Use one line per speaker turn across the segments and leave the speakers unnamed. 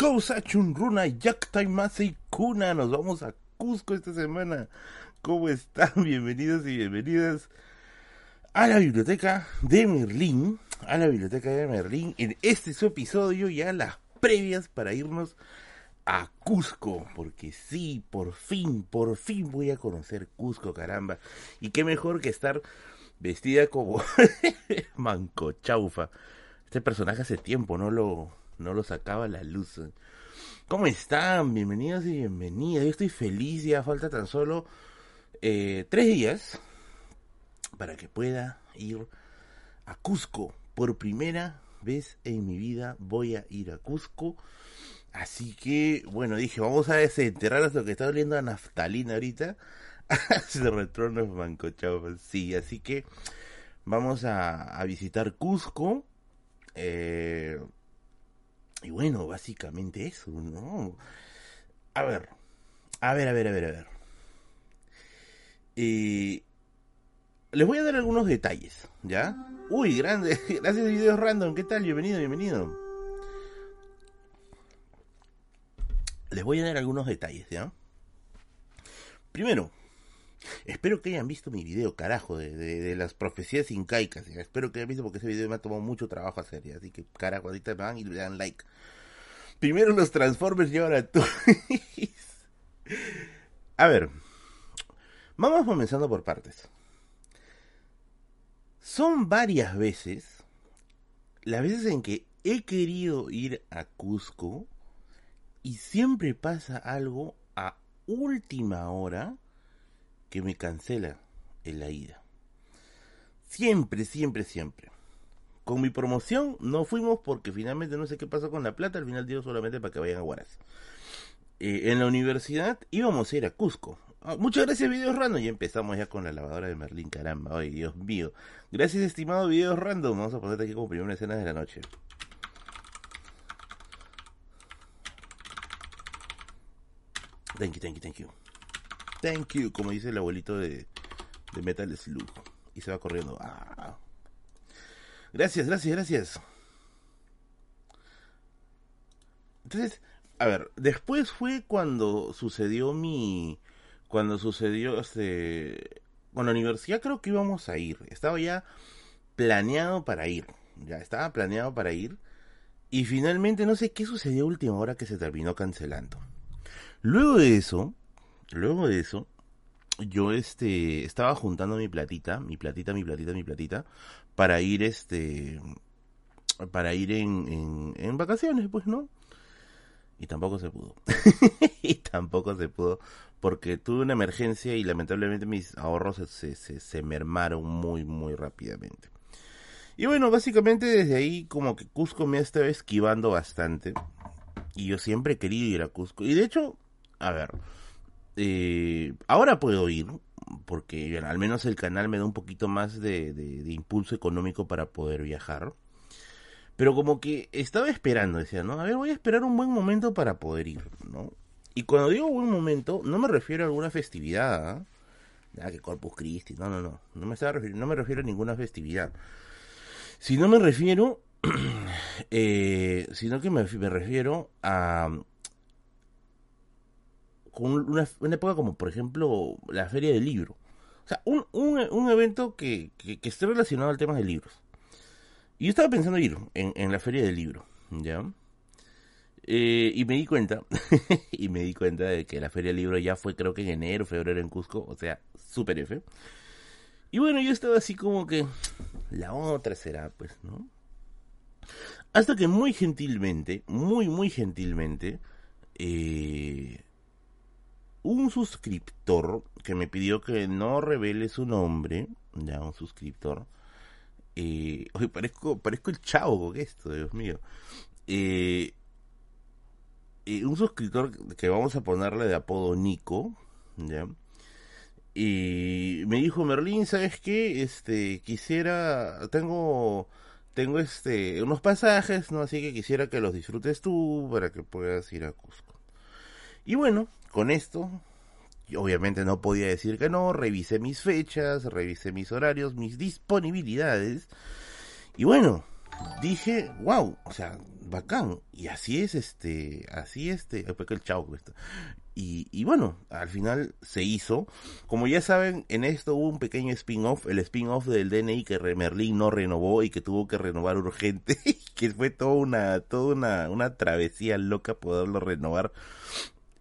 Cosa chunruna, yakta y kuna. Nos vamos a Cusco esta semana. ¿Cómo están? Bienvenidos y bienvenidas a la biblioteca de Merlín. A la biblioteca de Merlín. En este su episodio, ya las previas para irnos a Cusco. Porque sí, por fin, por fin voy a conocer Cusco, caramba. Y qué mejor que estar vestida como Manco Chaufa. Este personaje hace tiempo no lo, no lo sacaba la luz. ¿Cómo están? Bienvenidos y bienvenidas. Yo estoy feliz, ya falta tan solo eh, tres días para que pueda ir a Cusco. Por primera vez en mi vida voy a ir a Cusco. Así que, bueno, dije, vamos a desenterrar lo que está oliendo a naftalina ahorita. Se retorno Manco Chaufa. Sí, así que vamos a, a visitar Cusco eh, y bueno, básicamente eso, ¿no? A ver, a ver, a ver, a ver, a ver. Eh, les voy a dar algunos detalles, ¿ya? Uy, grande, gracias videos random, ¿qué tal? Bienvenido, bienvenido. Les voy a dar algunos detalles, ¿ya? Primero, Espero que hayan visto mi video, carajo, de, las profecías incaicas. Espero que hayan visto porque ese video me ha tomado mucho trabajo hacer. Así que, carajo, ahorita me van y le dan like. Primero los Transformers y ahora tú. a ver, vamos comenzando por partes. Son varias veces las veces en que he querido ir a Cusco y siempre pasa algo a última hora que me cancela en la ida. Siempre, siempre, siempre. Con mi promoción no fuimos porque finalmente no sé qué pasó con la plata, al final dio solamente para que vayan a Huaraz. Eh, en la universidad íbamos a ir a Cusco. Ah, muchas gracias, Videos Random. Y empezamos ya con la lavadora de Merlín, caramba. Ay, Dios mío. Gracias, estimado Videos Random. Vamos a ponerte aquí como primera escena de la noche. Thank you, thank you, thank you. Thank you, como dice el abuelito de, de Metal Slug. Y se va corriendo. Ah. Gracias, gracias, gracias. Entonces, a ver, después fue cuando sucedió mi. Cuando sucedió este. Con la universidad creo que íbamos a ir. Estaba ya planeado para ir. Ya estaba planeado para ir. Y finalmente no sé qué sucedió a última hora que se terminó cancelando. Luego de eso, Luego de eso, yo este estaba juntando mi platita, mi platita, mi platita, mi platita, para ir este para ir en, en, vacaciones, pues, ¿no? Y tampoco se pudo. y tampoco se pudo porque tuve una emergencia y lamentablemente mis ahorros se, se, se mermaron muy, muy rápidamente. Y bueno, básicamente desde ahí como que Cusco me ha estado esquivando bastante. Y yo siempre he querido ir a Cusco. Y de hecho, a ver, eh, ahora puedo ir, porque al menos el canal me da un poquito más de, impulso económico para poder viajar. Pero como que estaba esperando, decía, ¿no? A ver, voy a esperar un buen momento para poder ir, ¿no? Y cuando digo buen momento, no me refiero a alguna festividad, ¿ah? que Corpus Christi, no, no, no, no me, estaba no me refiero a ninguna festividad. Sino me refiero, eh, sino que me refiero a con una, época como, por ejemplo, la Feria del Libro. O sea, un, un, evento que, que, esté relacionado al tema de libros. Y yo estaba pensando ir en, en la Feria del Libro, ¿ya? Eh, y me di cuenta, y me di cuenta de que la Feria del Libro ya fue creo que en enero, febrero en Cusco, o sea, super F. Y bueno, yo estaba así como que, la otra será, pues, ¿no? Hasta que muy gentilmente, muy, muy gentilmente, eh, un suscriptor que me pidió que no revele su nombre, ya un suscriptor, eh, oye, parezco, el chavo con esto, Dios mío. Eh, eh, un suscriptor que vamos a ponerle de apodo Nico, ¿ya? Y me dijo, Merlín, ¿sabes qué? Este, quisiera, tengo, tengo este, unos pasajes, ¿no? Así que quisiera que los disfrutes tú para que puedas ir a Cusco. Y bueno, con esto, obviamente no podía decir que no, revisé mis fechas, revisé mis horarios, mis disponibilidades. Y bueno, dije, wow, o sea, bacán. Y así es este, así este, el chavo. Y, bueno, al final se hizo. Como ya saben, en esto hubo un pequeño spin-off, el spin-off del DNI que Merlin no renovó y que tuvo que renovar urgente, que fue toda una, toda una, una travesía loca poderlo renovar.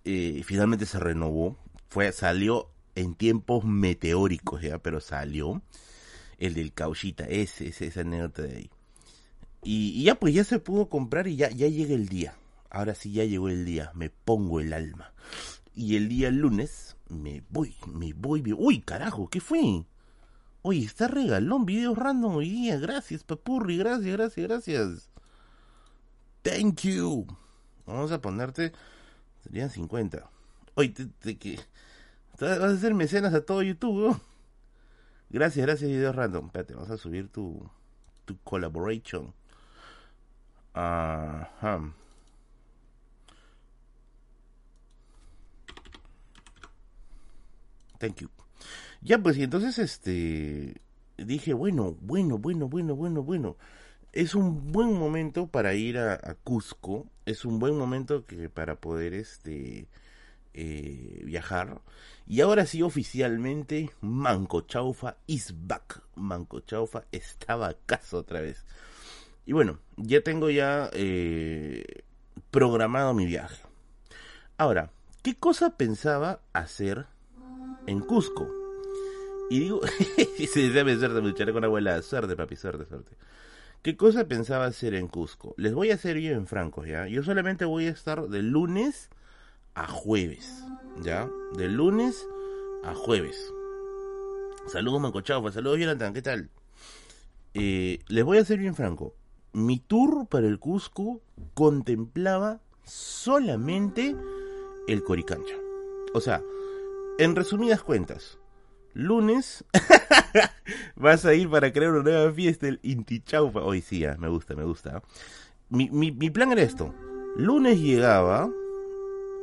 Eh, finalmente se renovó, fue, salió en tiempos meteóricos ya, pero salió el del cauchita, ese, ese, esa anécdota de ahí. Y, ya pues ya se pudo comprar y ya, ya llega el día. Ahora sí ya llegó el día, me pongo el alma. Y el día lunes me voy, me voy, uy carajo, ¿qué fue? Oye, está regalón, videos random hoy día, gracias papurri, gracias, gracias, gracias. Thank you. Vamos a ponerte, serían 50. Oye, te, que vas a hacer mecenas a todo YouTube, Gracias, gracias, videos random. Espérate, vamos a subir tu, tu collaboration. Ajá. Thank you. Ya, pues, y entonces, este, dije, bueno, bueno, bueno, bueno, bueno, bueno. Es un buen momento para ir a, Cusco. Es un buen momento que para poder, este, eh, viajar. Y ahora sí, oficialmente, Manco Chaufa is back. Manco Chaufa estaba acaso otra vez. Y bueno, ya tengo ya eh, programado mi viaje. Ahora, ¿qué cosa pensaba hacer en Cusco? Y digo, se debe suerte, me con abuela, suerte papi, suerte, suerte. ¿Qué cosa pensaba hacer en Cusco? Les voy a hacer bien francos, ¿ya? Yo solamente voy a estar de lunes a jueves, ¿ya? De lunes a jueves. Saludos Mancochaufa, saludos Jonathan, ¿qué tal? Eh, les voy a ser bien franco mi tour para el Cusco contemplaba solamente el Coricancha. O sea, en resumidas cuentas, lunes vas a ir para crear una nueva fiesta, el Inti Chaufa. Hoy sí, ah, me gusta, me gusta. Mi, mi, plan era esto. Lunes llegaba,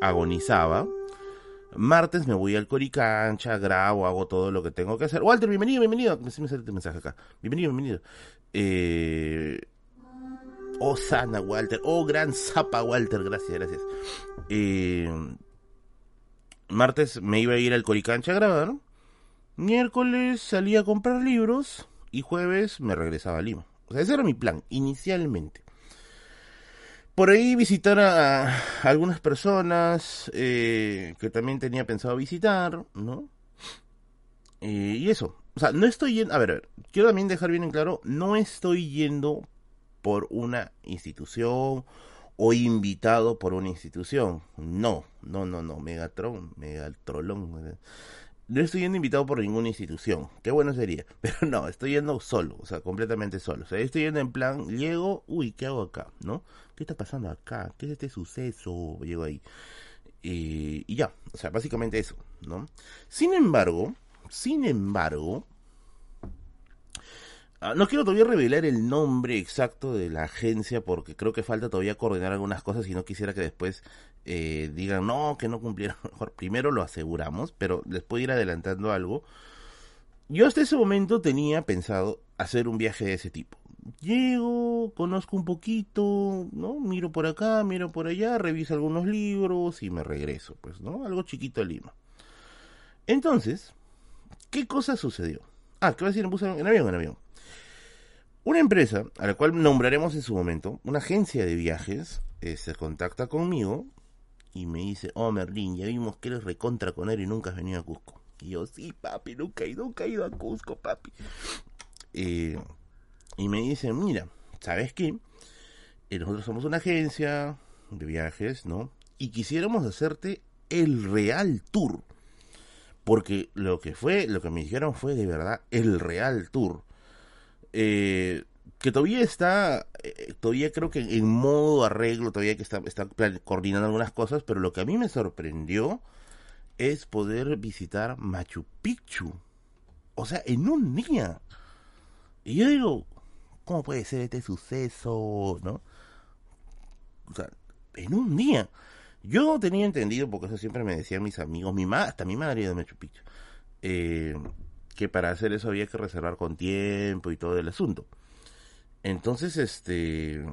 agonizaba. Martes me voy al Coricancha, grabo, hago todo lo que tengo que hacer. Walter, bienvenido, bienvenido. Me sale este mensaje acá. Bienvenido, bienvenido. Eh, Oh, sana Walter. Oh, gran zapa Walter. Gracias, gracias. Eh, martes me iba a ir al Coricancha a grabar. Miércoles salí a comprar libros. Y jueves me regresaba a Lima. O sea, ese era mi plan, inicialmente. Por ahí visitar a, algunas personas eh, que también tenía pensado visitar, ¿no? Eh, y eso. O sea, no estoy yendo... A ver, a ver, quiero también dejar bien en claro, no estoy yendo por una institución o invitado por una institución. No, no, no, no, Megatron, Megatrolón. No estoy yendo invitado por ninguna institución. Qué bueno sería. Pero no, estoy yendo solo, o sea, completamente solo. O sea, estoy yendo en plan, llego, uy, ¿qué hago acá? ¿No? ¿Qué está pasando acá? ¿Qué es este suceso? Llego ahí. y ya, o sea, básicamente eso, ¿no? Sin embargo, sin embargo, Ah, no quiero todavía revelar el nombre exacto de la agencia porque creo que falta todavía coordinar algunas cosas y no quisiera que después eh, digan no, que no cumplieron. Mejor primero lo aseguramos, pero les puedo ir adelantando algo. Yo hasta ese momento tenía pensado hacer un viaje de ese tipo. Llego, conozco un poquito, ¿no? Miro por acá, miro por allá, reviso algunos libros y me regreso, pues, ¿no? Algo chiquito a Lima. Entonces, ¿qué cosa sucedió? Ah, ¿qué va a decir en avión? En avión. Una empresa, a la cual nombraremos en su momento, una agencia de viajes, eh, se contacta conmigo y me dice, oh Merlin, ya vimos que eres recontra con él y nunca has venido a Cusco. Y yo, sí, papi, nunca he ido, nunca he ido a Cusco, papi. Eh, y me dice, mira, ¿sabes qué? Eh, nosotros somos una agencia de viajes, ¿no? Y quisiéramos hacerte el real tour. Porque lo que fue, lo que me dijeron fue de verdad el real tour eh, que todavía está, eh, todavía creo que en modo arreglo, todavía que está, está coordinando algunas cosas, pero lo que a mí me sorprendió es poder visitar Machu Picchu. O sea, en un día. Y yo digo, ¿cómo puede ser este suceso? ¿No? O sea, en un día. Yo tenía entendido, porque eso siempre me decían mis amigos, mi ma hasta mi madre de Machu Picchu. Eh, que para hacer eso había que reservar con tiempo y todo el asunto. Entonces, este,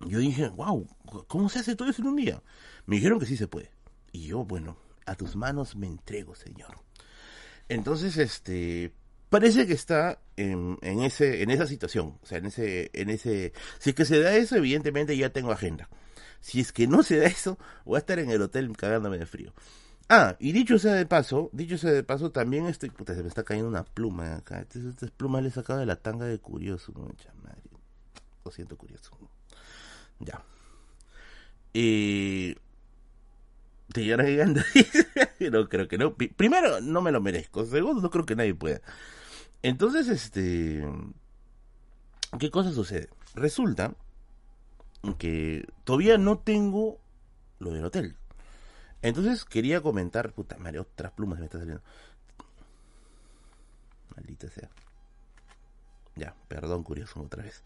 yo dije, wow, ¿cómo se hace todo eso en un día? Me dijeron que sí se puede. Y yo, bueno, a tus manos me entrego, Señor. Entonces, este, parece que está en, ese, en esa situación. O sea, en ese, en ese, si es que se da eso, evidentemente ya tengo agenda. Si es que no se da eso, voy a estar en el hotel cagándome de frío. Ah, y dicho sea de paso, dicho sea de paso, también estoy, puta, se me está cayendo una pluma acá. Estas, plumas le he sacado de la tanga de curioso, mucha madre. Lo siento, curioso. Ya. Eh, te lloras gigante. no creo que no. Primero, no me lo merezco. Segundo, no creo que nadie pueda. Entonces, este. ¿Qué cosa sucede? Resulta que todavía no tengo lo del hotel. Entonces quería comentar. Puta madre, otras plumas me está saliendo. Maldita sea. Ya, perdón, curioso, otra vez.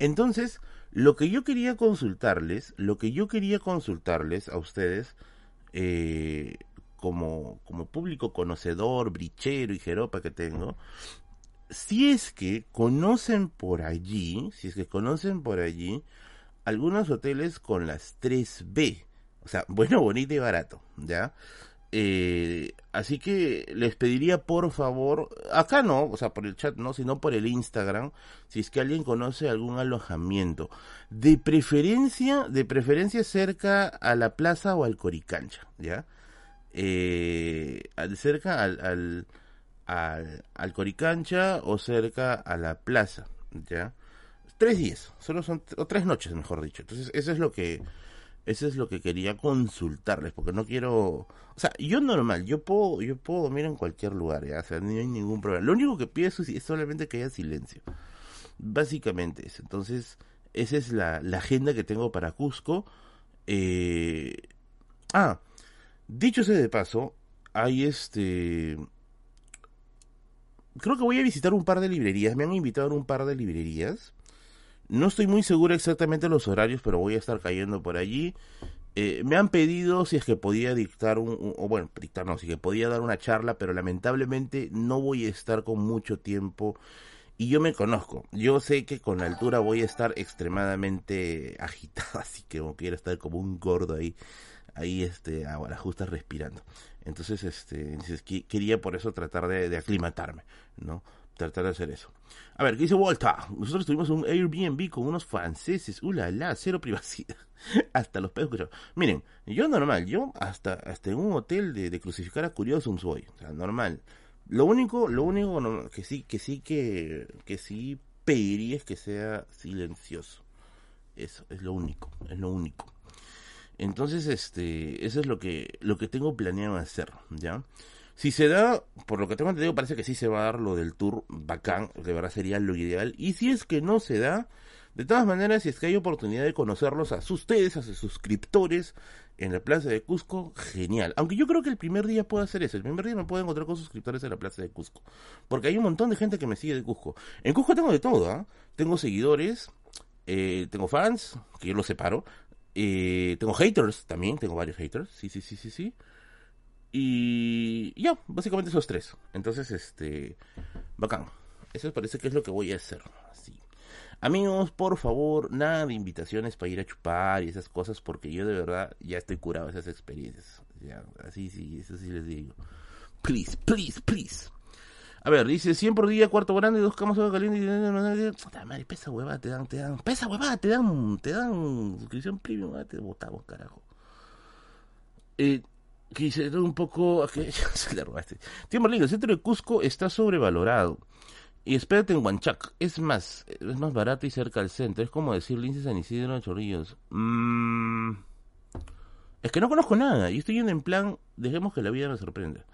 Entonces, lo que yo quería consultarles, lo que yo quería consultarles a ustedes eh, como, como público conocedor, brichero y jeropa que tengo, si es que conocen por allí, si es que conocen por allí algunos hoteles con las 3B, o sea, bueno, bonito y barato, ¿ya? Eh, así que les pediría por favor, acá no, o sea, por el chat no, sino por el Instagram, si es que alguien conoce algún alojamiento, de preferencia, de preferencia cerca a la plaza o al Coricancha, ¿ya? Eh, cerca al, al, al, al Coricancha o cerca a la plaza, ¿ya? Tres días, solo son, o tres noches, mejor dicho. Entonces, eso es lo que, eso es lo que quería consultarles, porque no quiero, o sea, yo normal, yo puedo, yo puedo dormir en cualquier lugar, ¿ya? o sea, no hay ningún problema. Lo único que pido es solamente que haya silencio. Básicamente eso. Entonces, esa es la, la agenda que tengo para Cusco. Eh... Ah, dicho sea de paso, hay este... Creo que voy a visitar un par de librerías. Me han invitado a un par de librerías. No estoy muy seguro exactamente los horarios, pero voy a estar cayendo por allí. Eh, me han pedido si es que podía dictar un, o bueno, dictar no, si que podía dar una charla, pero lamentablemente no voy a estar con mucho tiempo y yo me conozco. Yo sé que con la altura voy a estar extremadamente agitado, así que quiero estar como un gordo ahí, ahí este, ahora justo respirando. Entonces, este, quería por eso tratar de, de aclimatarme, ¿no? Tratar de hacer eso. A ver, ¿qué dice Walter? Nosotros tuvimos un Airbnb con unos franceses. ¡Uh, la, la! Cero privacidad. hasta los pedos escuchados. Miren, yo normal, yo hasta, hasta en un hotel de, crucificar a Curiosum soy. O sea, normal. Lo único, lo único que sí, que sí, que, que sí pediría es que sea silencioso. Eso, es lo único, es lo único. Entonces, este, eso es lo que, lo que tengo planeado hacer, ¿ya? Si se da, por lo que tengo entendido, parece que sí se va a dar lo del tour bacán, de verdad sería lo ideal. Y si es que no se da, de todas maneras, si es que hay oportunidad de conocerlos a ustedes, a sus suscriptores en la Plaza de Cusco, genial. Aunque yo creo que el primer día puedo hacer eso. El primer día me puedo encontrar con suscriptores en la Plaza de Cusco. Porque hay un montón de gente que me sigue de Cusco. En Cusco tengo de todo, ¿ah? Tengo seguidores, eh, tengo fans, que yo los separo. Eh, tengo haters también, tengo varios haters. Sí, sí, sí, sí, sí. Y ya, básicamente esos tres. Entonces, este, bacán. Eso parece que es lo que voy a hacer. Amigos, por favor, nada de invitaciones para ir a chupar y esas cosas, porque yo de verdad ya estoy curado de esas experiencias. Así sí, eso sí les digo. Please, please, please. A ver, dice 100 por día, cuarto grande, dos camas agua caliente. Puta madre, pesa huevada, te dan, te dan... Pesa huevada, te dan, te dan suscripción premium, te botamos, carajo. Eh, que un poco... se le robaste. Tío el centro de Cusco está sobrevalorado. Y espérate en Huanchac. Es más, es más barato y cerca al centro. Es como decir Lince San Isidro Chorrillos. Mm, es que no conozco nada. Y estoy yendo en plan, dejemos que la vida me sorprenda.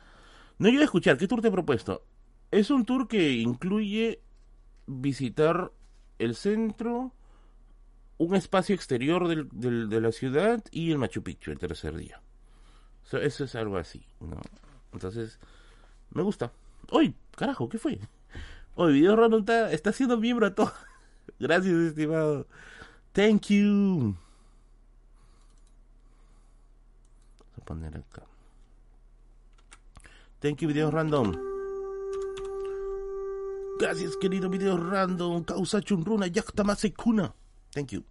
No llegué a escuchar. ¿Qué tour te he propuesto? Es un tour que incluye visitar el centro, un espacio exterior del, de la ciudad y el Machu Picchu el tercer día eso es algo así, ¿no? Entonces, me gusta. ¡Uy! Carajo, ¿qué fue? Hoy Video Random está, está siendo miembro a todo. Gracias, estimado. Thank you. Vamos a poner acá. Thank you, Video Random. Gracias, querido video random. Causa chunruna, kuna. Thank you.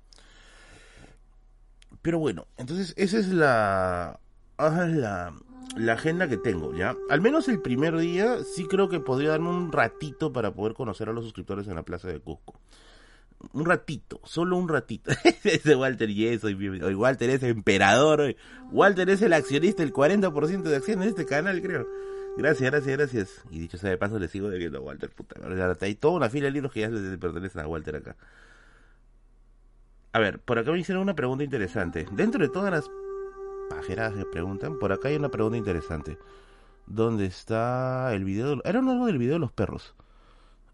Pero bueno, entonces esa es la, la, la agenda que tengo, ¿ya? Al menos el primer día sí creo que podría darme un ratito para poder conocer a los suscriptores en la Plaza de Cusco. Un ratito, solo un ratito. Ese Walter y eso, Walter es emperador. Walter es el accionista, el 40% de acciones de este canal, creo. Gracias, gracias, gracias. Y dicho sea de paso, le sigo debiendo a Walter, puta. Hay toda una fila de libros que ya le pertenecen a Walter acá. A ver, por acá me hicieron una pregunta interesante. Dentro de todas las pajeras que preguntan, por acá hay una pregunta interesante. ¿Dónde está el video? Era algo del video de los perros.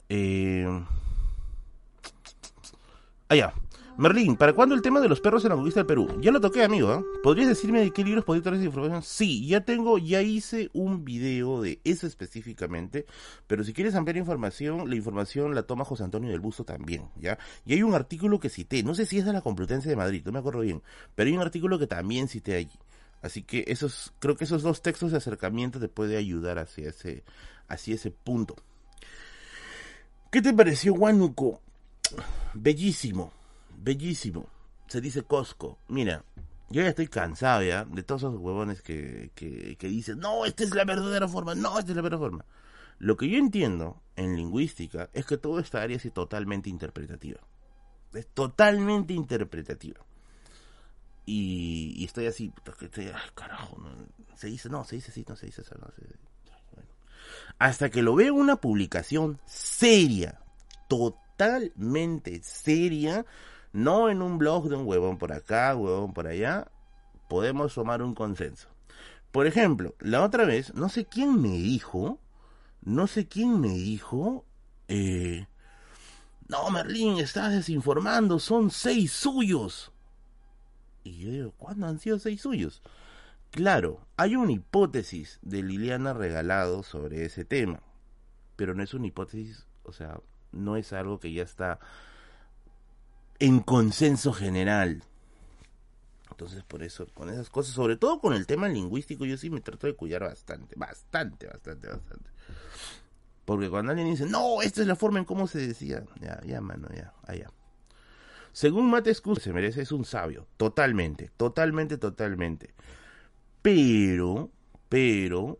Eh... Allá. Merlín, ¿para cuándo el tema de los perros en la conquista del Perú? Ya lo toqué, amigo. ¿eh? ¿Podrías decirme de qué libros podría traer esa información? Sí, ya tengo, ya hice un video de eso específicamente. Pero si quieres ampliar información, la información la toma José Antonio del Busto también, ¿ya? Y hay un artículo que cité, no sé si es de la Complutense de Madrid, no me acuerdo bien, pero hay un artículo que también cité allí. Así que esos, creo que esos dos textos de acercamiento te puede ayudar hacia ese, hacia ese punto. ¿Qué te pareció, Huánuco? Bellísimo bellísimo. Se dice Costco. Mira, yo ya estoy cansado ya de todos esos huevones que, que, que dicen, no, esta es la verdadera forma, no, esta es la verdadera forma. Lo que yo entiendo en lingüística es que toda esta área es totalmente interpretativa. Es totalmente interpretativa. Y, estoy así, estoy, ay, carajo, se dice, no, se dice así, no se dice eso. Hasta que lo veo una publicación seria, totalmente seria, no en un blog de un huevón por acá, huevón por allá, podemos tomar un consenso. Por ejemplo, la otra vez, no sé quién me dijo, no sé quién me dijo, eh, no, Merlín, estás desinformando, son seis suyos. Y yo digo, ¿cuándo han sido seis suyos? Claro, hay una hipótesis de Liliana Regalado sobre ese tema, pero no es una hipótesis, o sea, no es algo que ya está en consenso general. Entonces, por eso, con esas cosas, sobre todo con el tema lingüístico, yo sí me trato de cuidar bastante, bastante, bastante, bastante. Porque cuando alguien dice, no, esta es la forma en cómo se decía, ya, ya, mano, ya, allá. Según Mate se merece, es un sabio, totalmente, totalmente, totalmente. Pero, pero,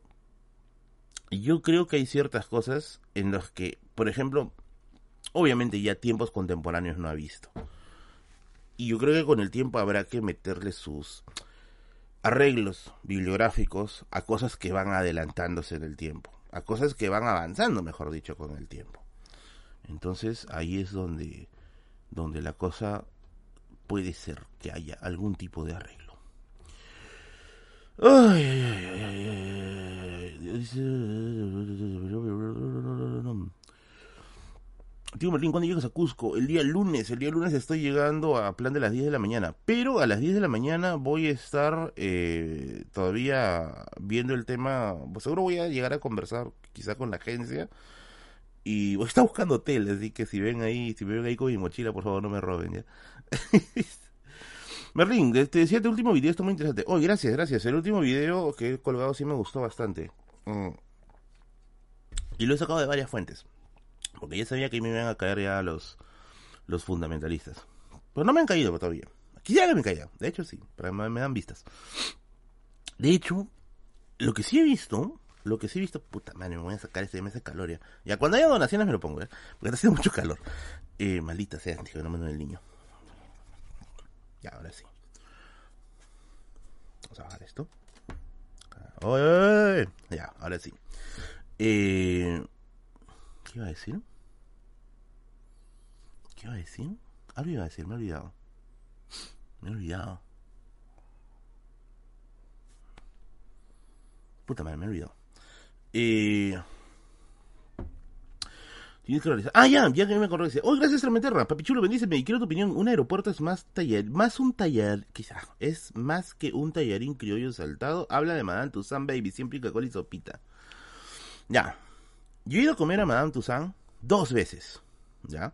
yo creo que hay ciertas cosas en las que, por ejemplo, obviamente ya tiempos contemporáneos no ha visto. Y yo creo que con el tiempo habrá que meterle sus arreglos bibliográficos a cosas que van adelantándose en el tiempo, a cosas que van avanzando, mejor dicho, con el tiempo. Entonces ahí es donde, donde la cosa puede ser que haya algún tipo de arreglo. Ay, ay, ay, Tío Merlín, ¿cuándo llegas a Cusco? El día lunes, el día lunes estoy llegando a plan de las 10 de la mañana, pero a las 10 de la mañana voy a estar eh, todavía viendo el tema, pues seguro voy a llegar a conversar quizá con la agencia y estar buscando hotel, así que si ven ahí, si ven ahí con mi mochila, por favor no me roben, ¿ya? Merlín, te decía, este último video está muy interesante. Oh, gracias, gracias. El último video que he colgado sí me gustó bastante. Mm. Y lo he sacado de varias fuentes. Porque ya sabía que me iban a caer ya los, los fundamentalistas. Pero no me han caído todavía. Quisiera que me caigan. De hecho, sí. Pero me, dan vistas. De hecho, lo que sí he visto. Lo que sí he visto. Puta madre, me voy a sacar este mes de calor ya. Cuando haya donaciones me lo pongo, ¿eh? Porque está haciendo mucho calor. Eh, maldita sea, tío, no me el niño. Ya, ahora sí. Vamos a bajar esto. Ya, ahora sí. Eh, ¿Qué iba a decir? ¿Qué iba a decir? Algo iba a decir, me he olvidado. Me he olvidado. Puta madre, me he olvidado. Eh... Tienes que realizar. Ah, ya, ya que me acordé. Oh, gracias, Trementerra. Papichulo, bendíceme. Y quiero tu opinión. Un aeropuerto es más tallar, más un tallar, quizá, es más que un tallarín criollo saltado. Habla de Madame Toussaint Baby, siempre Coca-Cola y sopita. Ya, yo he ido a comer a Madame Toussaint dos veces. ¿Ya?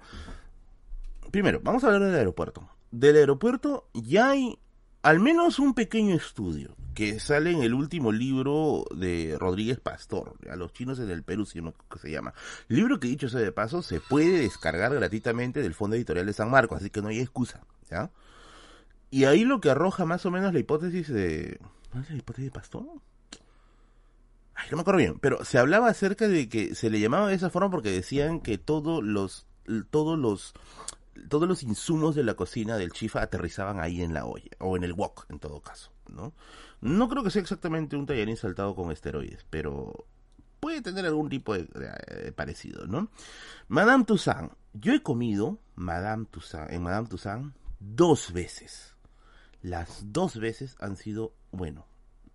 Primero, vamos a hablar del aeropuerto. Del aeropuerto ya hay al menos un pequeño estudio que sale en el último libro de Rodríguez Pastor, a los chinos en el Perú, si no que se llama. Libro que dicho sea de paso, se puede descargar gratuitamente del Fondo Editorial de San Marcos, así que no hay excusa, ¿ya? Y ahí lo que arroja más o menos la hipótesis de... ¿No es la hipótesis de Pastor? Ay, no me acuerdo bien, pero se hablaba acerca de que se le llamaba de esa forma porque decían que todos los todos los todos los insumos de la cocina del chifa aterrizaban ahí en la olla, o en el wok, en todo caso, ¿no? No creo que sea exactamente un tallarín saltado con esteroides, pero puede tener algún tipo de, parecido, ¿no? Madame Toussaint, yo he comido Madame Toussaint, en Madame Toussaint dos veces. Las dos veces han sido, bueno,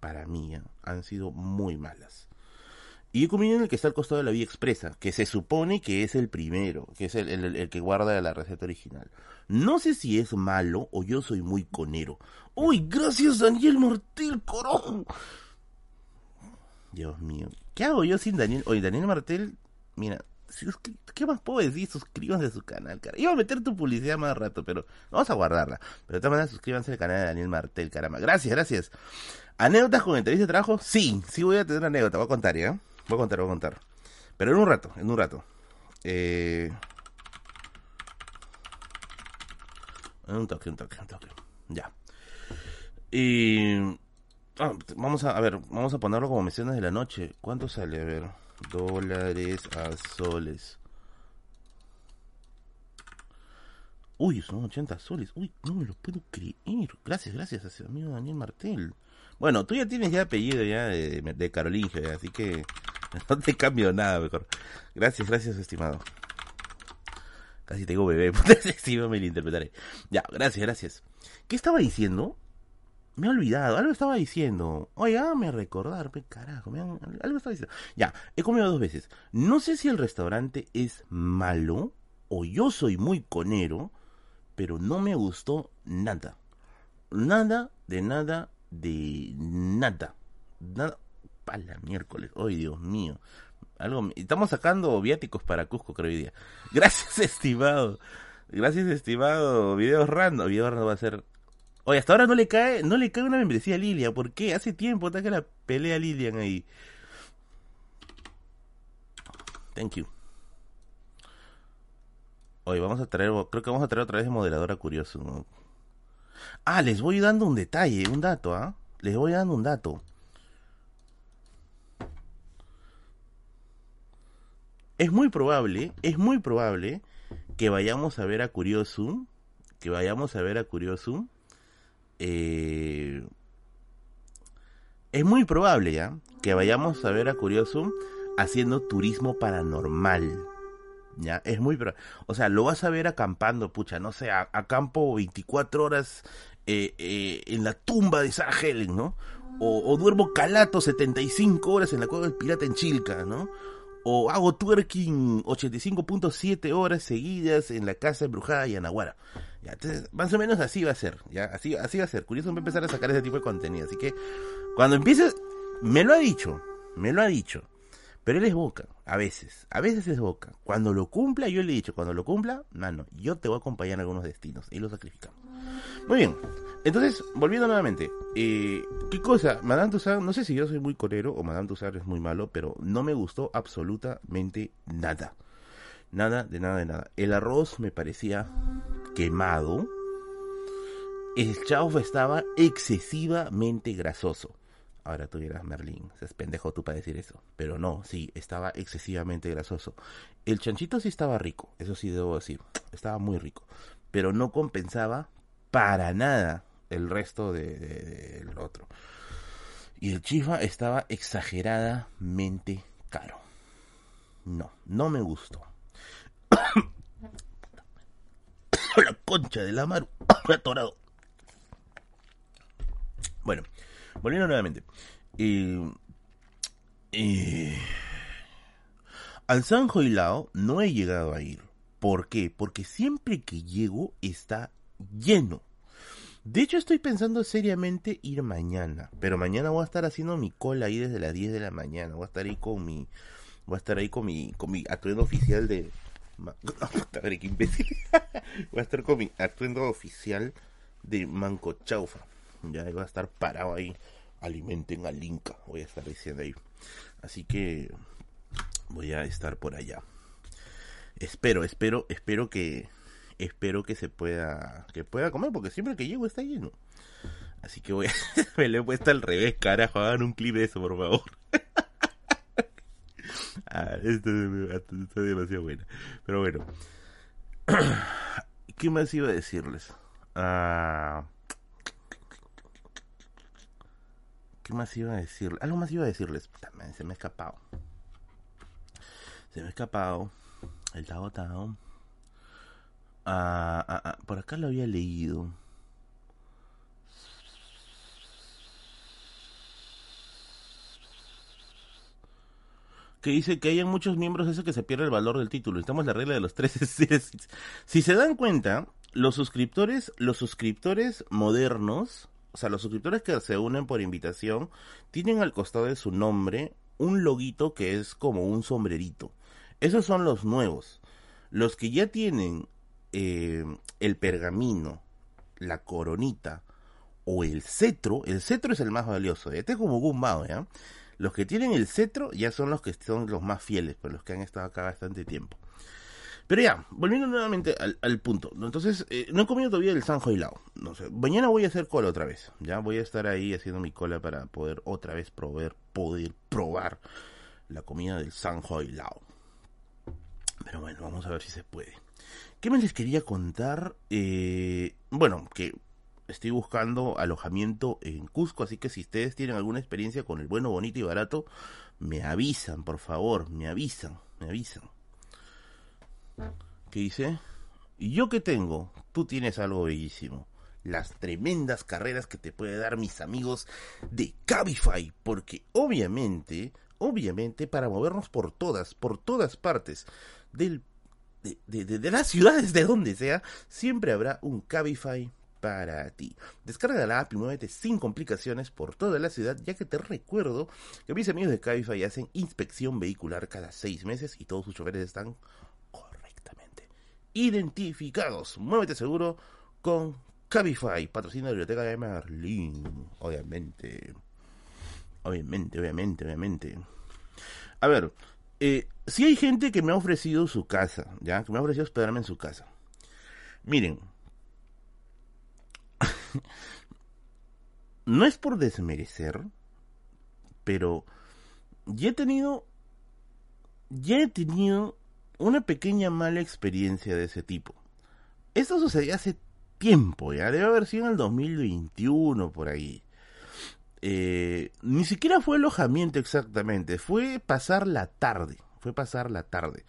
para mí, ¿eh? han sido muy malas. Y he comido en el que está al costado de la vía expresa, que se supone que es el primero, que es el, que guarda la receta original. No sé si es malo o yo soy muy conero. ¡Uy, gracias Daniel Martel, corojo! Dios mío. ¿Qué hago yo sin Daniel? Oye, Daniel Martel, mira, ¿qué más puedo decir? Suscríbanse a su canal, cara. Iba a meter tu publicidad más rato, pero vamos a guardarla. Pero de todas maneras, suscríbanse al canal de Daniel Martel, caramba. Gracias, gracias. ¿Anécdotas con entrevista de trabajo? Sí, sí voy a tener anécdota, voy a contar, ¿ya? Voy a contar, voy a contar. Pero en un rato, en un rato. Eh... Un toque, un toque, un toque. Ya. Y... Ah, vamos a, a ver, vamos a ponerlo como menciones de la noche. ¿Cuánto sale? A ver. Dólares a soles. Uy, son 80 soles. Uy, no me lo puedo creer. Gracias, gracias a amigo Daniel Martel. Bueno, tú ya tienes ya apellido ya de, de Carolingio, así que no te cambio nada mejor. Gracias, gracias, estimado. Casi tengo bebé, sí me interpretaré. Ya, gracias, gracias. ¿Qué estaba diciendo? Me he olvidado, algo estaba diciendo. Oye, me recordar, carajo, me algo estaba diciendo. Ya, he comido dos veces. No sé si el restaurante es malo o yo soy muy conero, pero no me gustó nada. Nada, de nada, de nada. Nada. Pala miércoles. Ay, Dios mío. Algo, estamos sacando viáticos para Cusco, creo hoy día. Gracias, estimado. Gracias, estimado. Videos random. Videos random va a ser. Oye, hasta ahora no le cae, no le cae una membresía a Lilia. ¿Por qué? Hace tiempo que la pelea Lilian ahí. Thank you. Hoy vamos a traer, creo que vamos a traer otra vez de moderadora curioso. Ah, les voy dando un detalle, un dato, ¿ah? Les voy dando un dato. Es muy probable, es muy probable que vayamos a ver a Curiosum, que vayamos a ver a Curiosum. Eh, es muy probable ya que vayamos a ver a Curiosum haciendo turismo paranormal. ¿ya? Es muy... O sea, lo vas a ver acampando, pucha, no sé, a, campo 24 horas eh, eh, en la tumba de Sarah Helen, ¿no? O, duermo calato 75 horas en la cueva del pirata en Chilca, ¿no? O hago twerking 85.7 horas seguidas en la casa embrujada de Anahuara. Ya, entonces, más o menos así va a ser, ya, así, así va a ser. Curioso va empezar a sacar ese tipo de contenido. Así que, cuando empieces, me lo ha dicho, me lo ha dicho. Pero él es boca, a veces, a veces es boca. Cuando lo cumpla, yo le he dicho, cuando lo cumpla, mano, yo te voy a acompañar en algunos destinos y lo sacrificamos. Muy bien, entonces, volviendo nuevamente, eh, ¿qué cosa? Madame Tussauds, no sé si yo soy muy corero o Madame Tussauds es muy malo, pero no me gustó absolutamente nada. Nada, de nada, de nada. El arroz me parecía quemado. El chaufa estaba excesivamente grasoso. Ahora tú dirás, Merlín, es pendejo tú para decir eso. Pero no, sí, estaba excesivamente grasoso. El chanchito sí estaba rico, eso sí debo decir. Estaba muy rico. Pero no compensaba para nada el resto del de, otro. Y el chifa estaba exageradamente caro. No, no me gustó. la concha de la maru. atorado. Bueno, Volviendo nuevamente. al San Joilao no he llegado a ir. ¿Por qué? Porque siempre que llego está lleno. De hecho, estoy pensando seriamente ir mañana. Pero mañana voy a estar haciendo mi cola ahí desde las 10 de la mañana. Voy a estar ahí con mi. Voy a estar ahí con mi, con mi atuendo oficial de. Qué imbécil. voy a estar con mi atuendo oficial de Manco Chaufa. Ya voy a estar parado ahí. Alimenten al Inca, voy a estar diciendo ahí. Así que voy a estar por allá. Espero, espero, espero que espero que se pueda que pueda comer porque siempre que llego está lleno. Así que voy a, me lo he puesto al revés, carajo, hagan un clip de eso, por favor. ah, esto, está demasiado bueno. Pero bueno. ¿Qué más iba a decirles? Ah, ¿Qué más iba a decirles? Algo más iba a decirles. También se me ha escapado. Se me ha escapado. El Tao Tao. Ah, ah, ah, por acá lo había leído. que dice que hay muchos miembros ese que se pierde el valor del título. Estamos la regla de los tres. si se dan cuenta, los suscriptores, los suscriptores modernos, o sea, los suscriptores que se unen por invitación, tienen al costado de su nombre un loguito que es como un sombrerito. Esos son los nuevos. Los que ya tienen eh, el pergamino, la coronita o el cetro, el cetro es el más valioso. Este es como Gumbao, ¿ya? Los que tienen el cetro ya son los que son los más fieles, pues los que han estado acá bastante tiempo. Pero ya, volviendo nuevamente al, punto. Entonces, eh, no he comido todavía el Sanjo Lao. No sé, mañana voy a hacer cola otra vez. Ya voy a estar ahí haciendo mi cola para poder otra vez probar, poder probar la comida del Sanjo Lao. Pero bueno, vamos a ver si se puede. ¿Qué me les quería contar? Eh, bueno, que estoy buscando alojamiento en Cusco, así que si ustedes tienen alguna experiencia con el bueno, bonito y barato, me avisan, por favor, me avisan, me avisan. ¿Qué dice? ¿Y yo qué tengo? Tú tienes algo bellísimo. Las tremendas carreras que te puede dar mis amigos de Cabify, porque obviamente, obviamente para movernos por todas, por todas partes del de, de, de, las ciudades de donde sea, siempre habrá un Cabify para ti. Descarga la app y muévete sin complicaciones por toda la ciudad, ya que te recuerdo que mis amigos de Cabify hacen inspección vehicular cada seis meses y todos sus choferes están identificados. Muévete seguro con Cabify, patrocina la biblioteca de Merlin, obviamente. Obviamente, obviamente, obviamente. A ver, eh, si hay gente que me ha ofrecido su casa, ¿ya? Que me ha ofrecido hospedarme en su casa. Miren, no es por desmerecer, pero ya he tenido, ya he tenido una pequeña mala experiencia de ese tipo. Esto sucedió hace tiempo, ya debe haber sido en el 2021 por ahí. Eh, ni siquiera fue alojamiento exactamente, fue pasar la tarde, fue pasar la tarde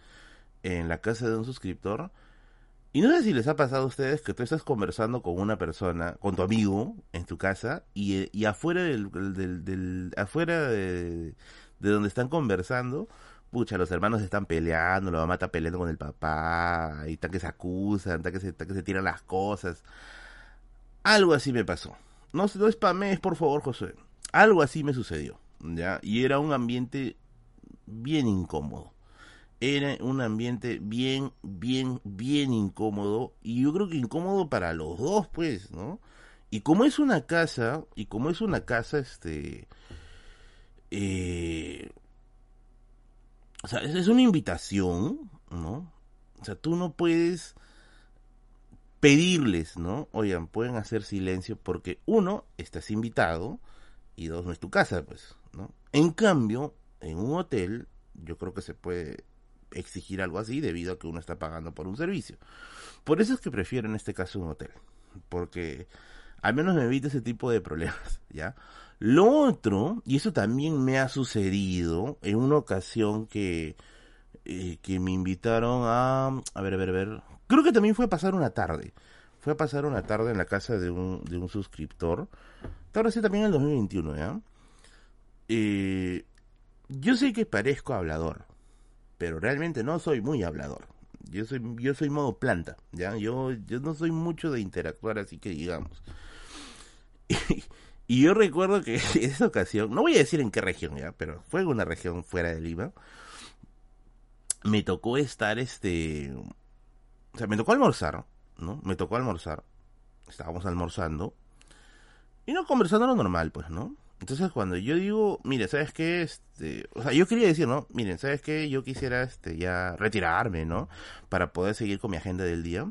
en la casa de un suscriptor y no sé si les ha pasado a ustedes que tú estás conversando con una persona, con tu amigo, en tu casa, y, y afuera del, del, afuera de, donde están conversando, pucha, los hermanos están peleando, la mamá está peleando con el papá, y están que se acusan, están que se, que se tiran las cosas. Algo así me pasó. No, no es por favor, José. Algo así me sucedió, ¿ya? Y era un ambiente bien incómodo era un ambiente bien, bien, bien incómodo. Y yo creo que incómodo para los dos, pues, ¿no? Y como es una casa, y como es una casa, este... Eh, o sea, es una invitación, ¿no? O sea, tú no puedes pedirles, ¿no? Oigan, pueden hacer silencio porque uno, estás invitado y dos, no es tu casa, pues, ¿no? En cambio, en un hotel, yo creo que se puede exigir algo así debido a que uno está pagando por un servicio. Por eso es que prefiero en este caso un hotel, porque al menos me evita ese tipo de problemas, ¿ya? Lo otro, y eso también me ha sucedido en una ocasión que, eh, que me invitaron a, a ver, a ver, a ver, creo que también fue a pasar una tarde, fue a pasar una tarde en la casa de un, de un suscriptor, ahora sí también en el 2021, ¿ya? Eh, yo sé que parezco hablador, pero realmente no soy muy hablador. Yo soy, yo soy modo planta, ¿ya? Yo, yo no soy mucho de interactuar, así que digamos. Y, yo recuerdo que en esa ocasión, no voy a decir en qué región ya, pero fue en una región fuera de Lima, me tocó estar este... O sea, me tocó almorzar, ¿no? Me tocó almorzar. Estábamos almorzando. Y no conversando lo normal, pues, ¿no? Entonces cuando yo digo, mire, ¿sabes qué? Este, o sea, yo quería decir, ¿no? Miren, ¿sabes qué? Yo quisiera este ya retirarme, ¿no? Para poder seguir con mi agenda del día.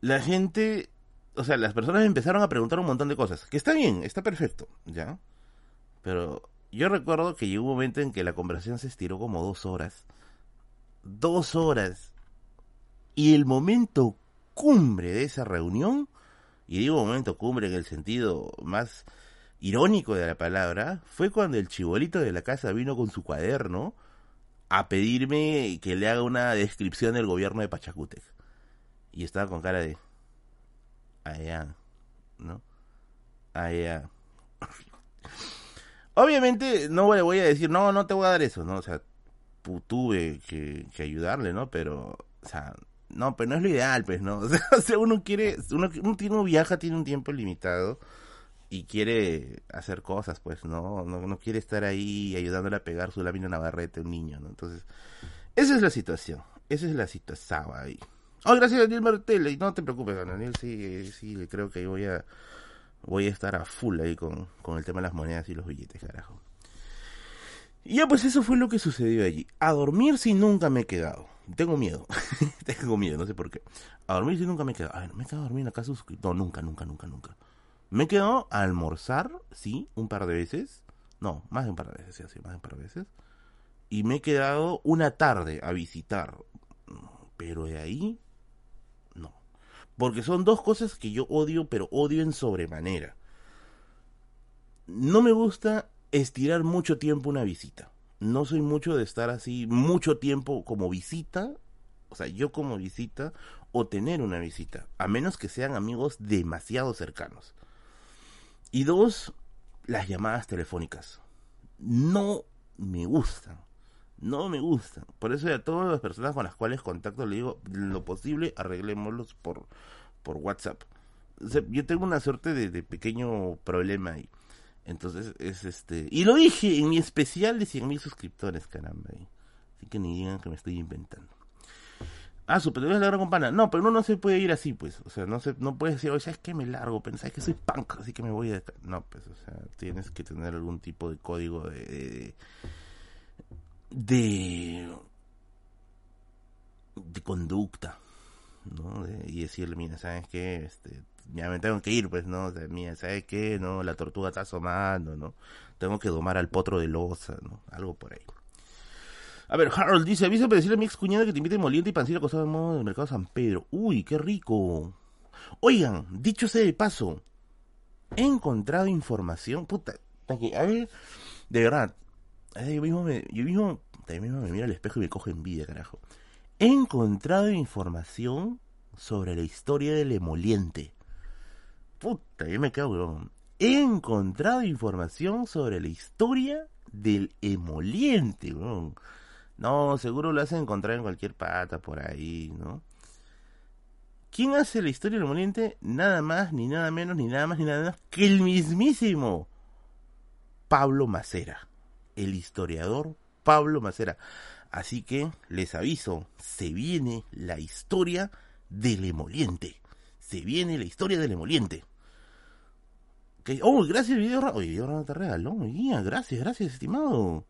La gente, o sea, las personas empezaron a preguntar un montón de cosas, que está bien, está perfecto, ¿ya? Pero yo recuerdo que llegó un momento en que la conversación se estiró como dos horas. Dos horas. Y el momento cumbre de esa reunión, y digo momento cumbre en el sentido más irónico de la palabra, fue cuando el chibolito de la casa vino con su cuaderno a pedirme que le haga una descripción del gobierno de Pachacútec. Y estaba con cara de... Allá, ¿no? Allá. Obviamente no le voy a decir, no, no te voy a dar eso, ¿no? O sea, tuve que, ayudarle, ¿no? Pero, o sea, no, pero no es lo ideal, pues, ¿no? O sea, uno quiere, uno, uno viaja, tiene un tiempo limitado y quiere hacer cosas, pues, ¿no? No, no quiere estar ahí ayudándole a pegar su lámina navarrete a un niño, ¿no? Entonces, esa es la situación. Esa es la situación ahí. Oh, gracias Daniel Martel. No te preocupes, Daniel, sí, sí, creo que voy a voy a estar a full ahí con, con el tema de las monedas y los billetes, carajo. Y ya pues eso fue lo que sucedió allí. A dormir si nunca me he quedado. Tengo miedo. Tengo miedo, no sé por qué. A dormir si nunca me he quedado. A ver, me he quedado a dormir en la casa No, nunca, nunca, nunca, nunca. Me he quedado a almorzar, sí, un par de veces. No, más de un par de veces, sí, sí, más de un par de veces. Y me he quedado una tarde a visitar. Pero de ahí, no. Porque son dos cosas que yo odio, pero odio en sobremanera. No me gusta estirar mucho tiempo una visita. No soy mucho de estar así mucho tiempo como visita, o sea, yo como visita o tener una visita, a menos que sean amigos demasiado cercanos. Y dos, las llamadas telefónicas. No me gustan. No me gustan. Por eso a todas las personas con las cuales contacto le digo, lo posible, arreglémoslos por, por WhatsApp. yo tengo una suerte de, pequeño problema ahí. Entonces es este... Y lo dije en mi especial de 100.000 suscriptores, caramba. Así que ni digan que me estoy inventando. Ah, su es la gran pana. No, pero uno no se puede ir así, pues. O sea, no se, no puedes decir, oye, ¿sabes qué? Me largo, pensáis que soy punk, así que me voy de No, pues, o sea, tienes que tener algún tipo de código de. De, conducta, ¿no? y decirle, mira, ¿sabes qué? Este, ya me tengo que ir, pues, ¿no? O sea, mira, ¿sabes qué? No, la tortuga está asomando, ¿no? Tengo que domar al potro de losa, ¿no? Algo por ahí. A ver, Harold dice, avisa para decirle a mi ex cuñada que te invite moliente y pancita acostado en modo del mercado San Pedro. Uy, qué rico. Oigan, dicho sea de paso, he encontrado información, puta, a ver, de verdad, yo mismo me, yo mismo, mismo me miro al espejo y me cojo envidia, carajo. He encontrado información sobre la historia del emoliente. Puta, yo me cago, He encontrado información sobre la historia del emoliente, weón. No, seguro lo hacen encontrar en cualquier pata por ahí, ¿no? ¿Quién hace la historia del moliente? Nada más, ni nada menos, ni nada más, ni nada menos que el mismísimo Pablo Macera, el historiador Pablo Macera. Así que les aviso, se viene la historia del emoliente. Se viene la historia del emoliente. Oh, gracias, video. Oye, video te regaló. Gracias, gracias, estimado.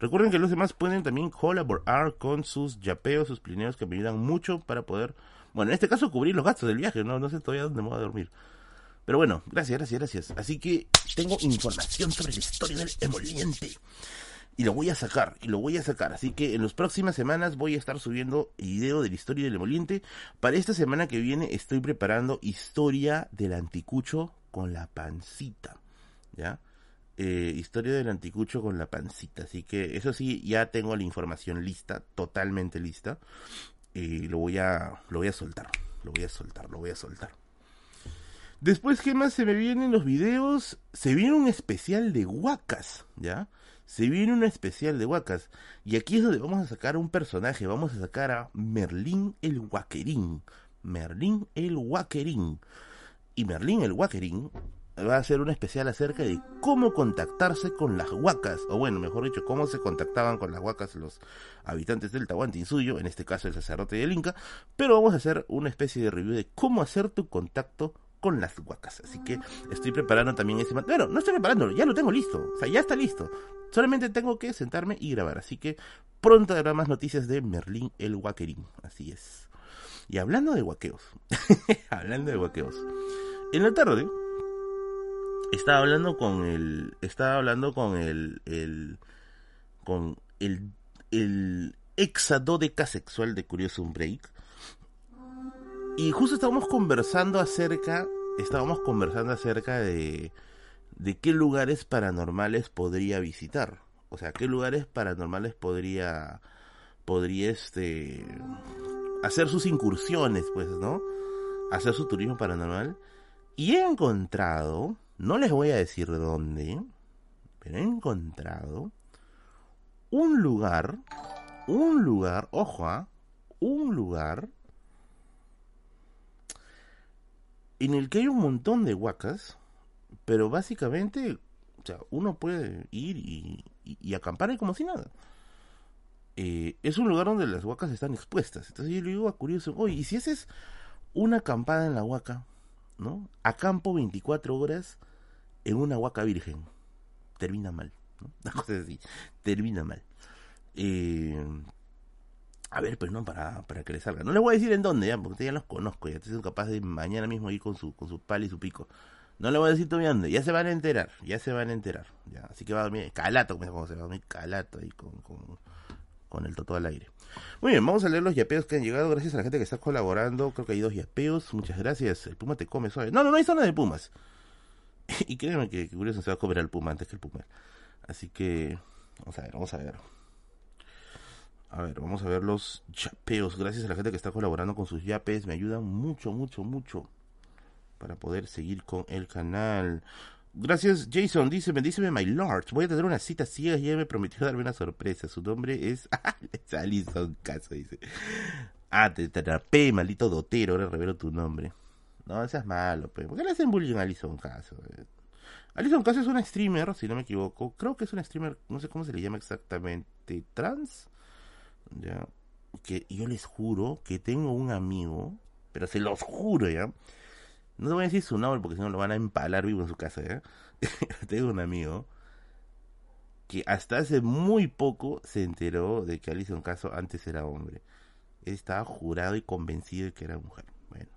Recuerden que los demás pueden también colaborar con sus yapeos, sus plineos que me ayudan mucho para poder, bueno, en este caso cubrir los gastos del viaje, no sé todavía dónde me voy a dormir. Pero bueno, gracias, gracias, gracias. Así que tengo información sobre la historia del emoliente. Y lo voy a sacar, y lo voy a sacar. Así que en las próximas semanas voy a estar subiendo video de la historia del emoliente. Para esta semana que viene estoy preparando historia del anticucho con la pancita. ¿Ya? Eh, historia del anticucho con la pancita. Así que eso sí, ya tengo la información lista, totalmente lista. Y lo voy a, lo voy a soltar, lo voy a soltar, lo voy a soltar. Después, ¿qué más se me vienen los videos? Se viene un especial de Huacas, ¿ya? Se viene un especial de Huacas. Y aquí es donde vamos a sacar un personaje. Vamos a sacar a Merlín el Huaquerín. Merlín el Huaquerín. Y Merlín el Huaquerín va a ser un especial acerca de cómo contactarse con las huacas, o bueno, mejor dicho, cómo se contactaban con las huacas los habitantes del Tahuantinsuyo, en este caso el sacerdote del Inca, pero vamos a hacer una especie de review de cómo hacer tu contacto con las huacas. Así que estoy preparando también ese material. Bueno, no estoy preparándolo, ya lo tengo listo. O sea, ya está listo. Solamente tengo que sentarme y grabar. Así que pronto habrá más noticias de Merlín el Huaquerín. Así es. Y hablando de huaqueos. hablando de huaqueos. En la tarde estaba hablando con el. Estaba hablando con el. el con el. el exadodeca sexual de Curiosum Break y justo estábamos conversando acerca, estábamos conversando acerca de, de qué lugares paranormales podría visitar. O sea, qué lugares paranormales podría, podría este, hacer sus incursiones, pues, ¿no? Hacer su turismo paranormal. Y he encontrado, no les voy a decir dónde, pero he encontrado un lugar, un lugar, ojo, ¿ah? un lugar en el que hay un montón de huacas, pero básicamente, o sea, uno puede ir y, acampar ahí como si nada. Eh, es un lugar donde las huacas están expuestas. Entonces yo le digo a Curioso, oye, ¿y si haces una acampada en la huaca, ¿no? Acampo 24 horas en una huaca virgen. Termina mal, ¿no? Una cosa así, termina mal. Eh, a ver, pues no, para, para que le salga. No les voy a decir en dónde, ya, porque ya los conozco, ya estoy capaz de mañana mismo ir con su, con su pala y su pico. No le voy a decir todavía dónde, ya se van a enterar, ya se van a enterar. Ya, así que va a dormir calato, como se va a dormir calato ahí con, con, con el toto al aire. Muy bien, vamos a leer los yapeos que han llegado. Gracias a la gente que está colaborando. Creo que hay dos yapeos. Muchas gracias. El puma te come suave. No, no, no hay zona de pumas. y créeme que, que curioso se va a comer al puma antes que el puma. Así que, vamos a ver, vamos a ver. A ver, vamos a ver los yapeos. Gracias a la gente que está colaborando con sus yapes. Me ayudan mucho, mucho, mucho. Para poder seguir con el canal. Gracias, Jason. Dice, bendíceme, my lord. Voy a tener una cita ciega y ella me prometió darme una sorpresa. Su nombre es... es Alison Caso, dice. Ah, te atrapé, maldito dotero. Ahora revelo tu nombre. No, seas malo, pues. ¿Por qué le hacen bullying a Alison Caso? Alison Caso es una streamer, si no me equivoco. Creo que es una streamer, no sé cómo se le llama exactamente. ¿Trans? ¿Ya? Que yo les juro que tengo un amigo, pero se los juro, ¿ya? No te voy a decir su nombre porque si no lo van a empalar vivo en su casa, tengo un amigo que hasta hace muy poco se enteró de que Alison Caso antes era hombre. Él estaba jurado y convencido de que era mujer. Bueno.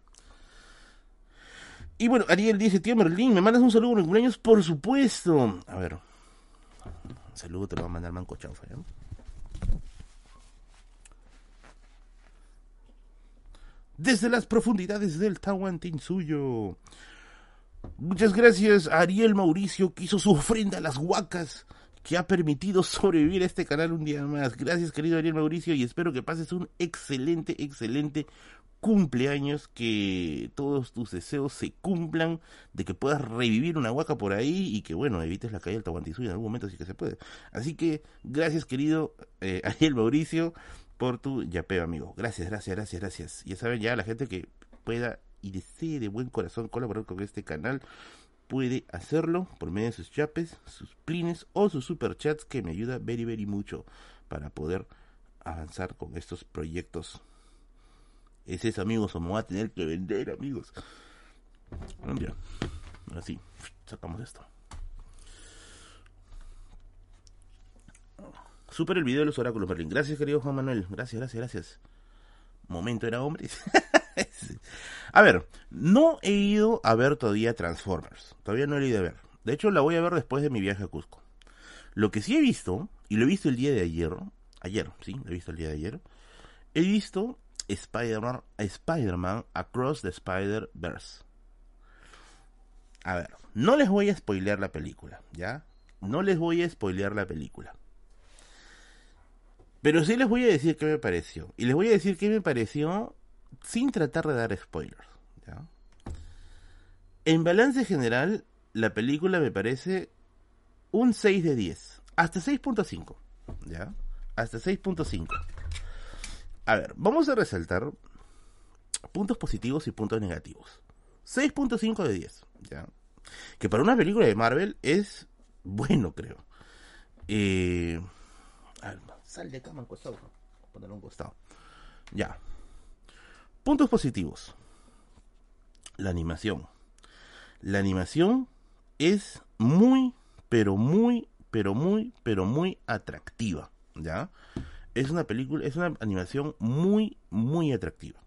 Y bueno, Ariel dice, tío Merlín, ¿me mandas un saludo en cumpleaños? Por supuesto. A ver. Un saludo te lo va a mandar Manco Chaufa, ¿ya? Desde las profundidades del Tahuantinsuyo. Muchas gracias Ariel Mauricio que hizo su ofrenda a las huacas que ha permitido sobrevivir a este canal un día más. Gracias querido Ariel Mauricio y espero que pases un excelente, excelente cumpleaños, que todos tus deseos se cumplan, de que puedas revivir una huaca por ahí y que bueno, evites la caída del Tahuantinsuyo en algún momento si que se puede. Así que gracias querido eh, Ariel Mauricio por tu yapeo, amigo. Gracias, gracias, gracias, gracias. Ya saben, ya la gente que pueda y desee de buen corazón colaborar con este canal puede hacerlo por medio de sus yapes, sus plines o sus superchats que me ayuda very, very mucho para poder avanzar con estos proyectos. Es eso, amigos, o me a tener que vender, amigos. Ya, ahora sí, sacamos esto. Super el video de los oráculos, Merlin. Gracias, querido Juan Manuel. Gracias, gracias, gracias. Momento era hombre. a ver, no he ido a ver todavía Transformers. Todavía no he ido a ver. De hecho, la voy a ver después de mi viaje a Cusco. Lo que sí he visto, y lo he visto el día de ayer, ayer, sí, lo he visto el día de ayer, he visto Spider-Man Spider Across the Spider-Verse. A ver, no les voy a spoilear la película, ¿ya? No les voy a spoilear la película. Pero sí les voy a decir qué me pareció. Y les voy a decir qué me pareció sin tratar de dar spoilers. En balance general, la película me parece un 6 de 10. Hasta 6.5. ¿Ya? Hasta 6.5. A ver, vamos a resaltar puntos positivos y puntos negativos. 6.5 de 10. ¿Ya? Que para una película de Marvel es bueno, creo. Eh, sal de cama costado. Poner un costado. Ya. Puntos positivos. La animación. La animación es muy, pero muy, pero muy, pero muy atractiva. ¿Ya? Es una película, es una animación muy, muy atractiva.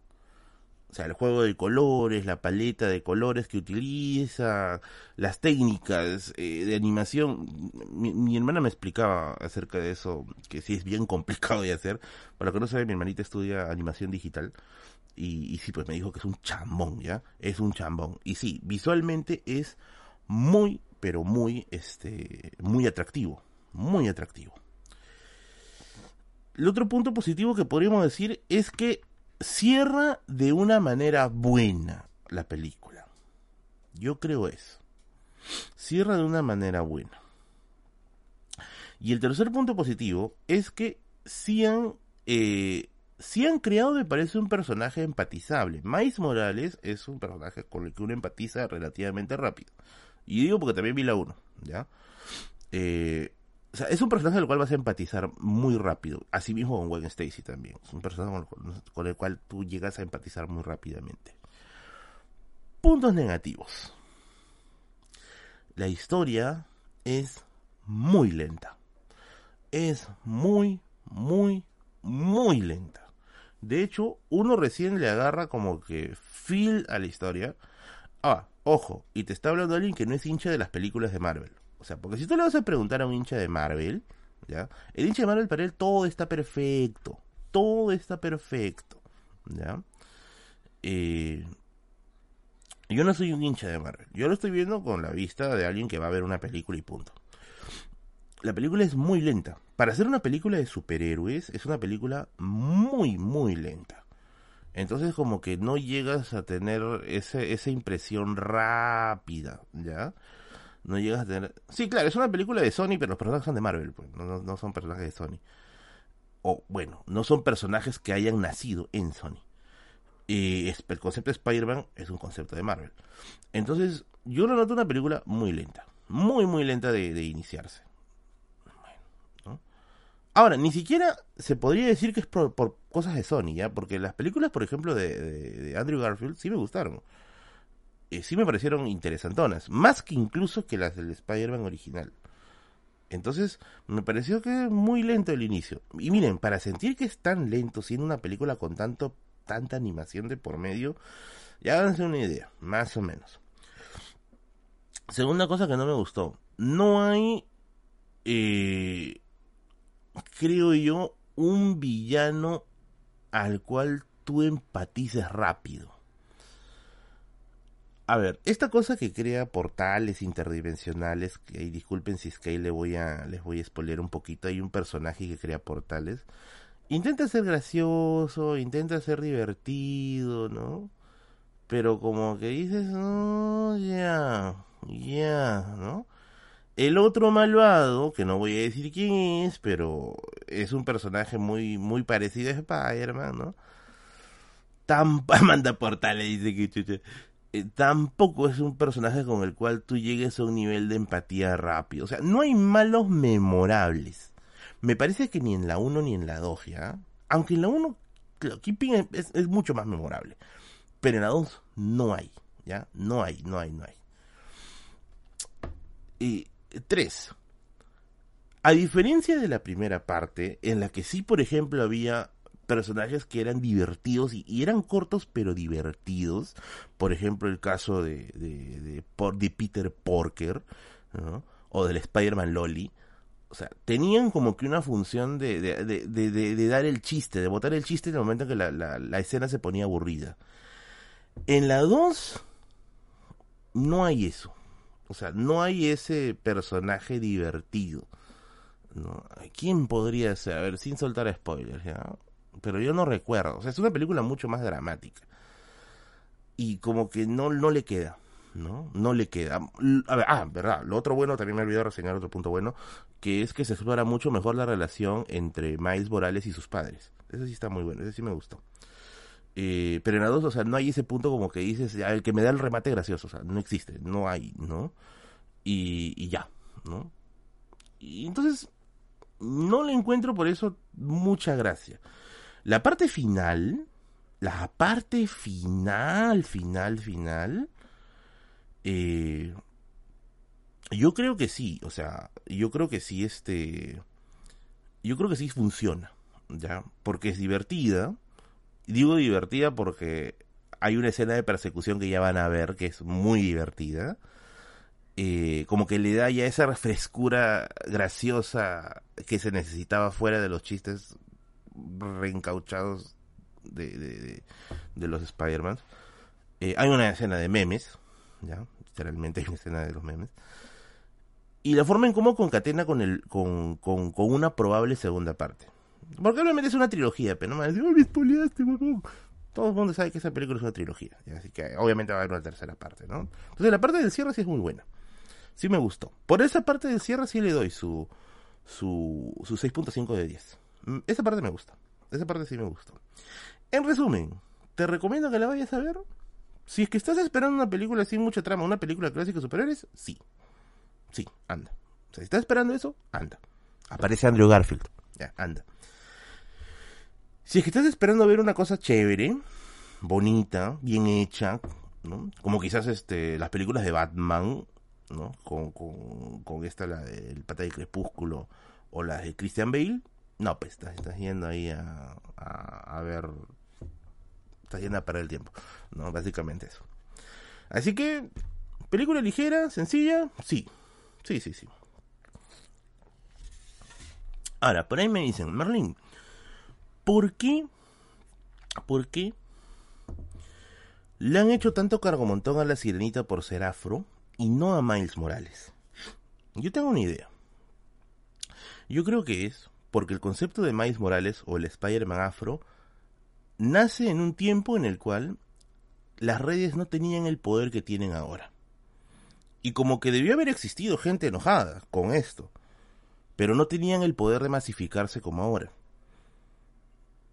O sea, el juego de colores, la paleta de colores que utiliza, las técnicas eh, de animación. Mi, hermana me explicaba acerca de eso, que sí es bien complicado de hacer. Para lo que no sabe, mi hermanita estudia animación digital. Y, y sí, pues me dijo que es un chambón, ¿ya? Es un chambón. Y sí, visualmente es muy, pero muy, este, muy atractivo. Muy atractivo. El otro punto positivo que podríamos decir es que cierra de una manera buena la película. Yo creo eso. Cierra de una manera buena. Y el tercer punto positivo es que si han, eh, han creado, me parece, un personaje empatizable. Mais Morales es un personaje con el que uno empatiza relativamente rápido. Y digo porque también vi la 1, ¿ya? Eh, o sea, es un personaje del cual vas a empatizar muy rápido. Así mismo con Gwen Stacy también. Es un personaje con el cual tú llegas a empatizar muy rápidamente. Puntos negativos. La historia es muy lenta. Es muy, muy, muy lenta. De hecho, uno recién le agarra como que feel a la historia. Ah, ojo, y te está hablando alguien que no es hincha de las películas de Marvel. O sea, porque si tú le vas a preguntar a un hincha de Marvel, ¿ya? El hincha de Marvel para él todo está perfecto. Todo está perfecto. ¿Ya? Eh, yo no soy un hincha de Marvel. Yo lo estoy viendo con la vista de alguien que va a ver una película y punto. La película es muy lenta. Para hacer una película de superhéroes, es una película muy, muy lenta. Entonces como que no llegas a tener ese, esa impresión rápida, ¿ya? No llegas a tener... Sí, claro, es una película de Sony, pero los personajes son de Marvel, pues, no, son personajes de Sony. O bueno, no son personajes que hayan nacido en Sony. Y el concepto de Spider-Man es un concepto de Marvel. Entonces, yo lo noto una película muy lenta. Muy, muy lenta de, iniciarse. Ahora, ni siquiera se podría decir que es por, cosas de Sony, ¿ya? Porque las películas, por ejemplo, de Andrew Garfield sí me gustaron. Eh, sí me parecieron interesantonas, más que incluso que las del Spider-Man original. Entonces, me pareció que muy lento el inicio. Y miren, para sentir que es tan lento, siendo una película con tanto, tanta animación de por medio, ya háganse una idea, más o menos. Segunda cosa que no me gustó, no hay, eh, creo yo, un villano al cual tú empatices rápido. A ver, esta cosa que crea portales interdimensionales, y disculpen si es que ahí le voy a, les voy a spoiler un poquito, hay un personaje que crea portales. Intenta ser gracioso, intenta ser divertido, ¿no? Pero como que dices, no, ya, ya, ¿no? El otro malvado, que no voy a decir quién es, pero es un personaje muy, muy parecido a Spider-Man, ¿no? Tan manda portales, dice que eh, tampoco es un personaje con el cual tú llegues a un nivel de empatía rápido. O sea, no hay malos memorables. Me parece que ni en la 1 ni en la 2, ¿ya? Aunque en la 1, Keeping es, mucho más memorable. Pero en la 2 no hay, ¿ya? No hay, no hay, no hay. Y 3. A diferencia de la primera parte, en la que sí, por ejemplo, había personajes que eran divertidos y, eran cortos pero divertidos. Por ejemplo, el caso de, de, de, Peter Porker o del Spider-Man Lolly. O sea, tenían como que una función de, de, dar el chiste, de botar el chiste en el momento en que la, la, escena se ponía aburrida. En la 2 no hay eso. O sea, no hay ese personaje divertido. ¿no? ¿Quién podría ser? A ver, sin soltar spoilers, ¿ya? Pero yo no recuerdo. O sea, es una película mucho más dramática. Y como que no, no le queda, ¿no? No le queda. Ah, verdad, lo otro bueno, también me olvidé de reseñar otro punto bueno, que es que se explora mucho mejor la relación entre Miles Morales y sus padres. Eso sí está muy bueno, eso sí me gustó. Eh, pero en la 2, o sea, no hay ese punto como que dices, el que me da el remate gracioso, o sea, no existe, no hay, ¿no? Y, y ya, ¿no? Y entonces, no le encuentro por eso mucha gracia. La parte final, la parte final, final, final, eh, yo creo que sí, o sea, yo creo que sí, este, yo creo que sí funciona, ¿ya? Porque es divertida, digo divertida porque hay una escena de persecución que ya van a ver que es muy divertida. Eh, como que le da ya esa frescura graciosa que se necesitaba fuera de los chistes reencauchados de, de, los Spider-Man. Eh, hay una escena de memes, ya, literalmente hay una escena de los memes. Y la forma en cómo concatena con, el, con, con, con una probable segunda parte. Porque obviamente es una trilogía, pero no me decís, me Todo el mundo sabe que esa película es una trilogía. Así que obviamente va a haber una tercera parte, ¿no? Entonces la parte del cierre sí es muy buena. Sí me gustó. Por esa parte del cierre sí le doy su, su, su 6.5 de 10. Mm, esa parte me gusta. Esa parte sí me gustó. En resumen, te recomiendo que la vayas a ver. Si es que estás esperando una película sin mucha trama, una película clásica de superhéroes, sí. Sí, anda. O sea, si estás esperando eso, anda. Aparece Andrew Garfield. Ya, anda. Si es que estás esperando ver una cosa chévere, bonita, bien hecha, ¿no? Como quizás este, las películas de Batman, ¿no? Con, con, esta, la del pata de crepúsculo, o las de Christian Bale, no, pues estás, estás yendo ahí a, a, ver, estás yendo a perder el tiempo, ¿no? Básicamente eso. Así que, película ligera, sencilla, sí, sí, sí, sí. Ahora, por ahí me dicen, Merlin, ¿Por qué? ¿Por qué? Le han hecho tanto cargomontón a la sirenita por ser afro y no a Miles Morales. Yo tengo una idea. Yo creo que es porque el concepto de Miles Morales o el Spider-Man afro nace en un tiempo en el cual las redes no tenían el poder que tienen ahora. Y como que debió haber existido gente enojada con esto, pero no tenían el poder de masificarse como ahora.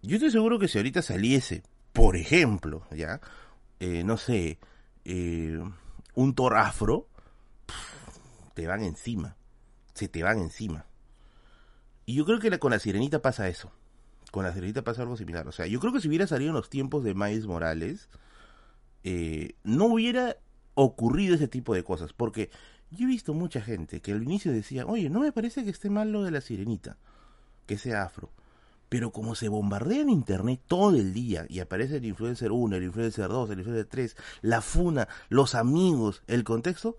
Yo estoy seguro que si ahorita saliese, por ejemplo, ya, eh, no sé, eh, un Thor afro, te van encima. Se te van encima. Y yo creo que con la sirenita pasa eso. Con la sirenita pasa algo similar. O sea, yo creo que si hubiera salido en los tiempos de Miles Morales, eh, no hubiera ocurrido ese tipo de cosas. Porque yo he visto mucha gente que al inicio decía, oye, no me parece que esté mal lo de la sirenita, que sea afro. Pero como se bombardea en internet todo el día y aparece el influencer 1, el influencer 2, el influencer 3, la funa, los amigos, el contexto,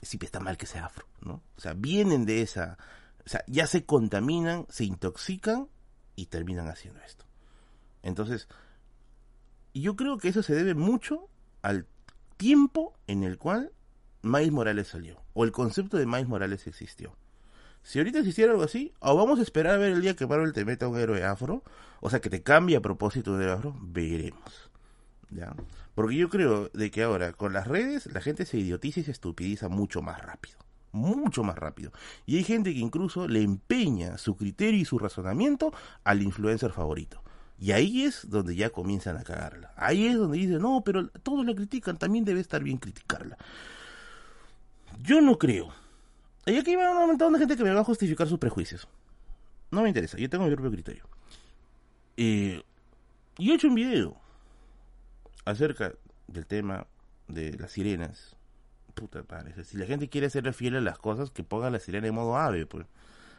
sí está mal que sea afro, ¿no? O sea, vienen de esa, o sea, ya se contaminan, se intoxican y terminan haciendo esto. Entonces, yo creo que eso se debe mucho al tiempo en el cual Miles Morales salió, o el concepto de Miles Morales existió. Si ahorita existiera algo así, o vamos a esperar a ver el día que Marvel te meta un héroe afro, o sea, que te cambie a propósito de afro, veremos. ¿Ya? Porque yo creo de que ahora con las redes la gente se idiotiza y se estupidiza mucho más rápido. Mucho más rápido. Y hay gente que incluso le empeña su criterio y su razonamiento al influencer favorito. Y ahí es donde ya comienzan a cagarla. Ahí es donde dicen, no, pero todos la critican, también debe estar bien criticarla. Yo no creo y aquí va un montón de gente que me va a justificar sus prejuicios. No me interesa, yo tengo mi propio criterio. y he hecho un video acerca del tema de las sirenas. Puta madre, si la gente quiere ser fiel a las cosas, que pongan la sirena en modo ave, pues.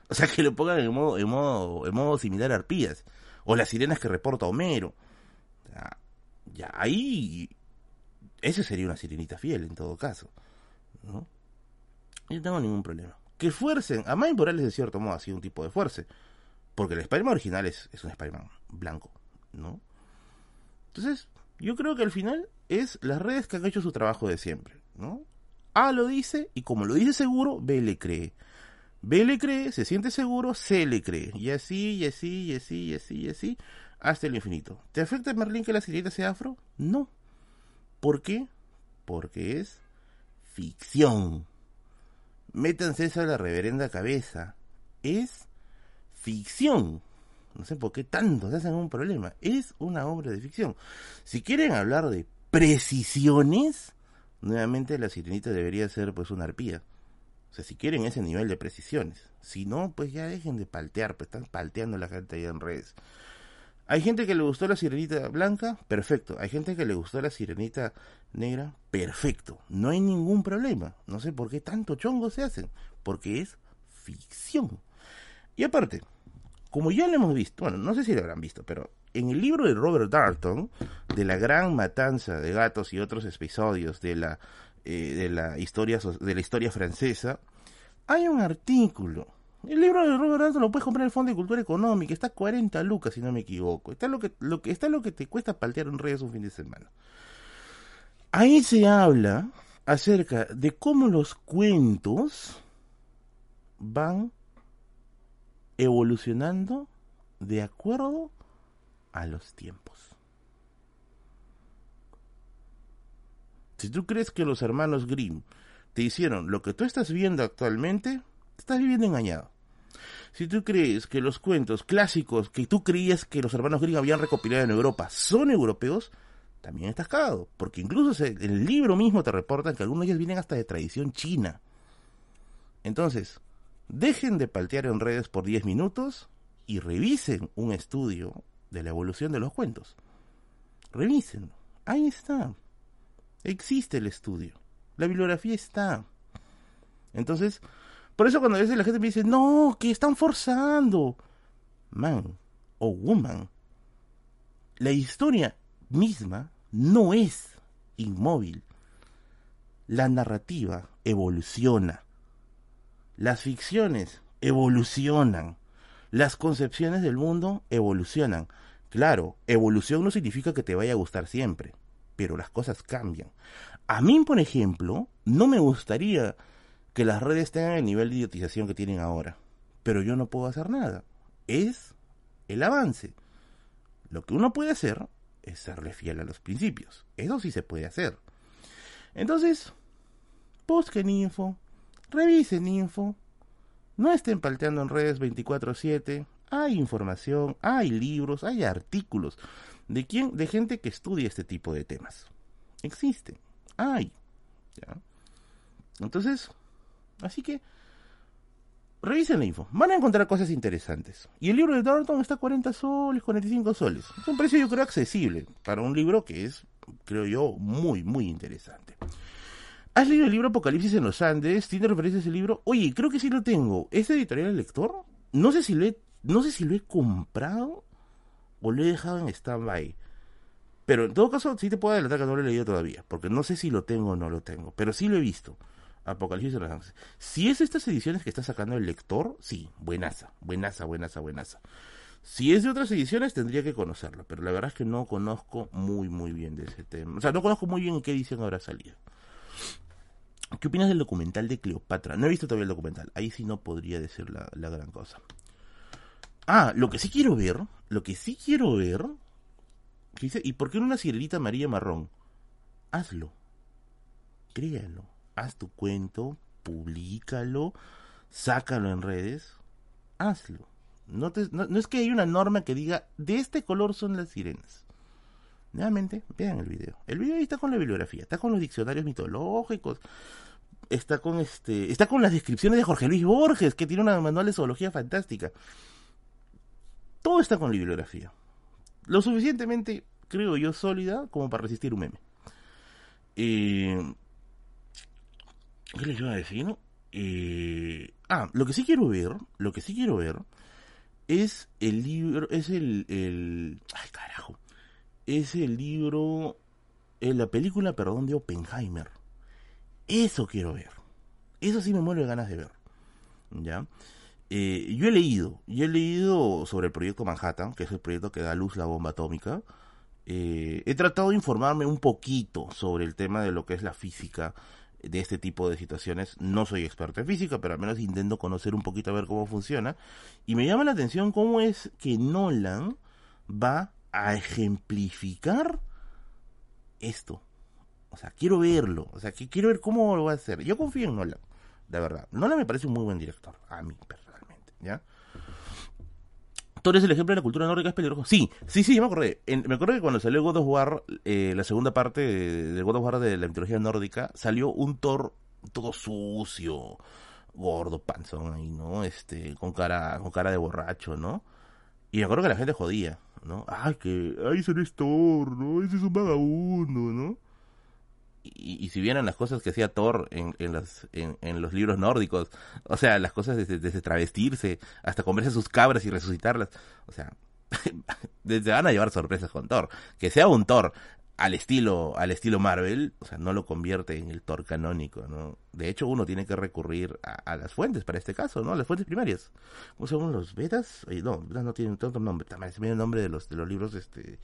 O sea, que lo pongan en modo, en modo, en modo similar a arpías. O las sirenas que reporta Homero. ya ahí. Ese sería una sirenita fiel en todo caso. ¿no? Yo no tengo ningún problema. Que fuercen. A Miles Morales, de cierto modo, ha sido un tipo de fuerza. Porque el Spider-Man original es, es un Spider-Man blanco, ¿no? Entonces, yo creo que al final es las redes que han hecho su trabajo de siempre, ¿no? A lo dice, y como lo dice seguro, B le cree. B le cree, se siente seguro, C le cree. Y así, y así, y así, y así, y así, hasta el infinito. ¿Te afecta, Merlín, que la sirenita sea afro? No. ¿Por qué? Porque es ficción. Métanse eso a la reverenda cabeza. Es ficción. No sé por qué tanto se hacen un problema. Es una obra de ficción. Si quieren hablar de precisiones, nuevamente la sirenita debería ser pues una arpía. O sea, si quieren ese nivel de precisiones. Si no, pues ya dejen de paltear, pues están palteando la gente ahí en redes. Hay gente que le gustó la sirenita blanca, perfecto. Hay gente que le gustó la sirenita negra, perfecto. No hay ningún problema. No sé por qué tanto chongo se hacen. Porque es ficción. Y aparte, como ya lo hemos visto, bueno, no sé si lo habrán visto, pero en el libro de Robert Darton, de la gran matanza de gatos y otros episodios de la, eh, de la, historia, de la historia francesa, hay un artículo. El libro de Robert Darton lo puedes comprar en el Fondo de Cultura Económica, está a 40 lucas si no me equivoco. Está lo que, lo que, está lo que te cuesta paltear en redes un fin de semana. Ahí se habla acerca de cómo los cuentos van evolucionando de acuerdo a los tiempos. Si tú crees que los hermanos Grimm te hicieron lo que tú estás viendo actualmente, estás viviendo engañado. Si tú crees que los cuentos clásicos que tú creías que los hermanos Grimm habían recopilado en Europa son europeos, también estás cagado, porque incluso el libro mismo te reportan que algunos de ellos vienen hasta de tradición china. Entonces, dejen de paltear en redes por 10 minutos y revisen un estudio de la evolución de los cuentos. Revisen. Ahí está. Existe el estudio. La bibliografía está. Entonces, por eso cuando a veces la gente me dice, no, que están forzando. Man o woman. La historia misma no es inmóvil. La narrativa evoluciona. Las ficciones evolucionan. Las concepciones del mundo evolucionan. Claro, evolución no significa que te vaya a gustar siempre, pero las cosas cambian. A mí, por ejemplo, no me gustaría que las redes tengan el nivel de idiotización que tienen ahora, pero yo no puedo hacer nada. Es el avance. Lo que uno puede hacer es serle fiel a los principios. Eso sí se puede hacer. Entonces, busquen info, revisen info, no estén palteando en redes 24/7. Hay información, hay libros, hay artículos de quién, de gente que estudia este tipo de temas. Existen, hay. Entonces, así que revisen la info. Van a encontrar cosas interesantes. Y el libro de Darton está a 40 soles, 45 soles. Es un precio yo creo accesible para un libro que es, creo yo, muy, muy interesante. ¿Has leído el libro Apocalipsis en los Andes? ¿Tiene referencia a ese libro? Oye, creo que sí lo tengo. ¿Es editorial el lector? No sé si lo he, no sé si lo he comprado o lo he dejado en stand-by. Pero en todo caso, sí te puedo adelantar que no lo he leído todavía. Porque no sé si lo tengo o no lo tengo. Pero sí lo he visto. Apocalipsis en los Andes. Si es estas ediciones que está sacando el lector, sí, buenaza, buenaza, buenaza, buenaza. Si es de otras ediciones, tendría que conocerlo. Pero la verdad es que no conozco muy, muy bien de ese tema. O sea, no conozco muy bien en qué edición habrá salido. ¿Qué opinas del documental de Cleopatra? No he visto todavía el documental. Ahí sí no podría decir la, gran cosa. Ah, lo que sí quiero ver, lo que sí quiero ver, dice, ¿y por qué una sirenita María marrón? Hazlo. Créalo. Haz tu cuento, públicalo, sácalo en redes, hazlo. No, no, es que hay una norma que diga, de este color son las sirenas. Nuevamente, vean el video. El video está con la bibliografía, está con los diccionarios mitológicos, está con este, está con las descripciones de Jorge Luis Borges, que tiene una manual de zoología fantástica. Todo está con la bibliografía. Lo suficientemente, creo yo, sólida como para resistir un meme. Eh, ¿Qué les iba a decir, no? Eh, ah, lo que sí quiero ver, lo que sí quiero ver es el libro, es el, el ay carajo, es el libro, eh, la película, perdón, de Oppenheimer. Eso quiero ver. Eso sí me muero de ganas de ver. ¿Ya? Eh, yo he leído, yo he leído sobre el proyecto Manhattan, que es el proyecto que da luz la bomba atómica. Eh, he tratado de informarme un poquito sobre el tema de lo que es la física de este tipo de situaciones. No soy experto en física, pero al menos intento conocer un poquito a ver cómo funciona. Y me llama la atención cómo es que Nolan va a ejemplificar esto. O sea, quiero verlo. O sea, que quiero ver cómo lo va a hacer. Yo confío en Nolan, de verdad. Nolan me parece un muy buen director, a mí personalmente, ¿ya? Thor es el ejemplo de la cultura nórdica es peligroso. Sí, sí, sí, me acordé. me acuerdo que cuando salió God of War, eh, la segunda parte de, God of War de la mitología nórdica, salió un Thor todo sucio, gordo, panzón ahí, ¿no? Este, con cara, con cara de borracho, ¿no? Y me acuerdo que la gente jodía, ¿no? Ay, que, ay, es Thor, ¿no? Ese es un vagabundo, ¿no? y, si vieran las cosas que hacía Thor en, en, las, en, los libros nórdicos, o sea, las cosas desde, desde travestirse hasta comerse sus cabras y resucitarlas, o sea, se van a llevar sorpresas con Thor. Que sea un Thor al estilo, al estilo Marvel, o sea, no lo convierte en el Thor canónico, ¿no? De hecho, uno tiene que recurrir a, las fuentes para este caso, ¿no? A las fuentes primarias. ¿Cómo se llaman los betas? no, no tienen tanto nombre, también se me el nombre de los, de los libros, este,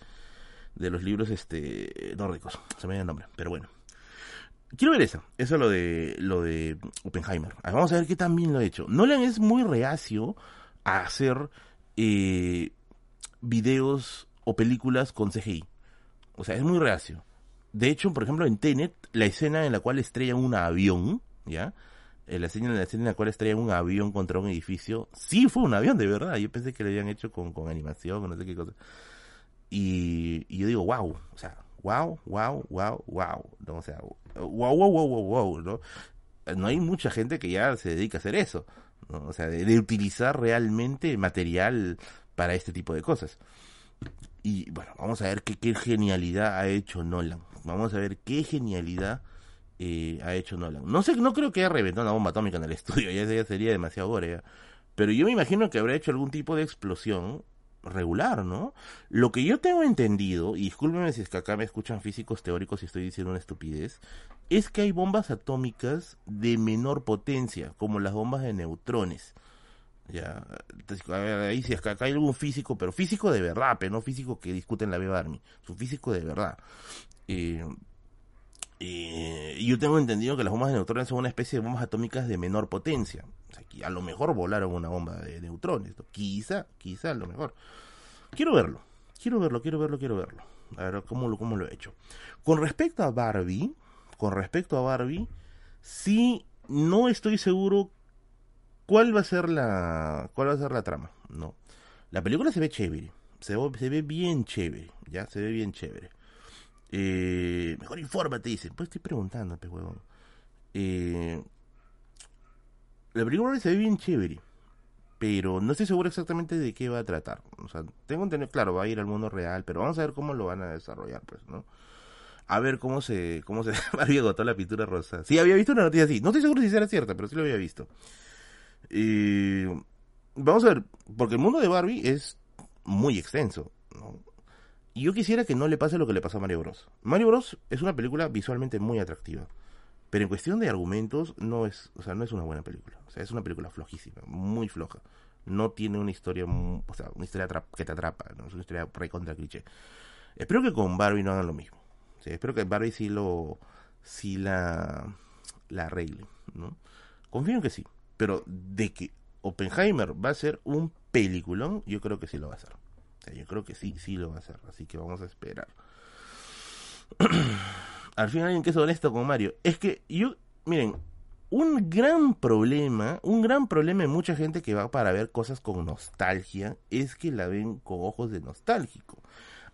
de los libros, este, nórdicos, se me viene el nombre, pero bueno. Quiero ver eso. Eso es lo de, lo de Oppenheimer. vamos a ver qué tan bien lo ha hecho. Nolan es muy reacio a hacer eh, videos o películas con CGI. O sea, es muy reacio. De hecho, por ejemplo, en Tenet, la escena en la cual estrellan un avión, ¿ya? Eh, la escena, la escena en la cual estrellan un avión contra un edificio, sí fue un avión, de verdad. Yo pensé que lo habían hecho con, con animación, no sé qué cosa. Y, y yo digo, wow, o sea, wow, wow, wow, wow. ¿no? O sea, wow, wow, wow, wow, wow, ¿no? No hay mucha gente que ya se dedica a hacer eso, ¿no? O sea, de, utilizar realmente material para este tipo de cosas. Y bueno, vamos a ver qué, qué genialidad ha hecho Nolan. Vamos a ver qué genialidad eh, ha hecho Nolan. No sé, no creo que haya reventado una bomba atómica en el estudio, ya, sería demasiado gore. Pero yo me imagino que habrá hecho algún tipo de explosión regular, ¿no? Lo que yo tengo entendido, y discúlpeme si es que acá me escuchan físicos teóricos y estoy diciendo una estupidez, es que hay bombas atómicas de menor potencia, como las bombas de neutrones. Ya, ahí si acá, hay algún físico, pero físico de verdad, pero no físico que discute en la Beba Army, su físico de verdad. Eh, eh, yo tengo entendido que las bombas de neutrones son una especie de bombas atómicas de menor potencia. O a lo mejor volaron una bomba de neutrones. Quizá, quizá a lo mejor. Quiero verlo, quiero verlo, quiero verlo, quiero verlo. A ver cómo lo, cómo lo he hecho. Con respecto a Barbie, con respecto a Barbie, sí no estoy seguro cuál va a ser la cuál va a ser la trama. No. La película se ve chévere. Se, ve bien chévere. Ya, se ve bien chévere. Eh, mejor infórmate, dicen. Pues estoy preguntando, pe huevón. Eh, la película se ve bien chévere, pero no estoy seguro exactamente de qué va a tratar. O sea, tengo entendido, claro, va a ir al mundo real, pero vamos a ver cómo lo van a desarrollar, pues, ¿no? A ver cómo se, cómo se Barbie agotó la pintura rosa. Sí, había visto una noticia así. No estoy seguro si será cierta, pero sí lo había visto. Y vamos a ver, porque el mundo de Barbie es muy extenso, ¿no? Y yo quisiera que no le pase lo que le pasó a Mario Bros. Mario Bros es una película visualmente muy atractiva. Pero en cuestión de argumentos, no es, o sea, no es una buena película. O sea, es una película flojísima, muy floja. No tiene una historia, o sea, una historia que te atrapa, ¿no? Es una historia contra cliché. Espero que con Barbie no hagan lo mismo. espero que Barbie sí lo, sí la, la arregle, ¿no? Confío en que sí. Pero de que Oppenheimer va a ser un peliculón, yo creo que sí lo va a hacer yo creo que sí, sí lo va a hacer. Así que vamos a esperar. Al final alguien que es honesto con Mario. Es que yo, miren, un gran problema, un gran problema de mucha gente que va para ver cosas con nostalgia es que la ven con ojos de nostálgico.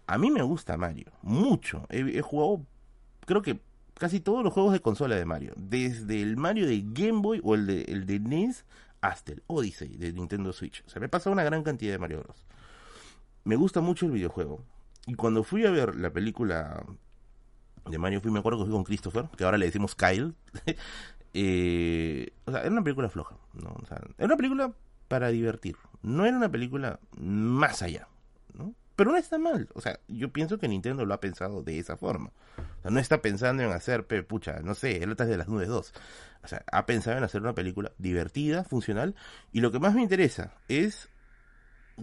A mí me gusta Mario, mucho. He, jugado, creo que casi todos los juegos de consola de Mario. Desde el Mario de Game Boy o el de, el de NES hasta el Odyssey de Nintendo Switch. O sea, me he pasado una gran cantidad de Mario Bros me gusta mucho el videojuego. Y cuando fui a ver la película de Mario, fui, me acuerdo que fui con Christopher, que ahora le decimos Kyle. eh, o sea, era una película floja, ¿no? Era una película para divertir. No era una película más allá. Pero no está mal. O sea, yo pienso que Nintendo lo ha pensado de esa forma. O sea, no está pensando en hacer, pucha, no sé, el de las nubes 2. O sea, ha pensado en hacer una película divertida, funcional. Y lo que más me interesa es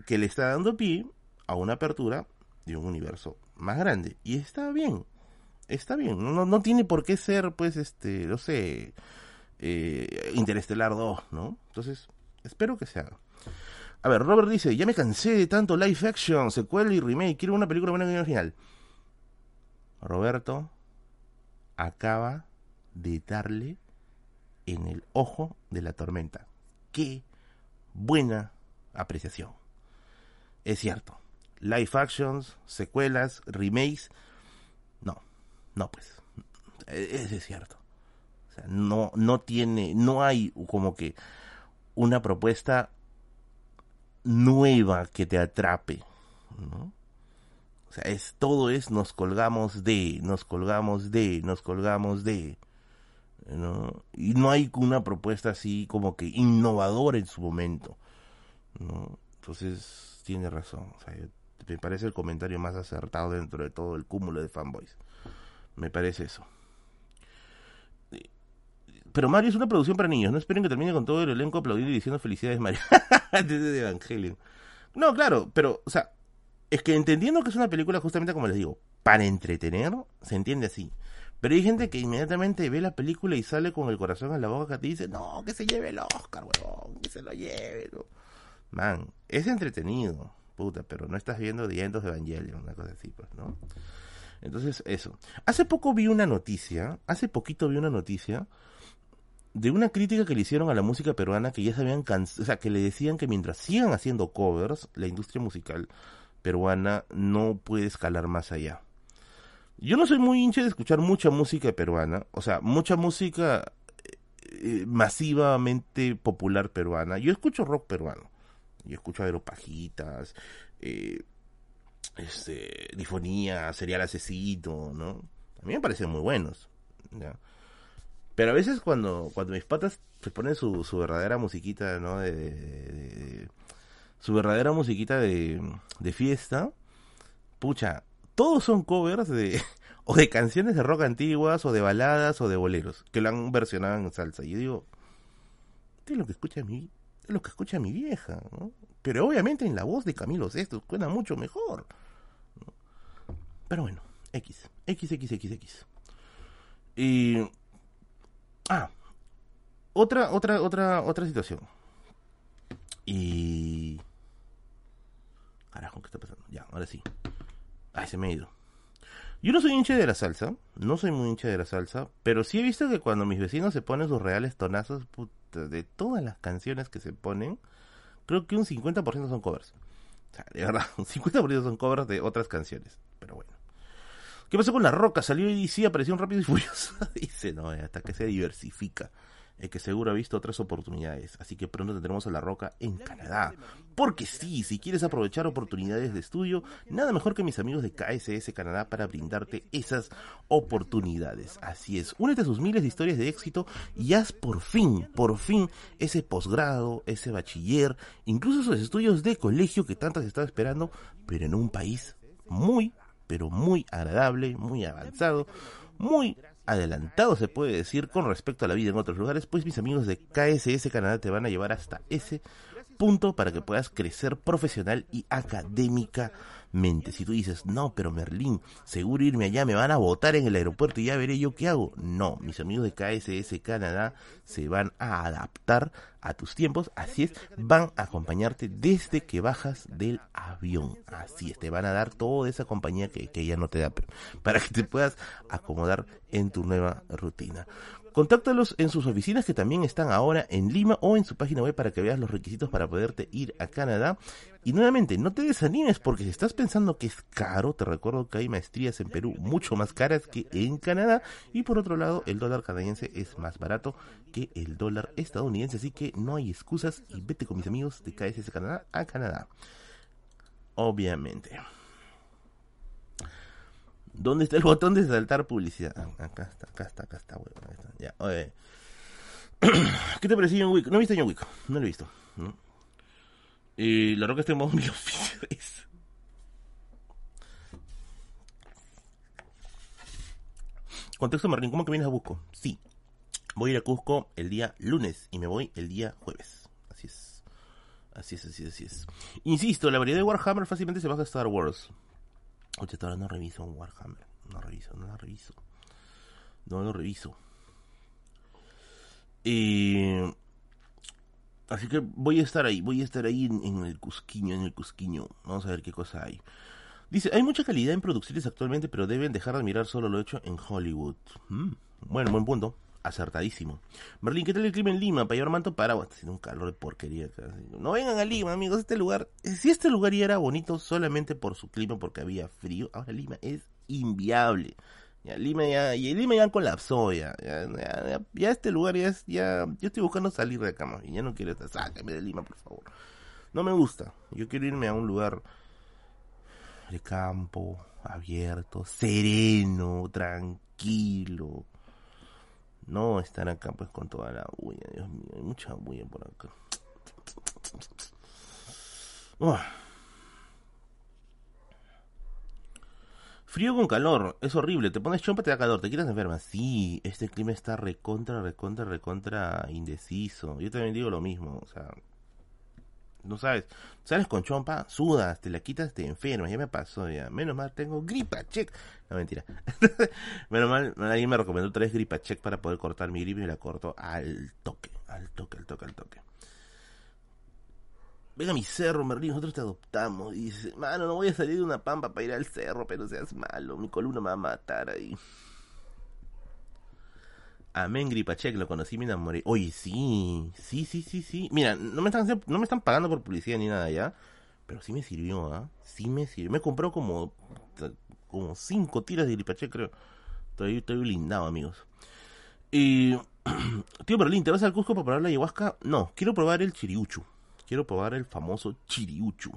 que le está dando pie a una apertura de un universo más grande. Y está bien, está bien, no, no tiene por qué ser, pues, este, no sé, eh, Interestelar 2, ¿no? Entonces, espero que se haga. A ver, Robert dice, ya me cansé de tanto live action, secuela y remake, quiero una película buena y original. Roberto acaba de darle en el ojo de la tormenta. Qué buena apreciación. es cierto. Live actions, secuelas, remakes, no, no pues, e-, es cierto. O sea, no, no tiene, no hay como que una propuesta nueva que te atrape, ¿no? O sea, es todo es nos colgamos de, nos colgamos de, nos colgamos de, ¿no? Y no hay una propuesta así como que innovadora en su momento, ¿no? Entonces, tiene razón, me parece el comentario más acertado dentro de todo el cúmulo de fanboys. Me parece eso. Pero Mario es una producción para niños. No esperen que termine con todo el elenco aplaudiendo y diciendo felicidades, Mario. Desde Evangelion. No, claro, pero, o sea, es que entendiendo que es una película, justamente como les digo, para entretener, se entiende así. Pero hay gente que inmediatamente ve la película y sale con el corazón en la boca que te dice, no, que se lleve el Oscar, huevón, que se lo lleve. Man, es entretenido, puta, pero no estás viendo The End of Evangelion, una cosa así, pues, ¿no? Entonces, eso. Hace poco vi una noticia, hace poquito vi una noticia de una crítica que le hicieron a la música peruana que ya se habían cansado, o sea, que le decían que mientras sigan haciendo covers, la industria musical peruana no puede escalar más allá. Yo no soy muy hincha de escuchar mucha música peruana, o sea, mucha música eh, eh, masivamente popular peruana. Yo escucho rock peruano, yo escucho aeropajitas, eh, este, difonía, serial asesino, ¿no? A mí me parecen muy buenos. ¿ya? Pero a veces cuando, cuando mis patas se ponen su, su verdadera musiquita, ¿no? De, su verdadera musiquita de, fiesta, pucha, todos son covers de o de canciones de rock antiguas o de baladas o de boleros que lo han versionado en salsa. Y yo digo, esto es lo que escucha mi, es lo que escucha mi vieja. Pero obviamente en la voz de Camilo Sesto suena mucho mejor. Pero bueno, X, X, X, X, X. Y Ah, otra, otra, otra, otra situación. Y... Carajo, ¿qué está pasando? Ya, ahora sí. Ay, se me ha ido. Yo no soy hincha de la salsa, no soy muy hincha de la salsa, pero sí he visto que cuando mis vecinos se ponen sus reales tonazos, de todas las canciones que se ponen, creo que un 50% son covers. O sea, de verdad, un 50% son covers de otras canciones. Pero bueno. ¿Qué pasó con La Roca? Salió y sí, apareció un Rápido y Furioso. Dice, no, eh, hasta que se diversifica. El que seguro ha visto otras oportunidades. Así que pronto tendremos a La Roca en Canadá. Porque sí, si quieres aprovechar oportunidades de estudio, nada mejor que mis amigos de KSS Canadá para brindarte esas oportunidades. Así es, únete a sus miles de historias de éxito y haz por fin, por fin, ese posgrado, ese bachiller, incluso esos estudios de colegio que tanto has estado esperando, pero en un país muy, pero muy agradable, muy avanzado, muy adelantado se puede decir con respecto a la vida en otros lugares, pues mis amigos de KSS Canadá te van a llevar hasta ese punto para que puedas crecer profesional y académicamente. Si tú dices, no, pero Merlín, seguro irme allá, me van a votar en el aeropuerto y ya veré yo qué hago. No, mis amigos de KSS Canadá se van a adaptar a tus tiempos, así es, van a acompañarte desde que bajas del avión. Así es, te van a dar toda esa compañía que, que ya no te da para que te puedas acomodar en tu nueva rutina. Contáctalos en sus oficinas que también están ahora en Lima o en su página web para que veas los requisitos para poderte ir a Canadá. Y nuevamente, no te desanimes porque si estás pensando que es caro, te recuerdo que hay maestrías en Perú mucho más caras que en Canadá. Y por otro lado, el dólar canadiense es más barato que el dólar estadounidense. Así que no hay excusas y vete con mis amigos de KSS Canadá a Canadá. Obviamente. ¿Dónde está el botón de saltar publicidad? Ah, acá está, acá está, acá está, Ya, oye. ¿Qué te pareció John Wick? No he visto John Wick, no lo he visto. Y la roca está en modo mi oficio es. Contexto Martín, ¿cómo que vienes a Cusco? Sí, voy a ir a Cusco el día lunes y me voy el día jueves. Así es. Así es, así es, así es. Insisto, la variedad de Warhammer fácilmente se baja a Star Wars. Oye, ahora no reviso un Warhammer. No reviso, no lo reviso. No lo reviso. Eh, así que voy a estar ahí, voy a estar ahí en, el Cusquiño, en el Cusquiño. Vamos a ver qué cosa hay. Dice, hay mucha calidad en producciones actualmente, pero deben dejar de mirar solo lo hecho en Hollywood. Mm, bueno, buen punto. Acertadísimo. Berlín, ¿qué tal el clima en Lima? Para llevar manto para... Está haciendo un calor de porquería. No vengan a Lima, amigos. Este lugar... Si este lugar ya era bonito solamente por su clima, porque había frío, ahora Lima es inviable. Ya, Lima ya, y Lima ya colapsó, ya, ya, ya, este lugar ya es, ya, yo estoy buscando salir de acá, y ya no quiero estar, sácame de Lima, por favor. No me gusta, yo quiero irme a un lugar de campo, abierto, sereno, tranquilo. No estar acá pues con toda la bulla, Dios mío, hay mucha bulla por acá. Frío con calor, es horrible, te pones chompa, te da calor, te quieres enferma. Sí, este clima está recontra, recontra, recontra indeciso. Yo también digo lo mismo, o sea, no sabes, sales con chompa, sudas, te la quitas, te enfermas, ya me pasó ya. Menos mal tengo gripa check. No mentira. Menos mal, alguien me recomendó tres gripa check para poder cortar mi gripe y la corto al toque, al toque, al toque, al toque venga mi cerro, Merlín, nosotros te adoptamos. Y dice, mano, no voy a salir de una pampa para ir al cerro, pero seas malo, mi columna me va a matar ahí. Amén, Gripachek, lo conocí, me enamoré. Oye, sí, sí, sí, sí, sí. Mira, no me están, no me están pagando por publicidad ni nada ya, pero sí me sirvió, ¿ah? Sí me sirvió. Me compró como, como cinco tiras de Gripachek, creo. Estoy, estoy blindado, amigos. Y, tío Berlín, ¿te vas al Cusco para probar la ayahuasca? No, quiero probar el chiriuchu quiero probar el famoso chiriuchu.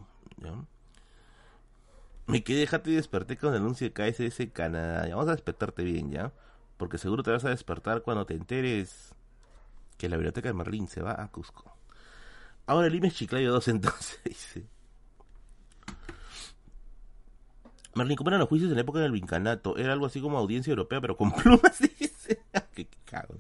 Me quedé, déjate y desperté con el anuncio de KSS Canadá. Ya, vamos a despertarte bien, ¿ya? Porque seguro te vas a despertar cuando te enteres que la biblioteca de Merlín se va a Cusco. Ahora el IME Chiclayo 2 entonces, dice. Merlín, ¿cómo eran los juicios en la época del vincanato? Era algo así como audiencia europea, pero con plumas, dice. qué cago.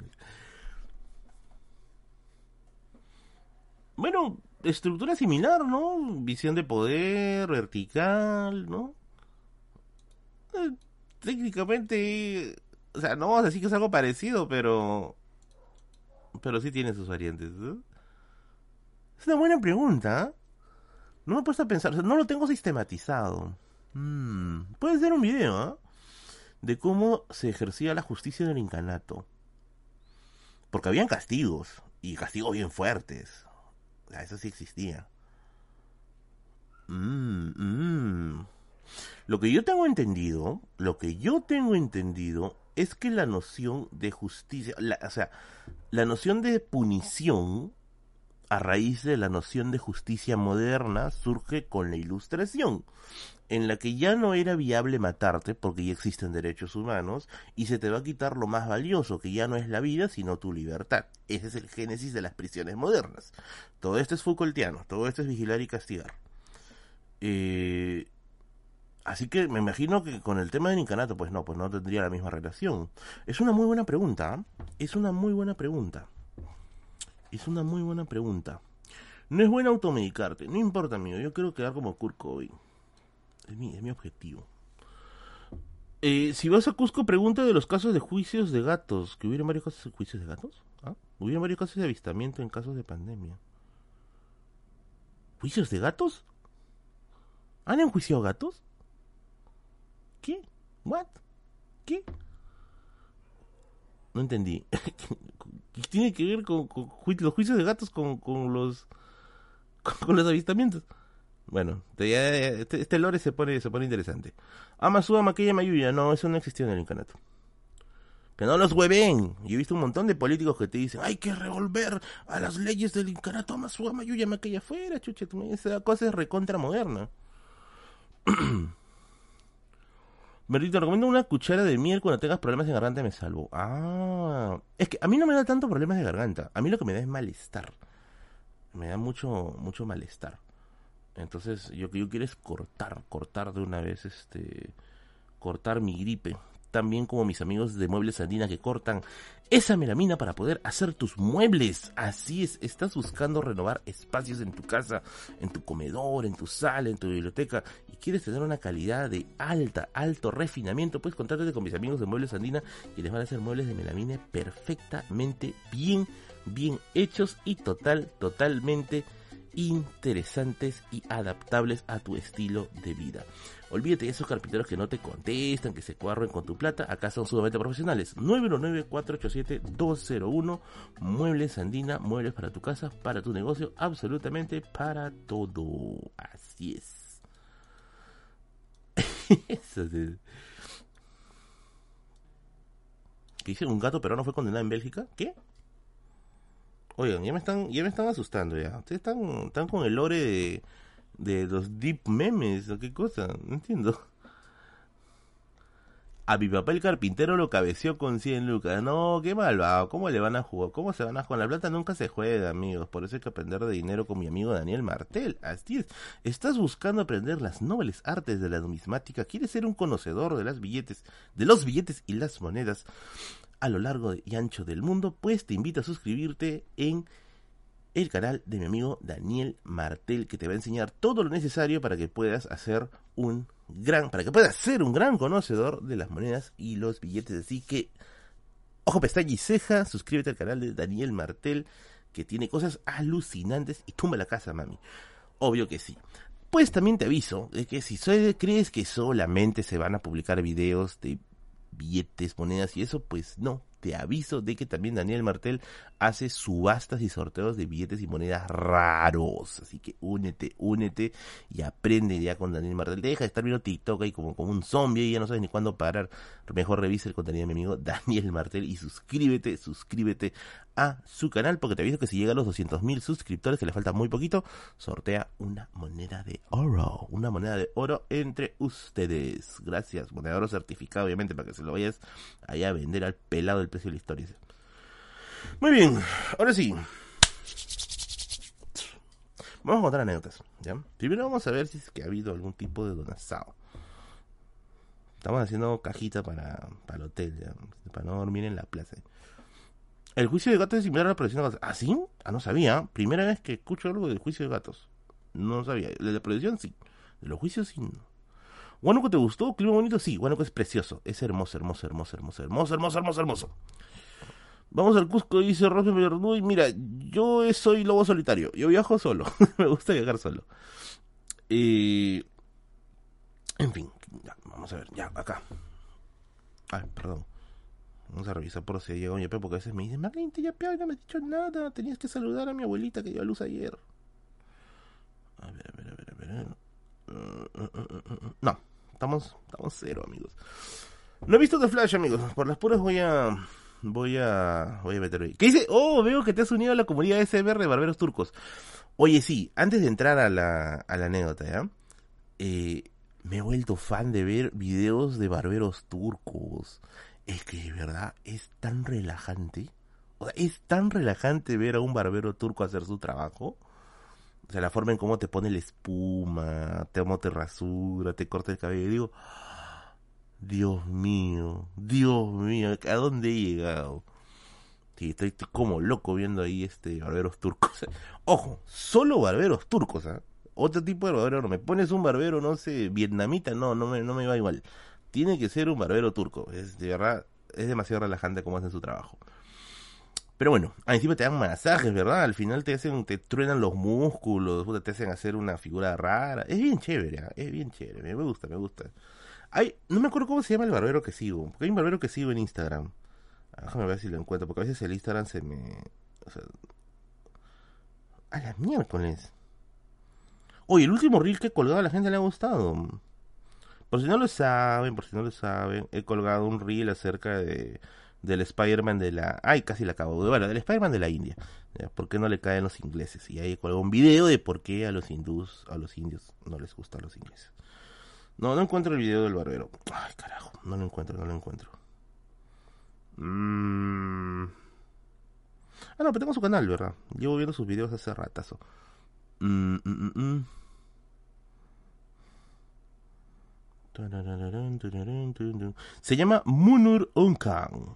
Bueno, estructura similar, ¿no? Visión de poder, vertical, ¿no? Eh, técnicamente, o sea, no vamos a decir que es algo parecido, pero... Pero sí tiene sus variantes. Es una buena pregunta. No me he puesto a pensar, no lo tengo sistematizado. Mm, puede ser un video, ¿eh? De cómo se ejercía la justicia en el incanato. Porque habían castigos, y castigos bien fuertes. Eso sí existía. Mm, mm. Lo que yo tengo entendido, lo que yo tengo entendido es que la noción de justicia, o sea, la noción de punición a raíz de la noción de justicia moderna surge con la ilustración en la que ya no era viable matarte porque ya existen derechos humanos y se te va a quitar lo más valioso, que ya no es la vida, sino tu libertad. Ese es el génesis de las prisiones modernas. Todo esto es Foucaultiano, todo esto es vigilar y castigar. Eh, así que me imagino que con el tema del incanato, pues no, pues no tendría la misma relación. Es una muy buena pregunta, ¿eh? es una muy buena pregunta. Es una muy buena pregunta. No es bueno automedicarte, no importa, amigo, yo quiero quedar como Kurt Cobain. Es mi, objetivo. Eh, si vas a Cusco, pregunta de los casos de juicios de gatos. ¿Que hubieron varios casos de juicios de gatos? ¿Ah? Hubieron varios casos de avistamiento en casos de pandemia. ¿Juicios de gatos? ¿Han enjuiciado gatos? ¿Qué? ¿What? ¿Qué? No entendí. ¿Qué tiene que ver con, los juicios de gatos con, con los con los avistamientos? Bueno, este, este, lore se pone, se pone interesante. Amasuda Maquilla Mayuya, no, eso no existió en el incanato. Que no los hueven. Y he visto un montón de políticos que te dicen, hay que revolver a las leyes del incanato Amasuda Mayuya Maquilla fuera, chucha, esa cosa es recontra moderna. Bertito, recomiendo una cuchara de miel cuando tengas problemas de garganta me salvo. Ah, es que a mí no me da tanto problemas de garganta. A mí lo que me da es malestar. Me da mucho, mucho malestar. Entonces, yo que yo quiero es cortar, cortar de una vez, este, cortar mi gripe. También como mis amigos de Muebles Andina que cortan esa melamina para poder hacer tus muebles. Así es, estás buscando renovar espacios en tu casa, en tu comedor, en tu sala, en tu biblioteca y quieres tener una calidad de alta, alto refinamiento, puedes contarte con mis amigos de Muebles Andina y les van a hacer muebles de melamina perfectamente bien, bien hechos y total, totalmente interesantes y adaptables a tu estilo de vida. Olvídate de esos carpinteros que no te contestan, que se cuarren con tu plata. Acá son sumamente profesionales. 919-487-201. Muebles Andina, muebles para tu casa, para tu negocio, absolutamente para todo. Así es. Eso es. ¿Qué dice? ¿Un gato peruano fue condenado en Bélgica? ¿Qué? Oigan, ya me están, ya me están asustando ya. Ustedes están, están con el lore de, de los deep memes o qué cosa. No entiendo. A mi papá el carpintero lo cabeció con 100 lucas. No, qué malvado. ¿Cómo le van a jugar? ¿Cómo se van a jugar? La plata nunca se juega, amigos. Por eso hay que aprender de dinero con mi amigo Daniel Martel. Así es. ¿Estás buscando aprender las nobles artes de la numismática? ¿Quieres ser un conocedor de las billetes, de los billetes y las monedas a lo largo y ancho del mundo? Pues te invito a suscribirte en el canal de mi amigo Daniel Martel que te va a enseñar todo lo necesario para que puedas hacer un gran, para que puedas ser un gran conocedor de las monedas y los billetes. Así que, ojo, pestaña y ceja, suscríbete al canal de Daniel Martel, que tiene cosas alucinantes y tumba la casa, mami. Obvio que sí. Pues también te aviso de que si crees que solamente se van a publicar videos de billetes, monedas y eso, pues no, te aviso de que también Daniel Martel hace subastas y sorteos de billetes y monedas raros. Así que únete, únete y aprende ya con Daniel Martel. Deja de estar viendo TikTok ahí como, como un zombie y ya no sabes ni cuándo parar. Mejor revisa el contenido de mi amigo Daniel Martel y suscríbete, suscríbete a su canal porque te aviso que si llega a los 200.000 suscriptores, que le falta muy poquito, sortea una moneda de oro. Una moneda de oro entre ustedes. Gracias, moneda de oro certificado obviamente para que se lo vayas allá a vender al pelado precio la historia. Muy bien, ahora sí. Vamos a contar anécdotas. Primero vamos a ver si es que ha habido algún tipo de donazado. Estamos haciendo cajita para, para el hotel. Para no dormir en la plaza. El juicio de gatos es similar a la protección de gatos. ¿Ah, sí? Ah, no sabía. Primera vez que escucho algo del juicio de gatos. No sabía. De la protección sí. De los juicios sí. ¿Huánuco te gustó? ¿Clima bonito? Sí, Huánuco es precioso. Es hermoso, hermoso, hermoso, hermoso, hermoso, hermoso, hermoso, hermoso. Vamos al Cusco, dice Rosy Y mira, yo soy lobo solitario. Yo viajo solo. Me gusta viajar solo. Y... En fin, ya, vamos a ver, ya, acá. Ay, perdón. Vamos a revisar por si llegó Yape, porque a veces me dicen, Marlene, ya no me has dicho nada. Tenías que saludar a mi abuelita que dio a luz ayer. A ver, a ver, a ver, a ver. Uh, uh, no, estamos, estamos cero, amigos. No he visto The Flash, amigos. Por las puras voy a voy a voy a meter ahí. ¿Qué dice? Oh, veo que te has unido a la comunidad SBR de barberos turcos. Oye, sí, antes de entrar a la, a la anécdota, ¿ya? Eh, me he vuelto fan de ver videos de barberos turcos. Es que de verdad es tan relajante. O sea, es tan relajante ver a un barbero turco hacer su trabajo. O sea, la forma en cómo te pone la espuma, te, cómo te rasura, te corta el cabello. Digo, Dios mío, Dios mío, ¿a dónde he llegado? Sí, estoy, como loco viendo ahí este barberos turcos. Ojo, solo barberos turcos, ¿ah? Otro tipo de barbero, no me pones un barbero, no sé, vietnamita, no, no me, no me va igual. Tiene que ser un barbero turco, es de verdad, es demasiado relajante cómo hacen su trabajo. Pero bueno, encima te dan masajes, ¿verdad? Al final te hacen, te truenan los músculos, te hacen hacer una figura rara. Es bien chévere, ¿ah? es bien chévere, me gusta, me gusta. Hay, no me acuerdo cómo se llama el barbero que sigo. Porque hay un barbero que sigo en Instagram. Ah, déjame ver si lo encuentro. Porque a veces el Instagram se me. O sea, a las miércoles. Oye, el último reel que he colgado a la gente le ha gustado. Por si no lo saben, por si no lo saben, he colgado un reel acerca de del Spider-Man de la... Ay, casi la acabo de... Bueno, del Spider-Man de la India. ¿Por qué no le caen los ingleses? Y colgado un video de por qué a los hindús, a los indios, no les gustan los ingleses. No, no encuentro el video del barbero. Ay, carajo. No lo encuentro, no lo encuentro. Mm. Ah, no, pero tengo su canal, ¿verdad? Llevo viendo sus videos hace ratazo. Mm, mm, Se llama Munur Onkan.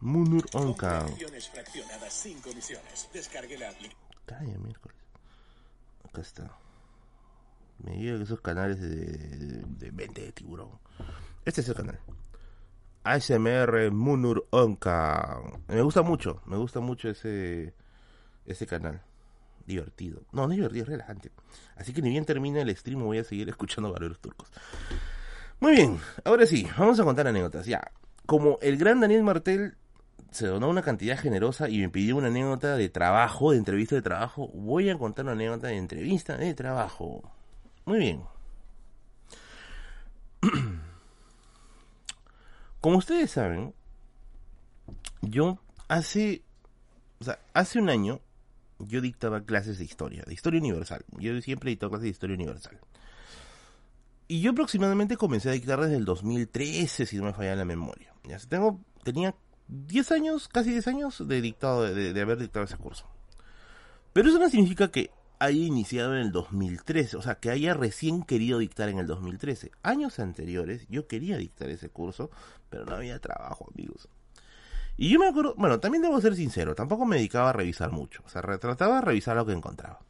Munur Onkan. Calla, miércoles. Acá está. Me digo que esos canales de, de, venta de tiburón. Este es el canal. ASMR Munur Onka. Me gusta mucho, me gusta mucho ese ese canal. divertido. No, no es divertido, es relajante. Así que ni bien termine el stream voy a seguir escuchando barberos turcos. Muy bien, ahora sí, vamos a contar anécdotas. Ya, como el gran Daniel Martel se donó una cantidad generosa y me pidió una anécdota de trabajo, de entrevista de trabajo, voy a contar una anécdota de entrevista de trabajo. Muy bien. Como ustedes saben, yo hace, o sea, hace un año yo dictaba clases de historia, de historia universal. Yo siempre dictaba clases de historia universal. Y yo aproximadamente comencé a dictar desde el 2013, si no me falla la memoria. Ya tengo, tenía 10 años, casi 10 años de dictado, de, de haber dictado ese curso. Pero eso no significa que haya iniciado en el 2013, o sea, que haya recién querido dictar en el 2013. Años anteriores yo quería dictar ese curso, pero no había trabajo, amigos. Y yo me acuerdo, bueno, también debo ser sincero, tampoco me dedicaba a revisar mucho, o sea, trataba de revisar lo que encontraba.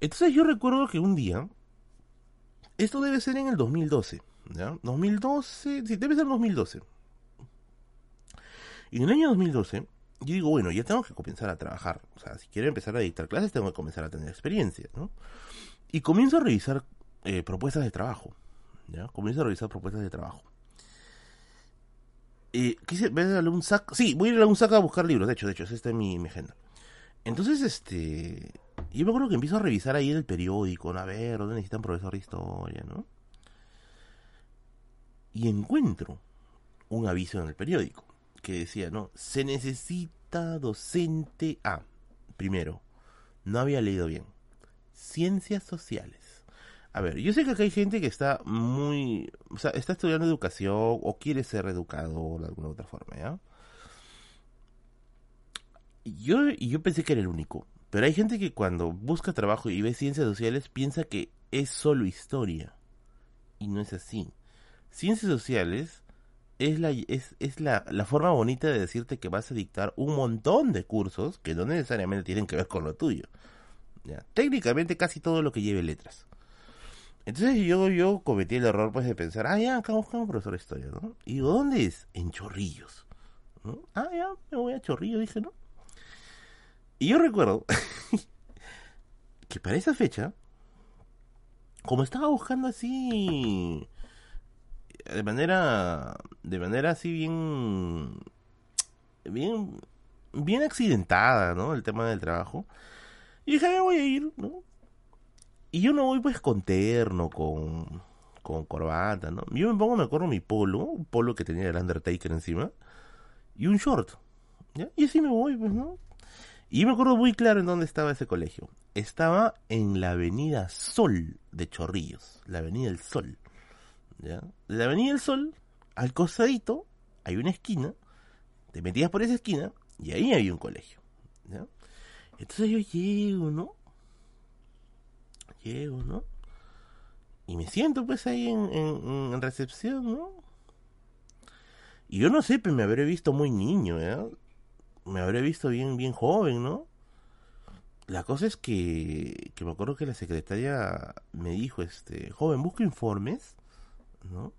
Entonces yo recuerdo que un día, esto debe ser en el 2012, ¿ya? 2012, sí, debe ser 2012. Y en el año 2012, yo digo, bueno, ya tengo que comenzar a trabajar. O sea, si quiero empezar a dictar clases, tengo que comenzar a tener experiencia, ¿no? Y comienzo a revisar eh, propuestas de trabajo, ¿ya? Comienzo a revisar propuestas de trabajo. Eh, quise ver un saco. Sí, voy a ir a un saco a buscar libros. De hecho, de hecho, esta es mi, mi agenda. Entonces, este. Yo me acuerdo que empiezo a revisar ahí el periódico, a ver dónde necesitan profesor de historia, ¿no? Y encuentro un aviso en el periódico que decía, ¿no? Se necesita docente A. primero, no había leído bien. Ciencias sociales. A ver, yo sé que acá hay gente que está muy, o sea, está estudiando educación o quiere ser educador de alguna otra forma, ¿ya? Yo, yo pensé que era el único, pero hay gente que cuando busca trabajo y ve ciencias sociales piensa que es solo historia. Y no es así. Ciencias sociales es la, es, es la, la, forma bonita de decirte que vas a dictar un montón de cursos que no necesariamente tienen que ver con lo tuyo. Técnicamente casi todo lo que lleve letras. Entonces yo, yo cometí el error pues de pensar, ah, ya, acá buscamos profesor de historia, ¿no? Y digo, ¿dónde es? En Chorrillos. ¿no? Ah, ya, me voy a Chorrillos, dije, ¿no? Y yo recuerdo que para esa fecha, como estaba buscando así de manera de manera así bien bien bien accidentada, ¿no? El tema del trabajo. Y dije, me voy a ir, ¿no? Y yo no voy pues con terno, con, con corbata, ¿no? Yo me pongo, me acuerdo, mi polo, un polo que tenía el Undertaker encima, y un short, ¿ya? Y así me voy, pues, ¿no? Y me acuerdo muy claro en dónde estaba ese colegio. Estaba en la avenida Sol de Chorrillos, la avenida del Sol. De la avenida del Sol, al costadito, hay una esquina, te metías por esa esquina, y ahí había un colegio. Entonces yo llego, ¿no? Llego, ¿no? Y me siento pues ahí en, en, recepción, ¿no? Y yo no sé, pues me habré visto muy niño, ¿ya? Me habré visto bien, bien joven, ¿no? La cosa es que, que me acuerdo que la secretaria me dijo, este, joven, busca informes, ¿no?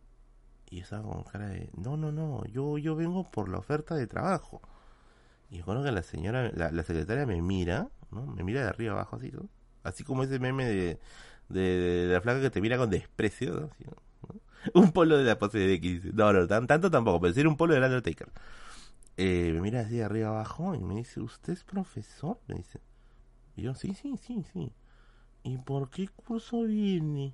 Y estaba con cara de, no, no, no, yo, yo vengo por la oferta de trabajo. Y recuerdo que la señora, la, la, secretaria me mira, ¿no? Me mira de arriba abajo así, ¿no? Así como ese meme de, de, la flaca que te mira con desprecio, ¿no? Un polo de la pose de X, dice. No, no, tan, tanto tampoco, pero decir un polo del Undertaker. Eh, me mira así de arriba abajo y me dice, ¿usted es profesor? Me dice. Y yo, sí, sí, sí, sí. ¿Y por qué curso viene?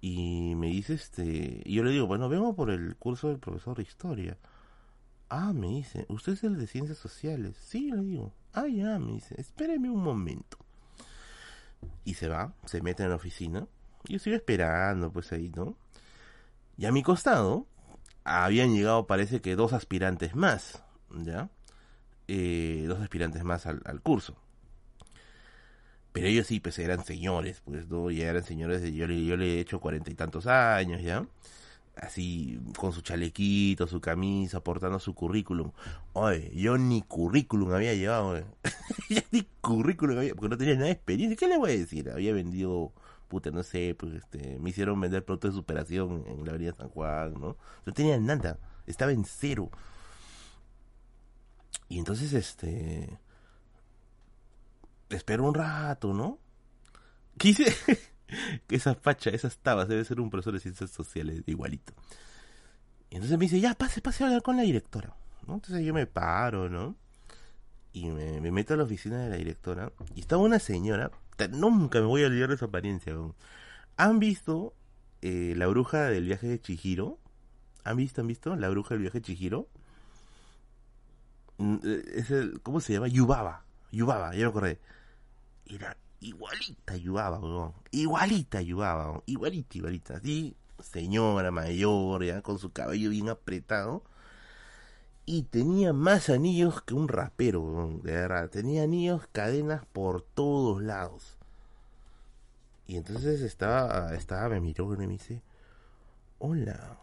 Y me dice, este, y yo le digo, bueno, vengo por el curso del profesor de historia. Ah, me dice, ¿usted es el de ciencias sociales? Sí, le digo. Ah, ya, me dice, espéreme un momento. Y se va, se mete en la oficina. Yo estoy esperando, pues ahí, ¿no? Y a mi costado habían llegado, parece que dos aspirantes más, ¿ya? Eh, dos aspirantes más al, curso. Pero ellos sí, pues eran señores, pues, ¿no? Ya eran señores, yo, le, yo he hecho cuarenta y tantos años, ¿ya? así con su chalequito, su camisa, portando su currículum. Oye, yo ni currículum había llevado, ya ni currículum había, porque no tenía nada de experiencia. ¿Qué le voy a decir? Había vendido, puta, no sé, pues este, me hicieron vender productos de superación en la avenida San Juan, ¿no? No tenía nada, estaba en cero. Y entonces, este, espero un rato, ¿no? Quise que esa facha, esas tabas, debe ser un profesor de ciencias sociales, igualito. Y entonces me dice, ya, pase, pase a hablar con la directora. ¿no? Entonces yo me paro, ¿no? Y me, meto a la oficina de la directora. Y estaba una señora, nunca me voy a olvidar de su apariencia. ¿Han visto eh, la bruja del viaje de Chihiro? ¿Han visto, han visto la bruja del viaje de Chihiro? Mm, eh, ¿Cómo se llama? Yubaba. Yubaba, ya me acordé. Era igualita weón. Igualita Yubaba, igualita, igualita. Así, señora mayor, ya, con su cabello bien apretado. Y tenía más anillos que un rapero, de verdad. Tenía anillos, cadenas por todos lados. Y entonces estaba, estaba, me miró y me dice, hola,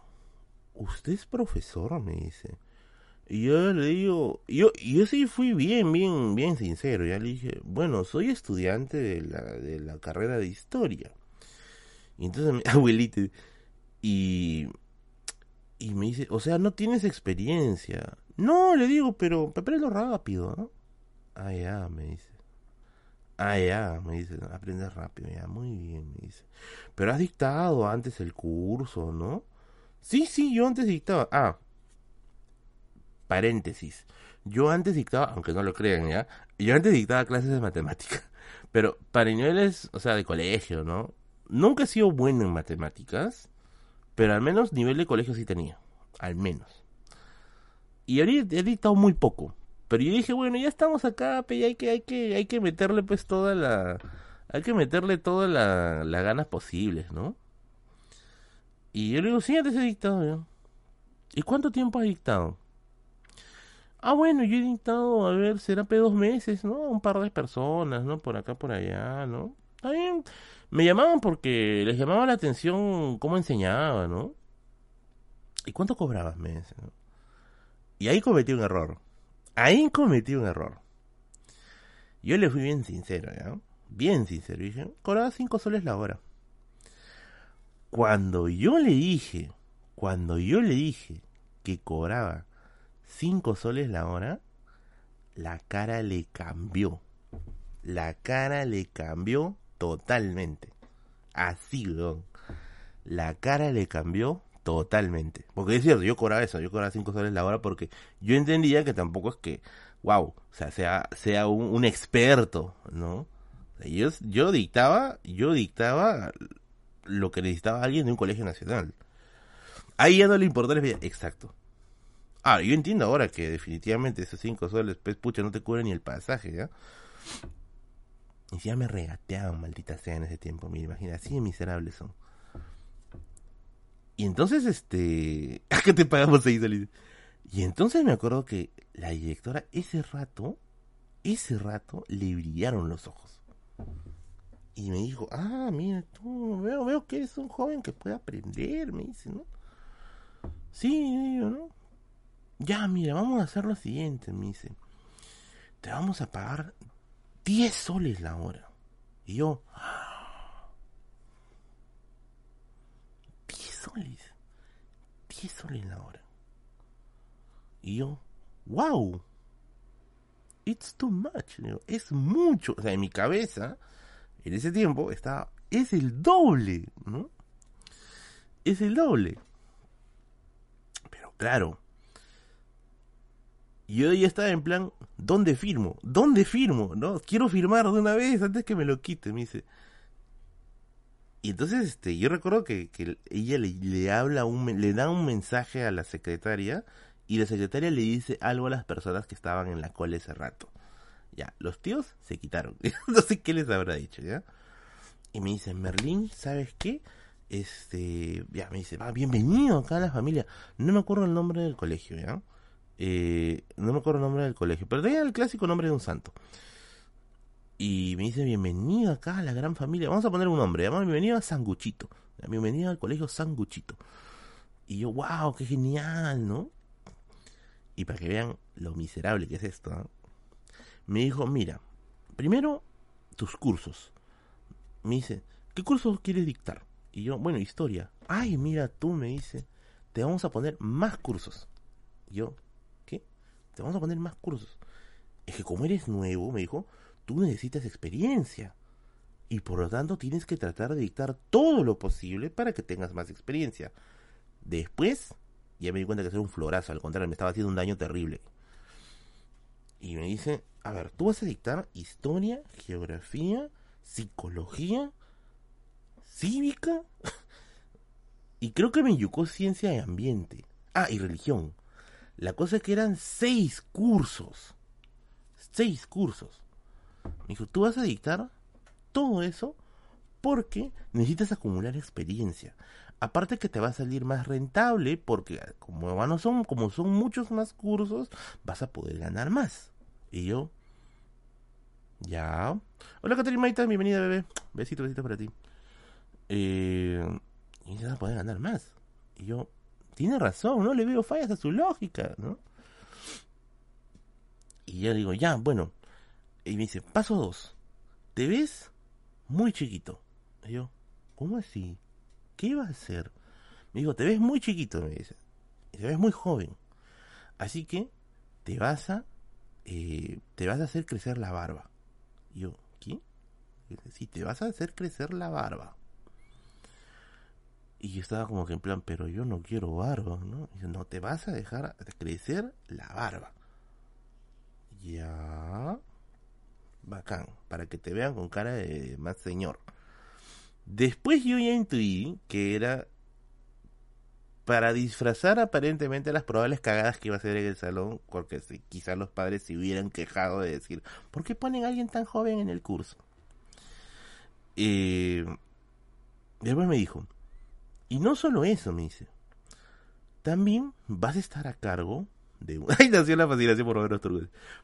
¿usted es profesor? Me dice. Y yo le digo, yo, yo sí fui bien, bien, bien sincero. Ya le dije, bueno, soy estudiante de la, de la carrera de historia. Y entonces mi abuelita, y, y me dice, o sea, no tienes experiencia. No, le digo, pero aprendo rápido, ¿no? Ah, ya, me dice. Ah, ya, me dice, aprendes rápido, ya, muy bien, me dice. Pero has dictado antes el curso, ¿no? Sí, sí, yo antes dictaba. Ah, paréntesis. Yo antes dictaba, aunque no lo crean, ¿ya? Yo antes dictaba clases de matemática. Pero para niveles, o sea, de colegio, ¿no? Nunca he sido bueno en matemáticas, pero al menos nivel de colegio sí tenía. Al menos. Y ahorita he dictado muy poco. Pero yo dije, bueno, ya estamos acá, hay que, hay que, hay que meterle pues toda la. Hay que meterle todas las ganas posibles, ¿no? Y yo le digo, sí, antes he dictado ya. ¿Y cuánto tiempo has dictado? Ah, bueno, yo he dictado, a ver, será pe dos meses, ¿no? Un par de personas, ¿no? Por acá, por allá, ¿no? Está bien. Me llamaban porque les llamaba la atención cómo enseñaba, ¿no? ¿Y cuánto cobrabas? Me ¿no? Y ahí cometí un error. Ahí cometí un error. Yo le fui bien sincero, ¿ya? Bien sincero. Dije, cobraba cinco soles la hora. Cuando yo le dije, cuando yo le dije que cobraba 5 soles la hora, la cara le cambió. La cara le cambió totalmente. Así, weón. La cara le cambió totalmente. Porque es cierto, yo cobraba eso, yo cobraba 5 soles la hora porque yo entendía que tampoco es que, wow, o sea, sea, sea un, experto, ¿no? yo, yo dictaba, yo dictaba lo que necesitaba alguien de un colegio nacional. Ahí ya no le importaba, exacto. Ah, yo entiendo ahora que definitivamente esos 5 soles, pues pucha, no te cubren ni el pasaje, ¿ya? Y ya me regateaban, maldita sea, en ese tiempo, mira, imagina, así de miserables son. Y entonces, este... ¿A qué te pagamos ahí, soles? Y entonces me acuerdo que la directora, ese rato, ese rato, le brillaron los ojos. Y me dijo, ah, mira, tú, veo, veo que eres un joven que puede aprender, me dice, ¿no? Sí, ¿no? Ya, mira, vamos a hacer lo siguiente, me dice. Te vamos a pagar 10 soles la hora. Y yo, 10 soles. 10 soles la hora. Y yo, wow. It's too much. Es mucho. O sea, en mi cabeza, en ese tiempo, estaba, es el doble, ¿no? Es el doble. Pero claro, y yo ya estaba en plan, ¿dónde firmo? ¿Dónde firmo? ¿No? Quiero firmar de una vez antes que me lo quite, me dice. Y entonces este, yo recuerdo que, ella le, habla, un, le da un mensaje a la secretaria y la secretaria le dice algo a las personas que estaban en la cola ese rato. Ya, los tíos se quitaron. no sé qué les habrá dicho, ¿ya? Y me dice, Merlín, ¿sabes qué? Este, ya, me dice, va, bienvenido acá a la familia. No me acuerdo el nombre del colegio, ¿ya? Eh, no me acuerdo el nombre del colegio, pero tenía el clásico nombre de un santo. Y me dice, bienvenido acá a la gran familia. Vamos a poner un nombre, llama bienvenido a Sanguchito. Bienvenido al colegio Sanguchito. Y yo, wow, qué genial, ¿no? Y para que vean lo miserable que es esto, me dijo, mira, primero tus cursos. Me dice, ¿qué cursos quieres dictar? Y yo, bueno, historia. Ay, mira, tú me dice, te vamos a poner más cursos. Y yo, te vamos a poner más cursos. Es que como eres nuevo, me dijo, tú necesitas experiencia. Y por lo tanto tienes que tratar de dictar todo lo posible para que tengas más experiencia. Después, ya me di cuenta que era un florazo, al contrario, me estaba haciendo un daño terrible. Y me dice, a ver, tú vas a dictar historia, geografía, psicología, cívica, y creo que me yucó ciencia y ambiente. Ah, y religión. La cosa es que eran seis cursos. Seis cursos. Me dijo, tú vas a dictar todo eso porque necesitas acumular experiencia. Aparte que te va a salir más rentable porque como son, como son muchos más cursos, vas a poder ganar más. Y yo, ya. Hola Caterina Maita, bienvenida bebé. Besito, besito para ti. Eh, y vas a poder ganar más. Y yo, tiene razón, no le veo fallas a su lógica, ¿no? Y ya digo, ya, bueno. Y me dice, paso dos. ¿Te ves muy chiquito. Y yo, ¿cómo así? ¿Qué iba a hacer? Me dijo, te ves muy chiquito, me dice. Te ves muy joven. Así que te vas a eh, te vas a hacer crecer la barba. Y yo, ¿qué? Sí, te vas a hacer crecer la barba. Y yo estaba como que en plan, pero yo no quiero barba, ¿no? Y dice, no, te vas a dejar crecer la barba. Ya bacán, para que te vean con cara de más señor. Después yo ya intuí que era para disfrazar aparentemente las probables cagadas que iba a hacer en el salón, porque si, quizás los padres se hubieran quejado de decir, ¿por qué ponen a alguien tan joven en el curso? y después me dijo, y no solo eso, me dice, también vas a estar a cargo de un... nació la fascinación por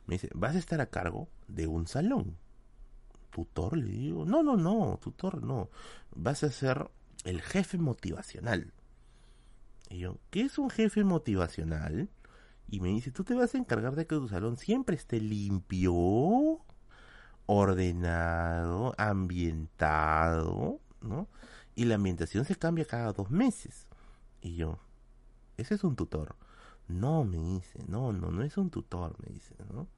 Me dice, vas a estar a cargo de un salón. Tutor, le digo. No, no, no, tutor no. Vas a ser el jefe motivacional. Y yo, ¿qué es un jefe motivacional? Y me dice, tú te vas a encargar de que tu salón siempre esté limpio, ordenado, ambientado, ¿no? Y la ambientación se cambia cada dos meses. Y yo, ese es un tutor. No, me dice, no, no, no es un tutor, me dice, ¿no?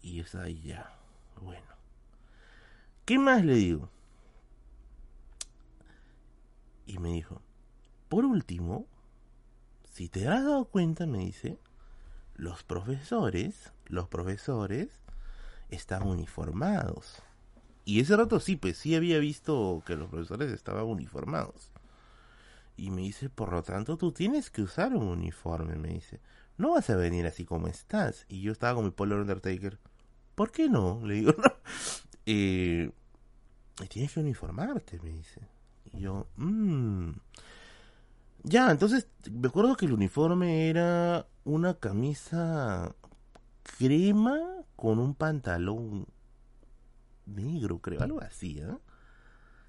Y es ahí ya, bueno. ¿Qué más le digo? Y me dijo, por último, si te has dado cuenta, me dice, los profesores, los profesores están uniformados. Y ese rato sí, pues sí había visto que los profesores estaban uniformados. Y me dice, por lo tanto, tú tienes que usar un uniforme, me dice. No vas a venir así como estás. Y yo estaba con mi polo Undertaker. ¿Por qué no? Le digo, no. Eh, tienes que uniformarte, me dice. Y yo, mmm. Ya, entonces, me acuerdo que el uniforme era una camisa crema con un pantalón negro, creo, algo así, ¿eh?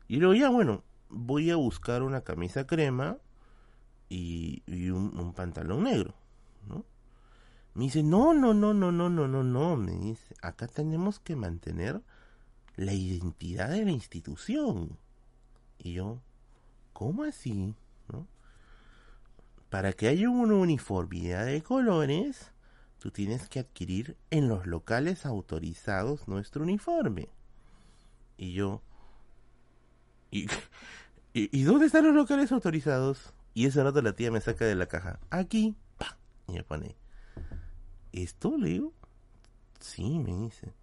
Y luego ya, bueno, voy a buscar una camisa crema y, un, pantalón negro, ¿no? Me dice, no, no, no, no, no, no, no, no, me dice, acá tenemos que mantener la identidad de la institución. Y yo, ¿cómo así? ¿No? Para que haya una uniformidad de colores, tú tienes que adquirir en los locales autorizados nuestro uniforme. Y yo, y, y, dónde están los locales autorizados? Y ese rato la tía me saca de la caja. Aquí. Y me pone. ¿Esto, le digo? Sí, me dice.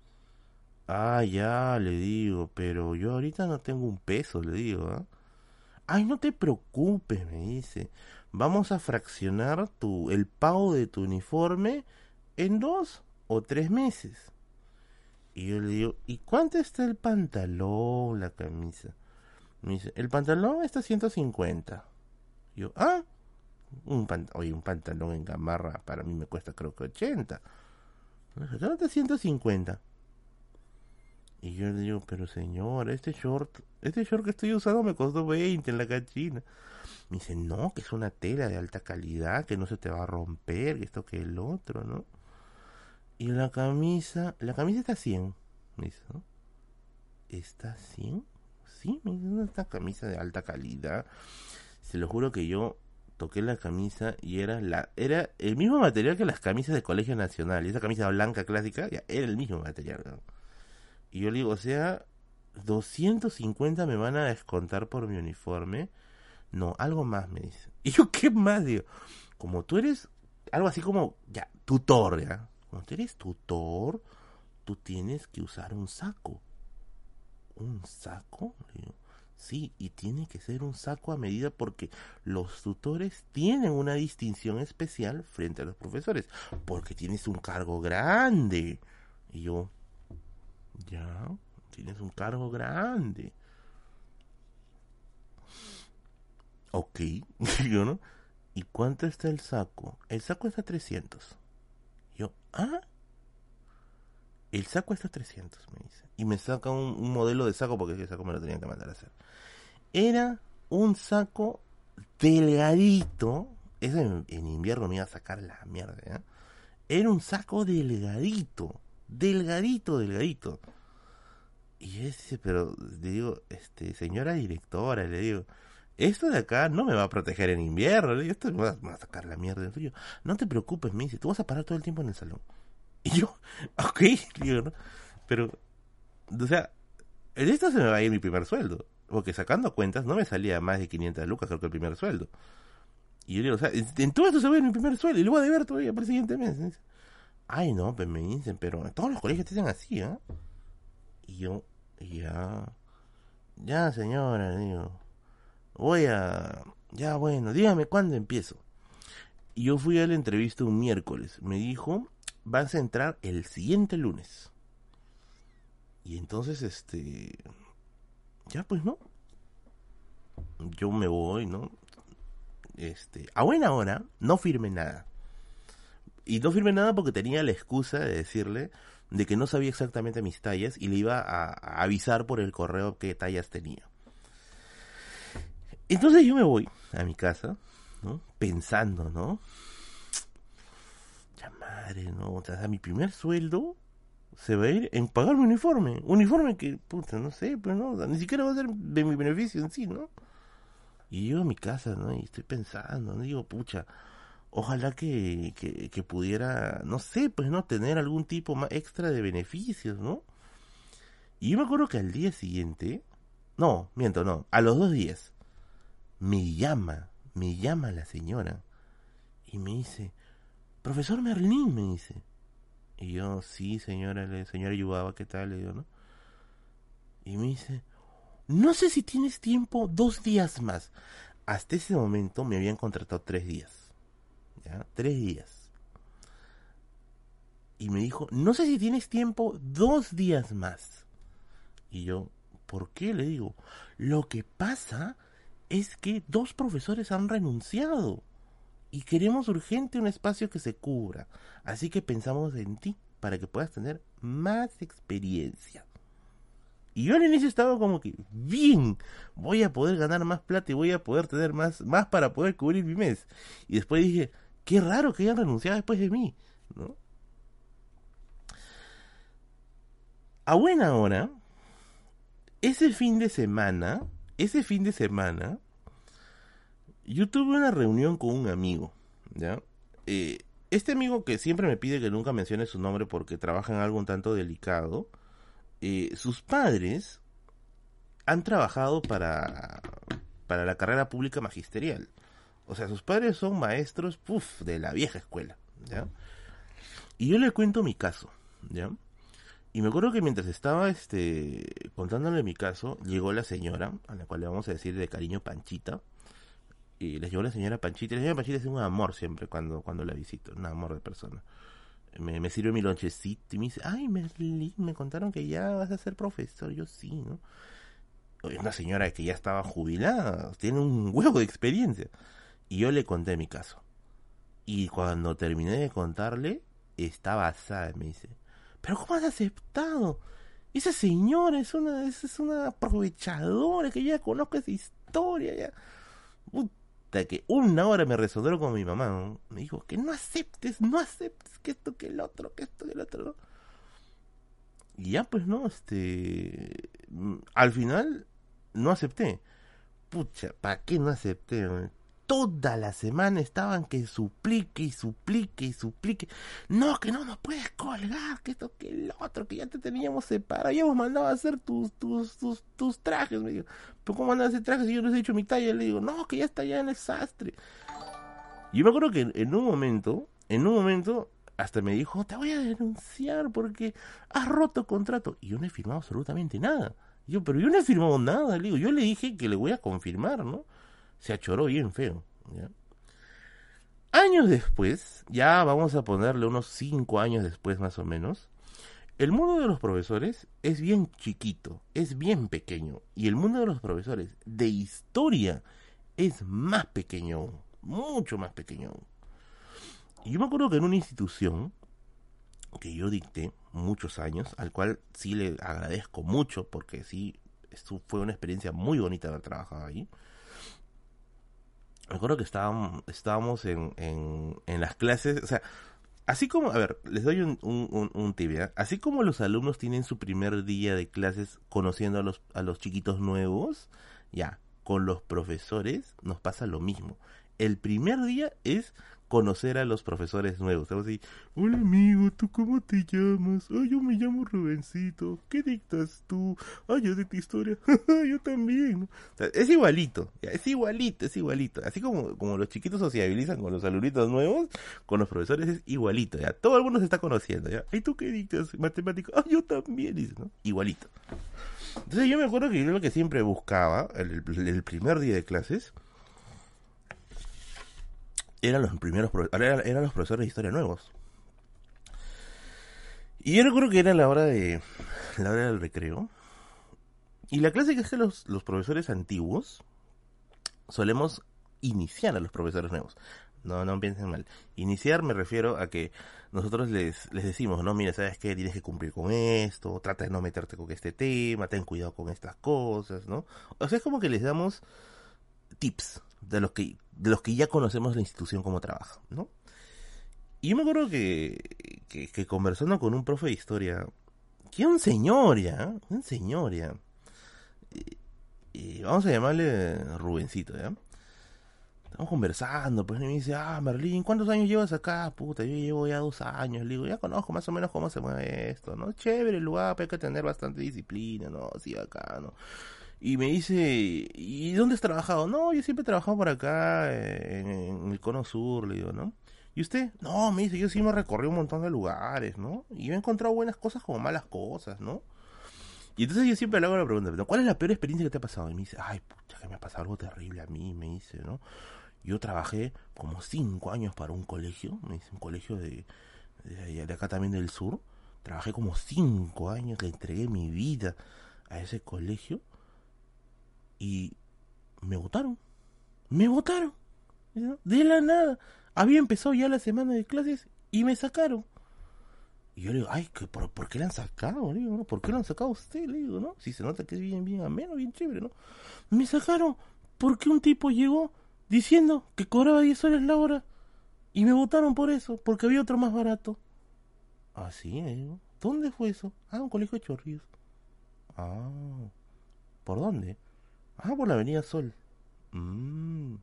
Ah, ya, le digo, pero yo ahorita no tengo un peso, le digo. ¿ah? Ay, no te preocupes, me dice. Vamos a fraccionar tu, el pago de tu uniforme en dos o tres meses. Y yo le digo, ¿y cuánto está el pantalón, la camisa? Me dice, el pantalón está 150. yo, ah, un oye, un pantalón en gamarra para mí me cuesta creo que 80. ¿Dónde está 150? Y yo le digo, pero señor, este short, este short que estoy usando me costó 20 en la cachina. Me dice, no, que es una tela de alta calidad, que no se te va a romper, que esto que el otro, ¿no? Y la camisa, la camisa está 100, me dice, ¿no? ¿Está 100? sí, me una camisa de alta calidad. Se lo juro que yo toqué la camisa y era la era el mismo material que las camisas de Colegio Nacional. Y esa camisa blanca clásica ya, era el mismo material. Y yo le digo, o sea, 250 me van a descontar por mi uniforme. No, algo más me dice. Y yo, ¿qué más? Digo, como tú eres algo así como, ya, tutor, ¿ya? Tú eres tutor, tú tienes que usar un saco. ¿Un saco? Sí, y tiene que ser un saco a medida porque los tutores tienen una distinción especial frente a los profesores, porque tienes un cargo grande. Y yo, ya, tienes un cargo grande. Ok, yo no. ¿Y cuánto está el saco? El saco está 300. ¿Ah? El saco está 300, me dice. Y me saca un, modelo de saco porque ese saco me lo tenían que mandar a hacer. Era un saco delgadito. Eso en, invierno me iba a sacar la mierda. ¿eh? Era un saco delgadito. Delgadito, delgadito. Y ese, pero le digo, este, señora directora, le digo, esto de acá no me va a proteger en invierno, esto me va, a sacar la mierda de frío. No te preocupes, me dice, tú vas a parar todo el tiempo en el salón. Y yo, ok, digo, ¿no? Pero, o sea, en esto se me va a ir mi primer sueldo. Porque sacando cuentas no me salía más de 500 lucas, creo que el primer sueldo. Y yo digo, o sea, en todo esto se va a ir mi primer sueldo y lo voy a deber todavía para el siguiente mes. Ay, no, pues me dicen, pero todos los colegios te dicen así, ¿eh? Y yo, ya, ya señora, digo, voy a, ya bueno, dígame cuándo empiezo. Y yo fui a la entrevista un miércoles. Me dijo, vas a entrar el siguiente lunes. Y entonces, este, ya pues no. Yo me voy, ¿no? Este, a buena hora, no firme nada. Y no firme nada porque tenía la excusa de decirle, de que no sabía exactamente mis tallas y le iba a, avisar por el correo qué tallas tenía. Entonces yo me voy a mi casa, ¿no? Pensando, ¿no? Ya madre, ¿no? O sea, mi primer sueldo se va a ir en pagar mi uniforme. Uniforme que, puta, no sé, pues no, ni siquiera va a ser de mi beneficio en sí, ¿no? Y yo a mi casa, ¿no? Y estoy pensando, ¿no? Digo, pucha, ojalá que, que, pudiera, no sé, pues no tener algún tipo más extra de beneficios, ¿no? Y yo me acuerdo que al día siguiente, no, miento, no, a los dos días, me llama, me llama la señora y me dice, profesor Merlín, me dice. Y yo, sí, señora, señora Yubaba, ¿qué tal? Le digo, ¿no? Y me dice, no sé si tienes tiempo dos días más. Hasta ese momento me habían contratado tres días. Tres días. Y me dijo, no sé si tienes tiempo dos días más. Y yo, ¿por qué? Le digo, lo que pasa es que dos profesores han renunciado y queremos urgente un espacio que se cubra. Así que pensamos en ti para que puedas tener más experiencia. Y yo al inicio estaba como que, bien, voy a poder ganar más plata y voy a poder tener más, más para poder cubrir mi mes. Y después dije, Qué raro que hayan renunciado después de mí, ¿no? A buena hora, ese fin de semana, ese fin de semana, yo tuve una reunión con un amigo, ¿ya? Eh, este amigo que siempre me pide que nunca mencione su nombre porque trabaja en algo un tanto delicado, eh, sus padres han trabajado para, para la carrera pública magisterial. O sea, sus padres son maestros, puff, de la vieja escuela, ¿ya? Y yo le cuento mi caso, ¿ya? Y me acuerdo que mientras estaba este contándole mi caso, llegó la señora, a la cual le vamos a decir de cariño Panchita. Y le llegó la señora Panchita. La señora Panchita es un amor siempre cuando, cuando la visito, un amor de persona. Me, me sirve mi lonchecito y me dice, ay Merlin, me contaron que ya vas a ser profesor. Yo sí, ¿no? Una señora que ya estaba jubilada, tiene un huevo de experiencia. Y yo le conté mi caso. Y cuando terminé de contarle, estaba asada. Me dice, ¿pero cómo has aceptado? Esa señora es una, es aprovechadora que ya conozco esa historia. Ya. Puta, que una hora me resonó con mi mamá. Me dijo, que no aceptes, no aceptes que esto, que el otro, que esto, que el otro. Y ya pues no, este... Al final no acepté. Pucha, ¿para qué no acepté? Toda la semana estaban que suplique y suplique y suplique. No, que no nos puedes colgar, que esto, que el otro, que ya te teníamos separado, ya hemos mandado a hacer tus, tus, tus, tus trajes. Me digo, ¿pero cómo mandan a hacer trajes si yo les he dicho mi talla? Le digo, no, que ya está ya en el sastre. Yo me acuerdo que en un momento, en un momento, hasta me dijo, te voy a denunciar porque has roto contrato. Y yo no he firmado absolutamente nada. yo, pero yo no he firmado nada, le digo, yo le dije que le voy a confirmar, ¿no? Se achoró bien feo. Años después, ya vamos a ponerle unos cinco años después más o menos, el mundo de los profesores es bien chiquito, es bien pequeño. Y el mundo de los profesores de historia es más pequeño, mucho más pequeño. Y yo me acuerdo que en una institución que yo dicté muchos años, al cual sí le agradezco mucho porque sí, fue una experiencia muy bonita haber trabajado ahí me acuerdo que estábamos, estábamos en, en, las clases, o sea, así como, a ver, les doy un, un, un tibia, así como los alumnos tienen su primer día de clases conociendo a los, a los chiquitos nuevos, ya, con los profesores nos pasa lo mismo. El primer día es conocer a los profesores nuevos. Estamos hola amigo, ¿tú cómo te llamas? Ay, yo me llamo Rubencito. ¿Qué dictas tú? Ay, yo de tu historia. yo también. es igualito, es igualito, es igualito. Así como, como los chiquitos sociabilizan con los alumnitos nuevos, con los profesores es igualito, ya. Todo el mundo se está conociendo, ya. ¿Y tú qué dictas? Matemático. Ay, yo también, dice, ¿no? Igualito. Entonces yo me acuerdo que yo lo que siempre buscaba, el primer día de clases, eran los primeros eran, los profesores de historia nuevos. Y yo recuerdo que era la hora de la hora del recreo. Y la clase que es que los, los profesores antiguos solemos iniciar a los profesores nuevos. No, no piensen mal. Iniciar me refiero a que nosotros les, les decimos, no, mira, ¿sabes qué? Tienes que cumplir con esto, trata de no meterte con este tema, ten cuidado con estas cosas, ¿no? O sea, es como que les damos tips de los que de los que ya conocemos la institución como trabaja, ¿no? Y yo me acuerdo que, que, conversando con un profe de historia, que un señor ya, un señor vamos a llamarle Rubencito, ¿ya? Estamos conversando, pues y me dice, ah, Merlín, ¿cuántos años llevas acá? Puta, yo llevo ya dos años. Le digo, ya conozco más o menos cómo se mueve esto, ¿no? Chévere el lugar, pero hay que tener bastante disciplina, ¿no? Sí, acá, ¿no? Y me dice, ¿y dónde has trabajado? No, yo siempre he trabajado por acá, en, el Cono Sur, le digo, ¿no? ¿Y usted? No, me dice, yo sí me recorrí un montón de lugares, ¿no? Y he encontrado buenas cosas como malas cosas, ¿no? Y entonces yo siempre le hago la pregunta, ¿cuál es la peor experiencia que te ha pasado? Y me dice, ay, pucha, que me ha pasado algo terrible a mí, me dice, ¿no? Yo trabajé como cinco años para un colegio, me dice, un colegio de, de, de acá también del sur. Trabajé como cinco años, le entregué mi vida a ese colegio y me votaron. Me votaron. De la nada. Había empezado ya la semana de clases y me sacaron. Y yo le digo, ay, por, por, qué le han sacado? Le digo, ¿no? ¿Por qué lo han sacado a usted? Le digo, ¿no? Si se nota que es bien, bien ameno, bien chévere, ¿no? Me sacaron porque un tipo llegó diciendo que cobraba 10 soles la hora. Y me votaron por eso, porque había otro más barato. Ah, sí, digo. ¿Dónde fue eso? Ah, un colegio de chorrillos. Ah, ¿por dónde? Ah, por la Avenida Sol. Mmm.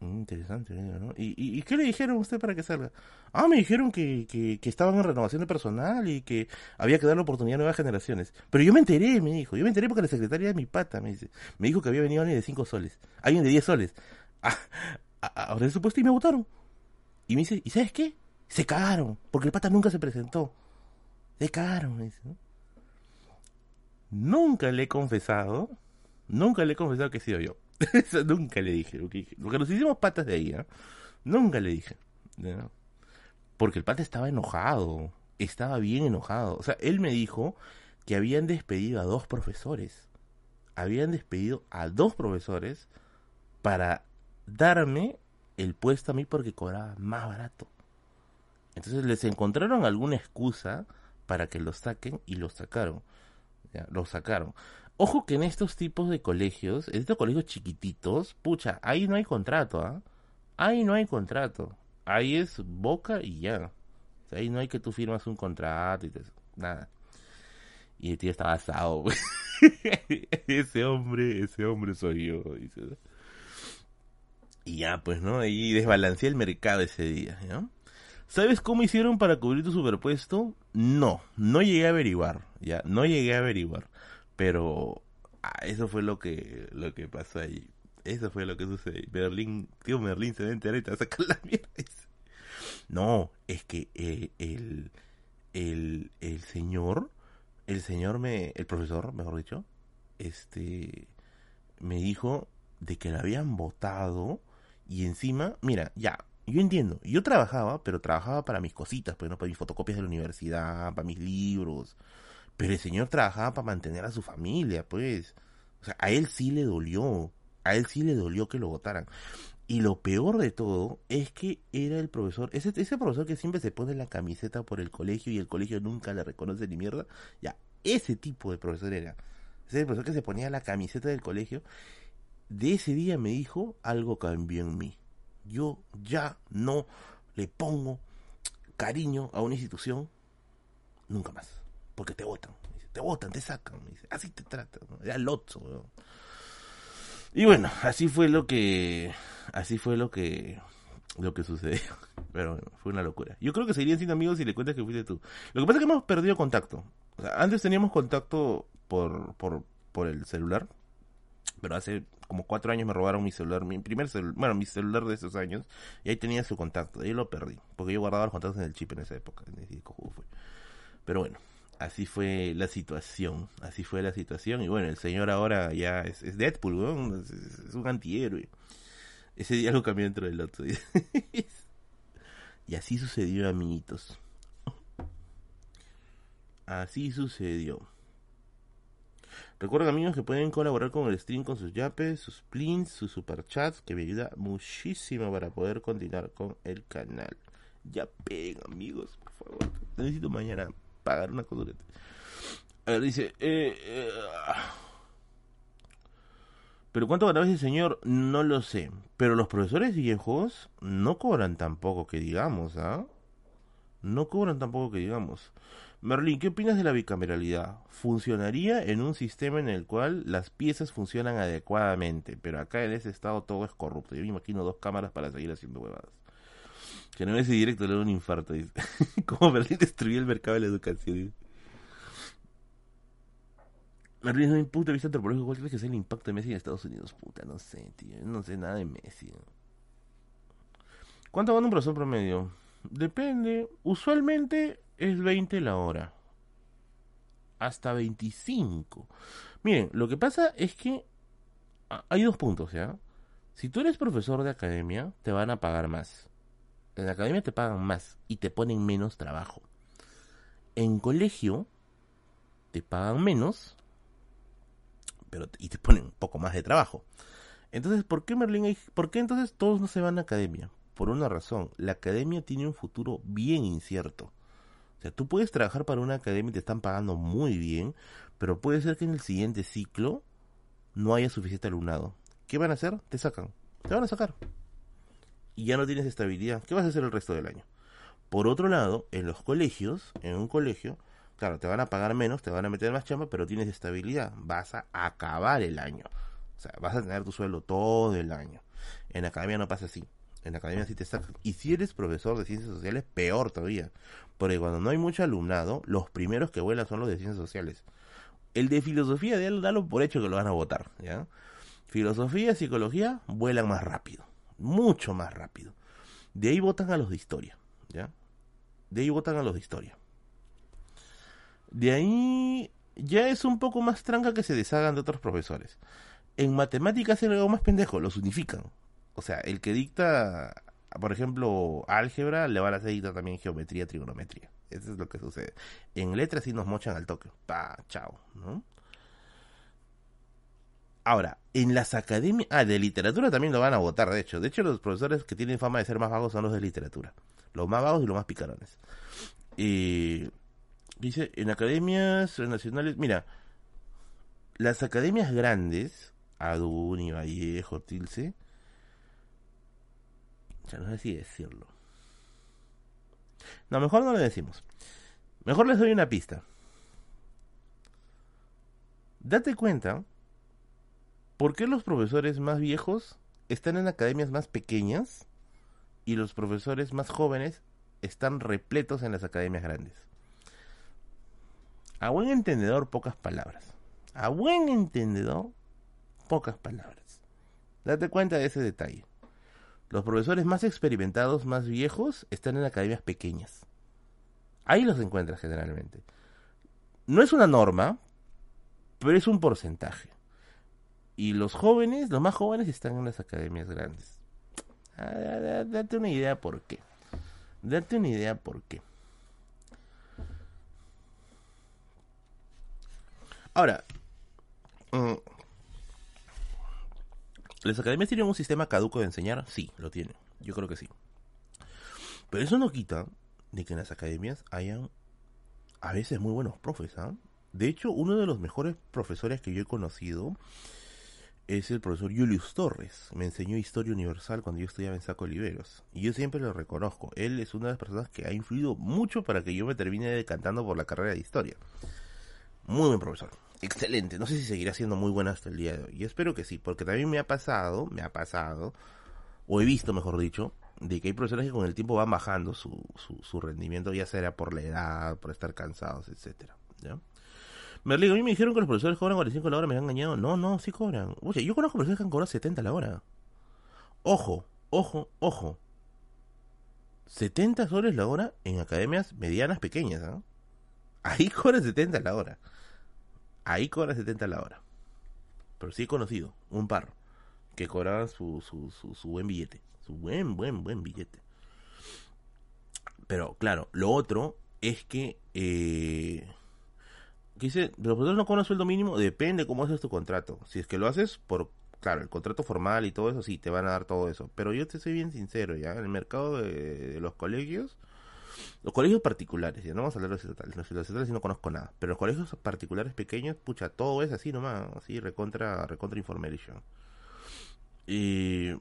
Interesante, ¿no? ¿Y, ¿Y, qué le dijeron a usted para que salga? Ah, me dijeron que, que, estaban en renovación de personal y que había que dar la oportunidad a nuevas generaciones. Pero yo me enteré, me dijo. Yo me enteré porque la secretaria de mi pata me dice. Me dijo que había venido alguien de 5 soles. Alguien de 10 soles. Ah, ahora supuesto y me votaron. Y me dice, ¿y sabes qué? Se cagaron. Porque el pata nunca se presentó. Se cagaron, me dice. Nunca le he confesado Nunca le he confesado que he sido yo. Nunca le dije. Porque nos hicimos patas de ahí. Nunca le dije. Porque el pata estaba enojado. Estaba bien enojado. O sea, él me dijo que habían despedido a dos profesores. Habían despedido a dos profesores para darme el puesto a mí porque cobraba más barato. Entonces les encontraron alguna excusa para que lo saquen y lo sacaron. Lo sacaron. Ojo que en estos tipos de colegios, en estos colegios chiquititos, pucha, ahí no hay contrato, ¿ah? Ahí no hay contrato. Ahí es boca y ya. ahí no hay que tú firmas un contrato y nada. Y el tío estaba asado. ese hombre, ese hombre soy yo. Y ya, pues, ¿no? Y desbalanceé el mercado ese día, ¿no? ¿Sabes cómo hicieron para cubrir tu superpuesto? No, no llegué a averiguar, ya, no llegué a averiguar. Pero ah, eso fue lo que, lo que pasó ahí. Eso fue lo que sucedió. Berlín, tío Merlín se va a enterar y te va a sacar la mierda. No, es que eh, el, el, el señor, el señor me, el profesor, mejor dicho, este, me dijo de que la habían votado y encima, mira, ya, yo entiendo, yo trabajaba, pero trabajaba para mis cositas, pues no para mis fotocopias de la universidad, para mis libros, pero el señor trabajaba para mantener a su familia, pues, o sea, a él sí le dolió, a él sí le dolió que lo votaran. Y lo peor de todo es que era el profesor, ese, ese profesor que siempre se pone la camiseta por el colegio y el colegio nunca le reconoce ni mierda, ya, ese tipo de profesor era. Ese profesor que se ponía la camiseta del colegio, de ese día me dijo, algo cambió en mí. Yo ya no le pongo cariño a una institución nunca más. Porque te votan. Te votan, te sacan. Así te tratan. Era lotso. Y bueno, así fue lo que así fue lo que lo que sucedió. Pero fue una locura. Yo creo que seguirían siendo amigos si le cuentas que fuiste tú. Lo que pasa es que hemos perdido contacto. antes teníamos contacto por, por, por el celular. Pero hace como cuatro años me robaron mi celular, mi primer celular, bueno, mi celular de esos años, y ahí tenía su contacto, ahí lo perdí, porque yo guardaba los contactos en el chip en esa época, Pero bueno, así fue la situación, así fue la situación, y bueno, el señor ahora ya es, Deadpool, es, un antihéroe. Ese lo cambió dentro del otro. y así sucedió, amiguitos. Así sucedió. Recuerden amigos que pueden colaborar con el stream con sus yapes, sus plints, sus superchats, que me ayuda muchísimo para poder continuar con el canal. Ya peguen amigos, por favor. Necesito mañana pagar una cosa. A ver, dice... Eh, eh, pero ¿cuánto ganaba ese señor? No lo sé. Pero los profesores viejos no cobran tampoco que digamos, ¿ah? No cobran tampoco que digamos. Merlin, ¿qué opinas de la bicameralidad? Funcionaría en un sistema en el cual las piezas funcionan adecuadamente, pero acá en ese estado todo es corrupto. Yo me imagino dos cámaras para seguir haciendo huevadas. Que no ese directo le da un infarto. Dice. Como Merlin destruyó el mercado de la educación. Merlin, no un punto de vista antropológico, ¿cuál crees que es el impacto de Messi en Estados Unidos? Puta, no sé, tío. No sé nada de Messi. ¿Cuánto gana un profesor promedio? Depende. Usualmente es 20 la hora. Hasta 25. Miren, lo que pasa es que hay dos puntos, ¿ya? Si tú eres profesor de academia, te van a pagar más. En la academia te pagan más y te ponen menos trabajo. En colegio te pagan menos, pero y te ponen un poco más de trabajo. Entonces, ¿por qué Merlin por qué entonces todos no se van a academia? Por una razón, la academia tiene un futuro bien incierto. O sea, tú puedes trabajar para una academia y te están pagando muy bien, pero puede ser que en el siguiente ciclo no haya suficiente alumnado. ¿Qué van a hacer? Te sacan. Te van a sacar. Y ya no tienes estabilidad. ¿Qué vas a hacer el resto del año? Por otro lado, en los colegios, en un colegio, claro, te van a pagar menos, te van a meter más chamba, pero tienes estabilidad. Vas a acabar el año. O sea, vas a tener tu sueldo todo el año. En academia no pasa así. En academia sí te sacan. Y si eres profesor de ciencias sociales, peor todavía. Porque cuando no hay mucho alumnado, los primeros que vuelan son los de ciencias sociales. El de filosofía, dalo por hecho que lo van a votar, ¿ya? Filosofía, psicología, vuelan más rápido. Mucho más rápido. De ahí votan a los de historia, ¿ya? De ahí votan a los de historia. De ahí ya es un poco más tranca que se deshagan de otros profesores. En matemáticas es algo más pendejo, los unifican. O sea, el que dicta por ejemplo, álgebra, le van a hacer dictar también geometría, trigonometría. Eso es lo que sucede. En letras sí nos mochan al toque. Pa, chao, ¿no? Ahora, en las academias... Ah, de literatura también lo van a votar, de hecho. De hecho, los profesores que tienen fama de ser más vagos son los de literatura. Los más vagos y los más picarones. Y... Dice, en academias nacionales... Mira, las academias grandes, Aduni, Vallejo, Tilce ya no sé si decirlo. No, mejor no lo decimos. Mejor les doy una pista. Date cuenta por qué los profesores más viejos están en academias más pequeñas y los profesores más jóvenes están repletos en las academias grandes. A buen entendedor, pocas palabras. A buen entendedor, pocas palabras. Date cuenta de ese detalle. Los profesores más experimentados, más viejos, están en academias pequeñas. Ahí los encuentras generalmente. No es una norma, pero es un porcentaje. Y los jóvenes, los más jóvenes, están en las academias grandes. Ah, date una idea por qué. Date una idea por qué. Ahora, mm, ¿las academias tienen un sistema caduco de enseñar? Sí, lo tienen. Yo creo que sí. Pero eso no quita de que en las academias hayan a veces muy buenos profes. ¿ah? De hecho, uno de los mejores profesores que yo he conocido es el profesor Julius Torres. Me enseñó historia universal cuando yo estudiaba en Saco Oliveros. Y yo siempre lo reconozco. Él es una de las personas que ha influido mucho para que yo me termine decantando por la carrera de historia. Muy buen profesor. Excelente. No sé si seguirá siendo muy buena hasta el día de hoy. Y espero que sí, porque también me ha pasado, me ha pasado, o he visto, mejor dicho, de que hay profesores que con el tiempo van bajando su, su, rendimiento, ya sea por la edad, por estar cansados, etcétera. ¿ya? Merlín, a mí me dijeron que los profesores cobran 45 la hora, me han engañado. No, no, sí cobran. Oye, yo conozco profesores que han cobrado 70 la hora. Ojo, ojo, ojo. 70 soles la hora en academias medianas pequeñas, ¿ah? Ahí cobra 70 la hora. Ahí cobra 70 la hora. Pero sí he conocido un par que cobraban su, su, su, buen billete. Su buen, buen, buen billete. Pero claro, lo otro es que eh, que dice, los profesores no cobran sueldo mínimo, depende cómo haces tu contrato. Si es que lo haces por, claro, el contrato formal y todo eso, sí, te van a dar todo eso. Pero yo te soy bien sincero, ya, en el mercado de, los colegios, los colegios particulares, ya no vamos a hablar de los estatales, los estatales no conozco nada, pero los colegios particulares pequeños, pucha, todo es así nomás, así, recontra, recontra information. Y,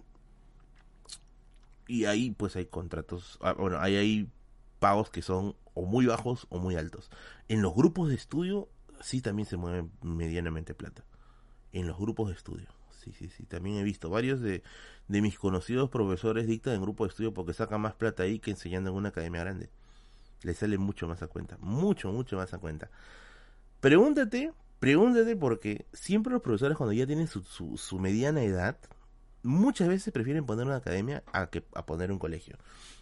y ahí pues hay contratos, ah, bueno, hay ahí pagos que son o muy bajos o muy altos. En los grupos de estudio sí también se mueve medianamente plata. En los grupos de estudio. Sí, sí, sí. También he visto varios de, de mis conocidos profesores dictan en grupos de estudio porque sacan más plata ahí que enseñando en una academia grande. Le sale mucho más a cuenta. Mucho, mucho más a cuenta. Pregúntate, pregúntate porque siempre los profesores cuando ya tienen su, su, su mediana edad, muchas veces prefieren poner una academia a, que, a poner un colegio.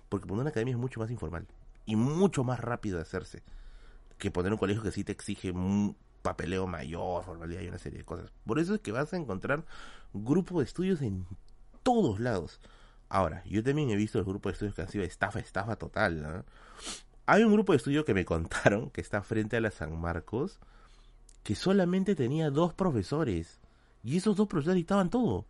Porque poner una academia es mucho más informal y mucho más rápido de hacerse que poner un colegio que sí te exige un papeleo mayor, formalidad y una serie de cosas. Por eso es que vas a encontrar grupos de estudios en todos lados. Ahora, yo también he visto los grupos de estudios que han sido estafa, estafa total. Hay un grupo de estudio que me contaron que está frente a la San Marcos que solamente tenía dos profesores y esos dos profesores dictaban todo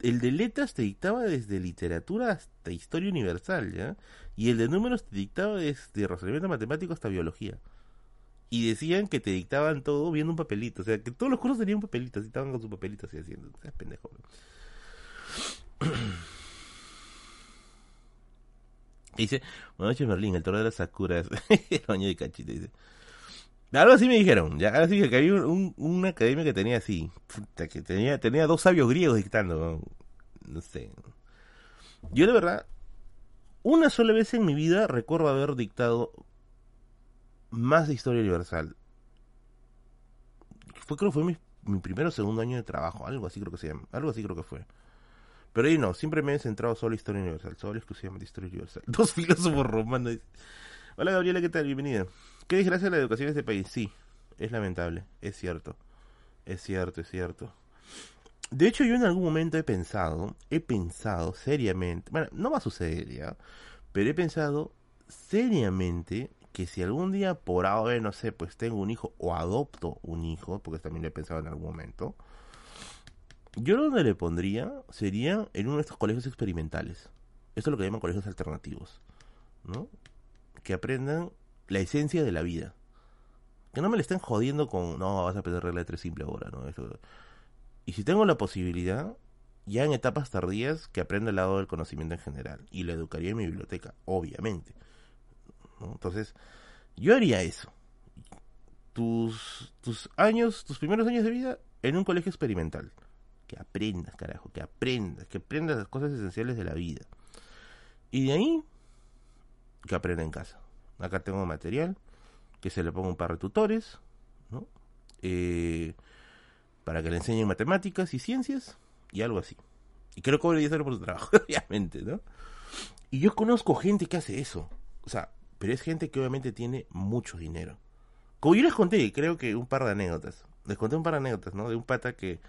el de letras te dictaba desde literatura hasta historia universal, ¿ya? Y el de números te dictaba desde razonamiento matemático hasta biología. Y decían que te dictaban todo viendo un papelito. O sea, que todos los cursos tenían un papelito, así estaban con su papelito así haciendo. O pendejo. dice, buenas noches Merlín, el toro de las sakuras. el baño de cachito, dice. Algo así me dijeron, ya así que había un, una academia que tenía así, que tenía, tenía dos sabios griegos dictando, no sé. Yo de verdad, una sola vez en mi vida recuerdo haber dictado más de historia universal. Fue, creo que fue mi, mi primer o segundo año de trabajo, algo así creo que se llama, algo así creo que fue. Pero ahí no, siempre me he centrado solo en historia universal, solo exclusivamente historia universal. Dos filósofos romanos. Hola Gabriela, ¿qué tal? Bienvenida. Qué desgracia la educación de este país. Sí, es lamentable, es cierto. Es cierto, es cierto. De hecho, yo en algún momento he pensado, he pensado seriamente, bueno, no va a suceder ya, pero he pensado seriamente que si algún día por ahora, no sé, pues tengo un hijo o adopto un hijo, porque también lo he pensado en algún momento, yo donde le pondría sería en uno de estos colegios experimentales. Esto es lo que llaman colegios alternativos, ¿no? Que aprendan la esencia de la vida. Que no me le estén jodiendo con, no, vas a aprender regla de tres simple ahora, ¿no? Y si tengo la posibilidad, ya en etapas tardías, que aprenda el lado del conocimiento en general. Y lo educaría en mi biblioteca, obviamente. Entonces, yo haría eso. Tus, tus años, tus primeros años de vida en un colegio experimental. que aprendas, carajo, que aprendas, que aprendas las cosas esenciales de la vida. Y de ahí, que aprenda en casa. Acá tengo material, que se le ponga un par de tutores, ¿no? Eh, para que le enseñen matemáticas y ciencias y algo así. Y creo que cobre 10 euros por su trabajo, obviamente, ¿no? Y yo conozco gente que hace eso. O sea, pero es gente que obviamente tiene mucho dinero. Como yo les conté, creo que un par de anécdotas. Les conté un par de anécdotas, ¿no? De un pata que,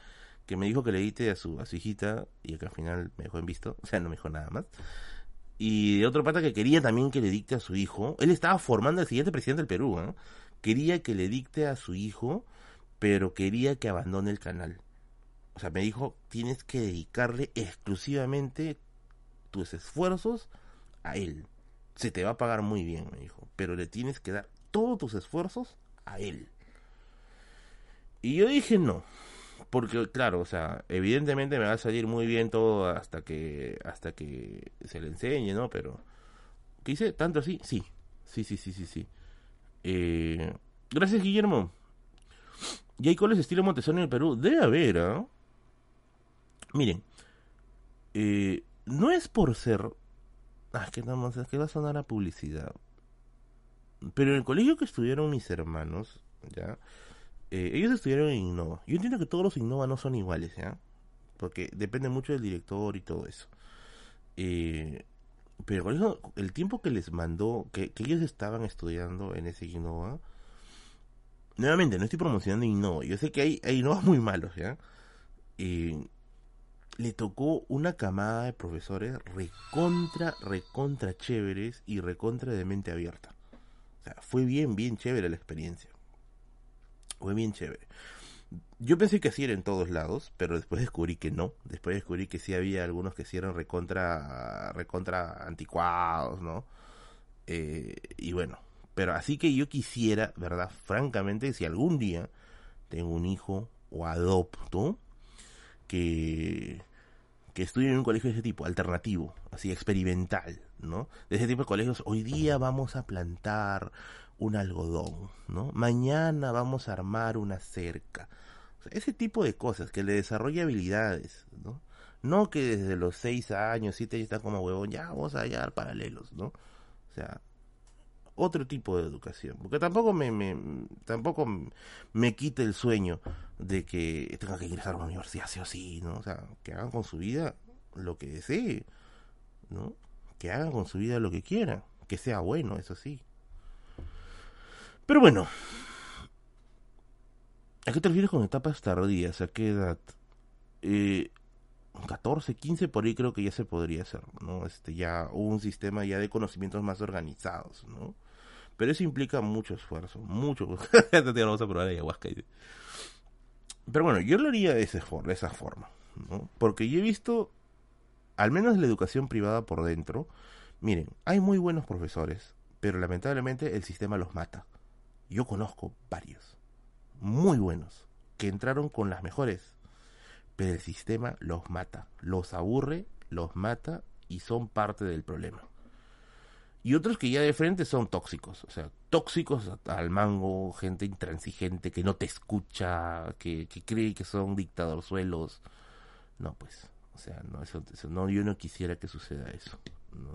que me dijo que le edite a su, a su hijita y que al final me dejó en visto. O sea, no me dijo nada más. Y de otro pata que quería también que le dicte a su hijo. Él estaba formando al siguiente presidente del Perú, ¿eh? Quería que le dicte a su hijo, pero quería que abandone el canal. O sea, me dijo, tienes que dedicarle exclusivamente tus esfuerzos a él. Se te va a pagar muy bien, me dijo, pero le tienes que dar todos tus esfuerzos a él. Y yo dije no, porque claro, o sea, evidentemente me va a salir muy bien todo hasta que hasta que se le enseñe, ¿no? Pero ¿qué hice? ¿Tanto así? Sí. Sí, sí, sí, sí, sí. Eh, gracias, Guillermo. ¿Y hay coles estilo Montessori en el Perú? Debe haber, ¿ah? Miren, eh, no es por ser... Ah, que, no, es que va a sonar a publicidad. Pero en el colegio que estudiaron mis hermanos, ¿ya? Eh, ellos estudiaron en Innova. Yo entiendo que todos los Innova no son iguales, ¿ya? Porque depende mucho del director y todo eso. Eh, pero por eso, el tiempo que les mandó, que, ellos estaban estudiando en ese Innova, nuevamente, no estoy promocionando Innova. Yo sé que hay, hay muy malos, ¿ya? Eh, le tocó una camada de profesores recontra, recontra chéveres y recontra de mente abierta. O sea, fue bien, bien chévere la experiencia. Fue bien chévere. Yo pensé que así era en todos lados, pero después descubrí que no. Después descubrí que sí había algunos que sí eran recontra, recontra anticuados, ¿no? Eh, y bueno, pero así que yo quisiera, ¿verdad? Francamente, si algún día tengo un hijo o adopto, que, que estudien en un colegio de ese tipo, alternativo, así experimental, ¿no? De ese tipo de colegios, hoy día vamos a plantar un algodón, ¿no? Mañana vamos a armar una cerca. ese tipo de cosas, que le desarrolle habilidades, ¿no? No que desde los seis años, siete años está como huevón, ya vamos a hallar paralelos, ¿no? O sea, otro tipo de educación. Porque tampoco me, me, tampoco me quite el sueño de que tenga que ingresar a una universidad sí o sí, ¿no? O sea, que hagan con su vida lo que desee, ¿no? Que hagan con su vida lo que quieran, que sea bueno, eso sí. Pero bueno, ¿a qué te refieres con etapas tardías? ¿A qué edad? Eh, 14, 15 por ahí creo que ya se podría hacer, ¿no? Este ya un sistema ya de conocimientos más organizados, ¿no? Pero eso implica mucho esfuerzo, mucho. vamos a probar ayahuasca. Pero bueno, yo lo haría de, ese, de esa forma, ¿no? Porque yo he visto, al menos la educación privada por dentro, miren, hay muy buenos profesores, pero lamentablemente el sistema los mata. Yo conozco varios, muy buenos, que entraron con las mejores, pero el sistema los mata, los aburre, los mata y son parte del problema y otros que ya de frente son tóxicos, o sea, tóxicos al mango, gente intransigente que no te escucha, que, cree que son dictadorzuelos. No, pues, o sea, no, eso, no, yo no quisiera que suceda eso. ¿no?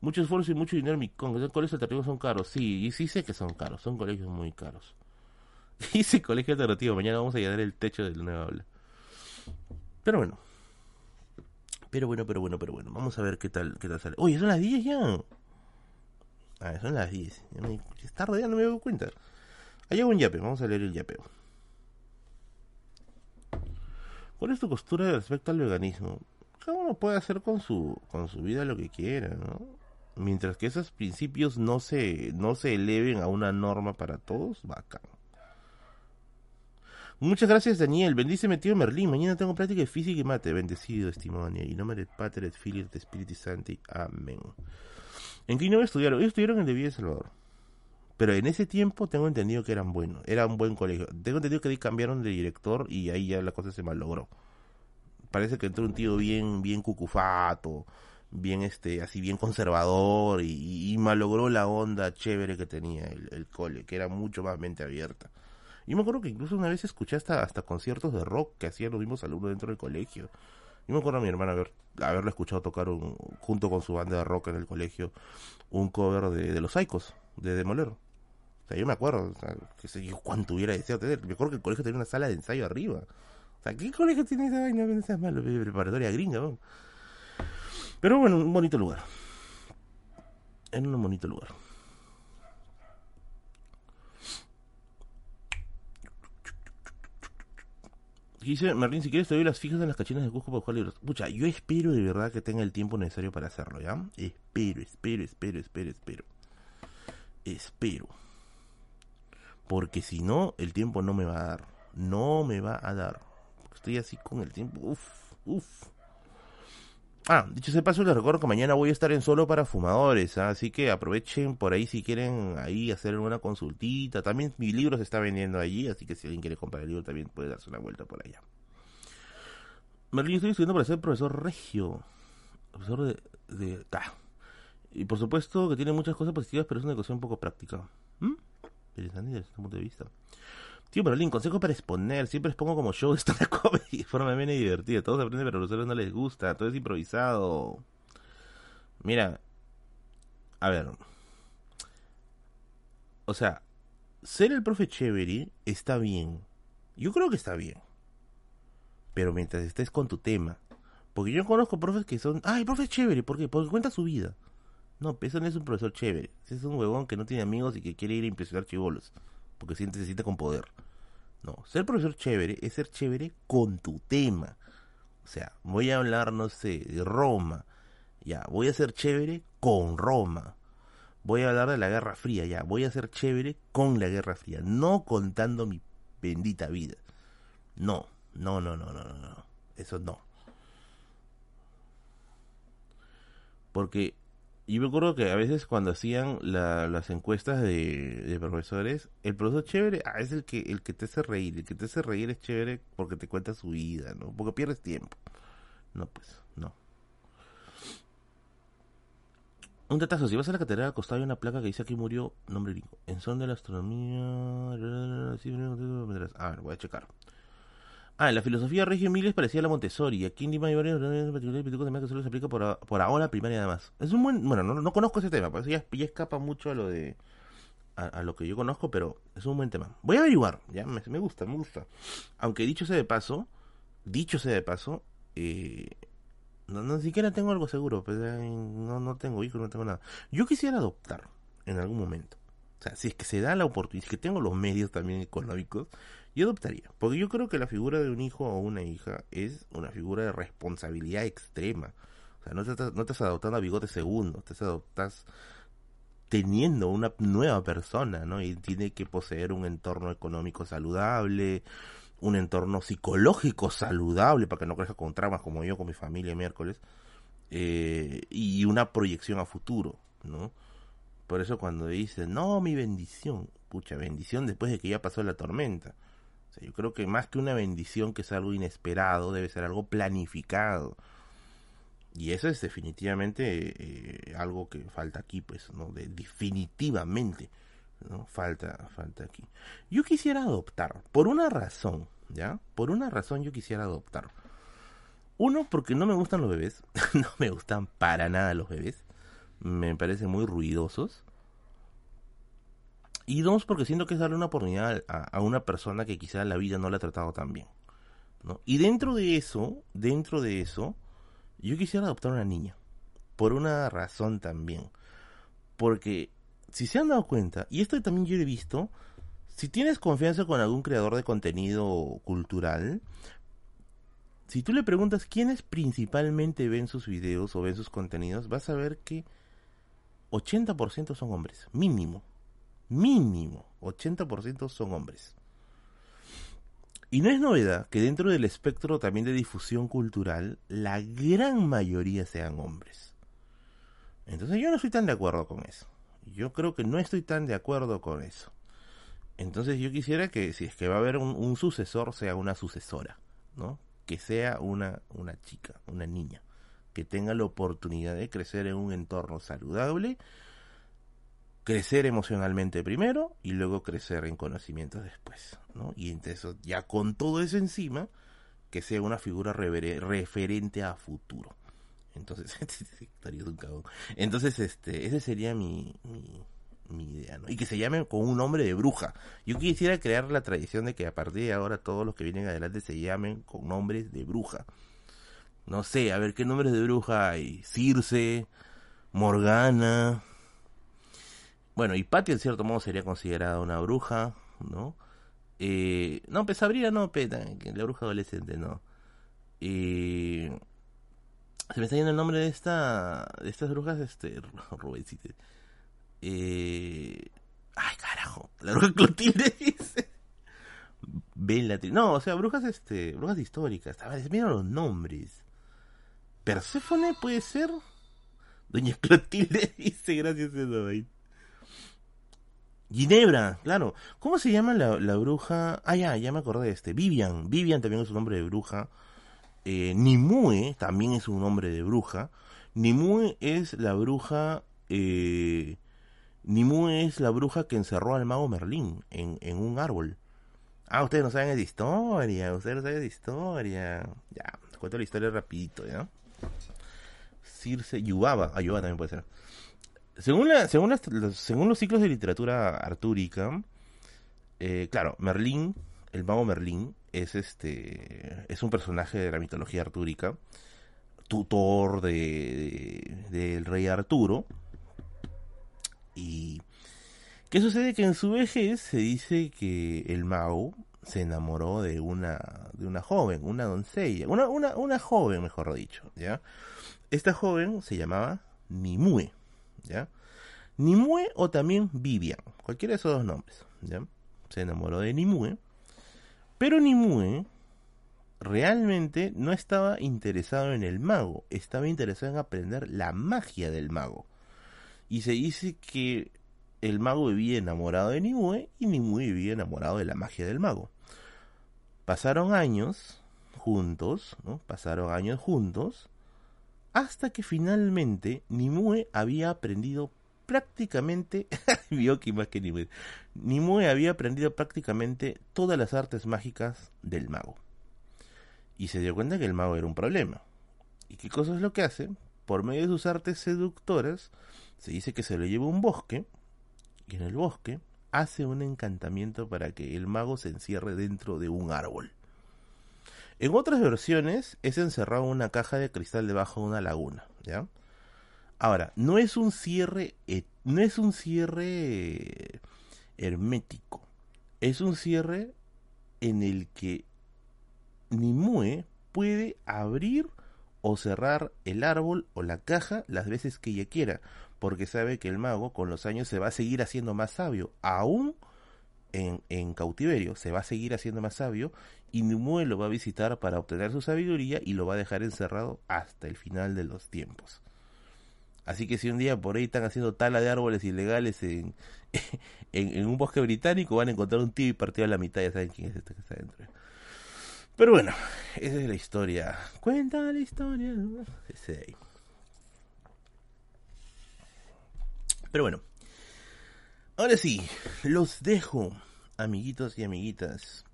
Mucho esfuerzo y mucho dinero, mi con los colegios alternativos son caros, sí, y sí sé que son caros, son colegios muy caros. Dice colegio alternativo, mañana vamos a llenar el techo del nuevo aula. Pero bueno, pero bueno, pero bueno, pero bueno. Vamos a ver qué tal, qué tal sale. Oye, son las 10 ya. Ah, son las 10. Está rodeando, me doy cuenta. Hay un yape, vamos a leer el yapeo. ¿Cuál es tu postura respecto al veganismo? Cada uno puede hacer con su, con su vida lo que quiera, ¿no? Mientras que esos principios no se, no se eleven a una norma para todos, bacán. Muchas gracias, Daniel. Bendíceme, tío Merlín. Mañana tengo práctica de física y mate. Bendecido, estimado Daniel. Y no me Pater et Filio et Espíritu Santi. Amén. ¿En qué no estudiaron? Ellos estudiaron en de Villa Salvador. Pero en ese tiempo tengo entendido que eran buenos. Era un buen colegio. Tengo entendido que cambiaron de director y ahí ya la cosa se malogró. Parece que entró un tío bien, bien cucufato, bien este, así bien conservador y, malogró la onda chévere que tenía el, el cole, que era mucho más mente abierta Y me acuerdo que incluso una vez escuché hasta, hasta conciertos de rock que hacían los mismos alumnos dentro del colegio. Y me acuerdo a mi hermana haber, haberlo escuchado tocar un, junto con su banda de rock en el colegio un cover de, Los Saicos, de Demoler. O sea, yo me acuerdo, o sea, que sé yo cuánto hubiera deseado tener. Me acuerdo que el colegio tenía una sala de ensayo arriba. O sea, ¿qué colegio tiene esa vaina? No seas malo, preparatoria gringa, ¿no? Pero bueno, un bonito lugar. En un bonito lugar. Dice Merlin, si quieres te doy las fijas en las cachinas de Cusco para buscar libros. Pucha, yo espero de verdad que tenga el tiempo necesario para hacerlo, ¿ya? Espero, espero, espero, espero, espero. Espero. Porque si no, el tiempo no me va a dar. No me va a dar. Estoy así con el tiempo. Uf, uf. Ah, dicho ese paso, les recuerdo que mañana voy a estar en solo para fumadores, ¿ah? así que aprovechen por ahí si quieren ahí hacer una consultita. También mi libro se está vendiendo allí, así que si alguien quiere comprar el libro también puede darse una vuelta por allá. Merlin, estoy estudiando para ser profesor regio. Profesor de... de Y por supuesto que tiene muchas cosas positivas, pero es una educación un poco práctica. ¿Mm? Interesante desde este punto de vista. Tío Merlin, consejo para exponer. Siempre expongo como show de comedy de forma bien y divertida. Todos aprenden, pero a los otros no les gusta. Todo es improvisado. Mira. A ver. O sea, ser el profe chévere está bien. Yo creo que está bien. Pero mientras estés con tu tema. Porque yo conozco profes que son. Ay, profe chévere. ¿Por qué? Porque cuenta su vida. No, eso no es un profesor chévere. Ese es un huevón que no tiene amigos y que quiere ir a impresionar chivolos porque siente, se siente con poder. No, ser profesor chévere es ser chévere con tu tema. O sea, voy a hablar, no sé, de Roma. Ya, voy a ser chévere con Roma. Voy a hablar de la Guerra Fría, ya. Voy a ser chévere con la Guerra Fría. No contando mi bendita vida. No, no, no, no, no, no. no. Eso no. Porque yo me acuerdo que a veces cuando hacían las encuestas de, profesores, el profesor chévere ah, es el que, el que te hace reír. El que te hace reír es chévere porque te cuenta su vida, ¿no? Porque pierdes tiempo. No, pues, no. Un datazo, si vas a la catedral acostado hay una placa que dice aquí murió, nombre gringo, en son de la astronomía... A ver, voy a checar. Ah, la filosofía Regio Miles parecía la Montessori. Aquí en Lima hay varios que solo se aplica por, por ahora primaria además. Es un buen, bueno, no, conozco ese tema, pues ya, ya, escapa mucho a lo de a, lo que yo conozco, pero es un buen tema. Voy a averiguar, ya me, me gusta, me gusta. Aunque dicho sea de paso, dicho sea de paso, eh, no, no siquiera tengo algo seguro, pues, no, no tengo hijos, no tengo nada. Yo quisiera adoptar en algún momento. O sea, si es que se da la oportunidad, si es que tengo los medios también económicos, yo adoptaría. Porque yo creo que la figura de un hijo o una hija es una figura de responsabilidad extrema. O sea, no te, estás, no estás adoptando a bigote segundo, te adoptas teniendo una nueva persona, ¿no? Y tiene que poseer un entorno económico saludable, un entorno psicológico saludable para que no crezca con traumas como yo con mi familia miércoles, eh, y una proyección a futuro, ¿no? Por eso cuando dicen, no, mi bendición, pucha, bendición después de que ya pasó la tormenta. Yo creo que más que una bendición que es algo inesperado, debe ser algo planificado. Y eso es definitivamente eh, algo que falta aquí, pues, ¿no? De, definitivamente, ¿no? Falta, falta aquí. Yo quisiera adoptar, por una razón, ¿ya? Por una razón yo quisiera adoptar. Uno, porque no me gustan los bebés, no me gustan para nada los bebés me parecen muy ruidosos. Y dos, porque siento que es darle una oportunidad a, una persona que quizá la vida no le ha tratado tan bien. ¿no? Y dentro de eso, dentro de eso, yo quisiera adoptar una niña. Por una razón también. Porque, si se han dado cuenta, y esto también yo he visto, si tienes confianza con algún creador de contenido cultural, si tú le preguntas quiénes principalmente ven sus videos o ven sus contenidos, vas a ver que 80% son hombres, mínimo, mínimo, 80% son hombres. Y no es novedad que dentro del espectro también de difusión cultural, la gran mayoría sean hombres. Entonces yo no estoy tan de acuerdo con eso. Yo creo que no estoy tan de acuerdo con eso. Entonces yo quisiera que si es que va a haber un, un sucesor, sea una sucesora, ¿no? Que sea una, una chica, una niña que tenga la oportunidad de crecer en un entorno saludable, crecer emocionalmente primero y luego crecer en conocimientos después, ¿no? Y entonces ya con todo eso encima, que sea una figura referente a futuro. Entonces, Entonces, este, ese sería mi, mi, idea, ¿no? Y que se llame con un nombre de bruja. Yo quisiera crear la tradición de que a partir de ahora todos los que vienen adelante se llamen con nombres de bruja. No sé, a ver qué nombres de bruja hay. Circe, Morgana. Bueno, y Patty en cierto modo sería considerada una bruja, ¿no? Eh, no, pues Sabrina no, peta, la bruja adolescente, no. Eh, se me está yendo el nombre de esta de estas brujas, este, Rubensite. Eh, ay, carajo, la bruja Clotilde dice. Bellatrix. No, o sea, brujas, este, brujas históricas. Mira los nombres. Perséfone puede ser. Doña Clotilde dice, gracias a Ginebra, claro. ¿Cómo se llama la, la, bruja? Ah, ya, ya me acordé de este. Vivian. Vivian también es un nombre de bruja. Eh, Nimue también es un nombre de bruja. Nimue es la bruja. Eh, Nimue es la bruja que encerró al mago Merlín en, en un árbol. Ah, ustedes no saben de historia. Ustedes no saben de historia. Ya, cuento la historia rapidito, ¿ya? Circe, Yubaba. Ah, también puede ser. Según, los ciclos de literatura artúrica, eh, claro, Merlín, el mago Merlín, es este es un personaje de la mitología artúrica, tutor de, del rey Arturo. Y ¿qué sucede? Que en su vejez se dice que el mago se enamoró de una de una joven, una doncella, una, joven, mejor dicho. Esta joven se llamaba Nimue, Nimue o también Vivian, cualquiera de esos dos nombres. Se enamoró de Nimue pero Nimue realmente no estaba interesado en el mago, estaba interesado en aprender la magia del mago. Y se dice que el mago vivía enamorado de Nimue y Nimue vivía enamorado de la magia del mago. Pasaron años juntos, ¿no? Pasaron años juntos hasta que finalmente Nimue había aprendido prácticamente, que más que Nimue, Nimue había aprendido prácticamente todas las artes mágicas del mago. Y se dio cuenta que el mago era un problema. ¿Y qué cosa es lo que hace? Por medio de sus artes seductoras, se dice que se lo lleva a un bosque, y en el bosque hace un encantamiento para que el mago se encierre dentro de un árbol. En otras versiones es encerrado en una caja de cristal debajo de una laguna, ¿ya? Ahora, no es un cierre, no es un cierre hermético. Es un cierre en el que Nimue puede abrir o cerrar el árbol o la caja las veces que ella quiera, porque sabe que el mago con los años se va a seguir haciendo más sabio, aún en, en cautiverio, se va a seguir haciendo más sabio y Nimue lo va a visitar para obtener su sabiduría y lo va a dejar encerrado hasta el final de los tiempos. Así que si un día por ahí están haciendo tala de árboles ilegales en, en, un bosque británico, van a encontrar un tío y partido a la mitad, ya saben quién es este que está dentro. Pero bueno, esa es la historia. Cuenta la historia. Pero bueno, ahora sí, los dejo, amiguitos y amiguitas.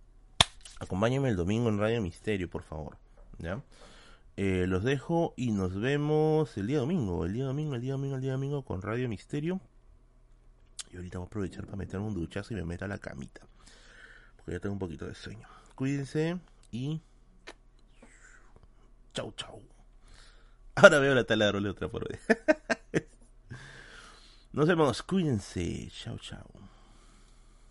Acompáñenme el domingo en Radio Misterio, por favor. ¿Ya? Eh, los dejo y nos vemos el día domingo, el día domingo, el día domingo, el día domingo con Radio Misterio. Y ahorita voy a aprovechar para meterme un duchazo y me meto a la camita. Porque ya tengo un poquito de sueño. Cuídense y... Chau, chau. Ahora veo la taladro de otra por Nos vemos, cuídense. Chau, chau.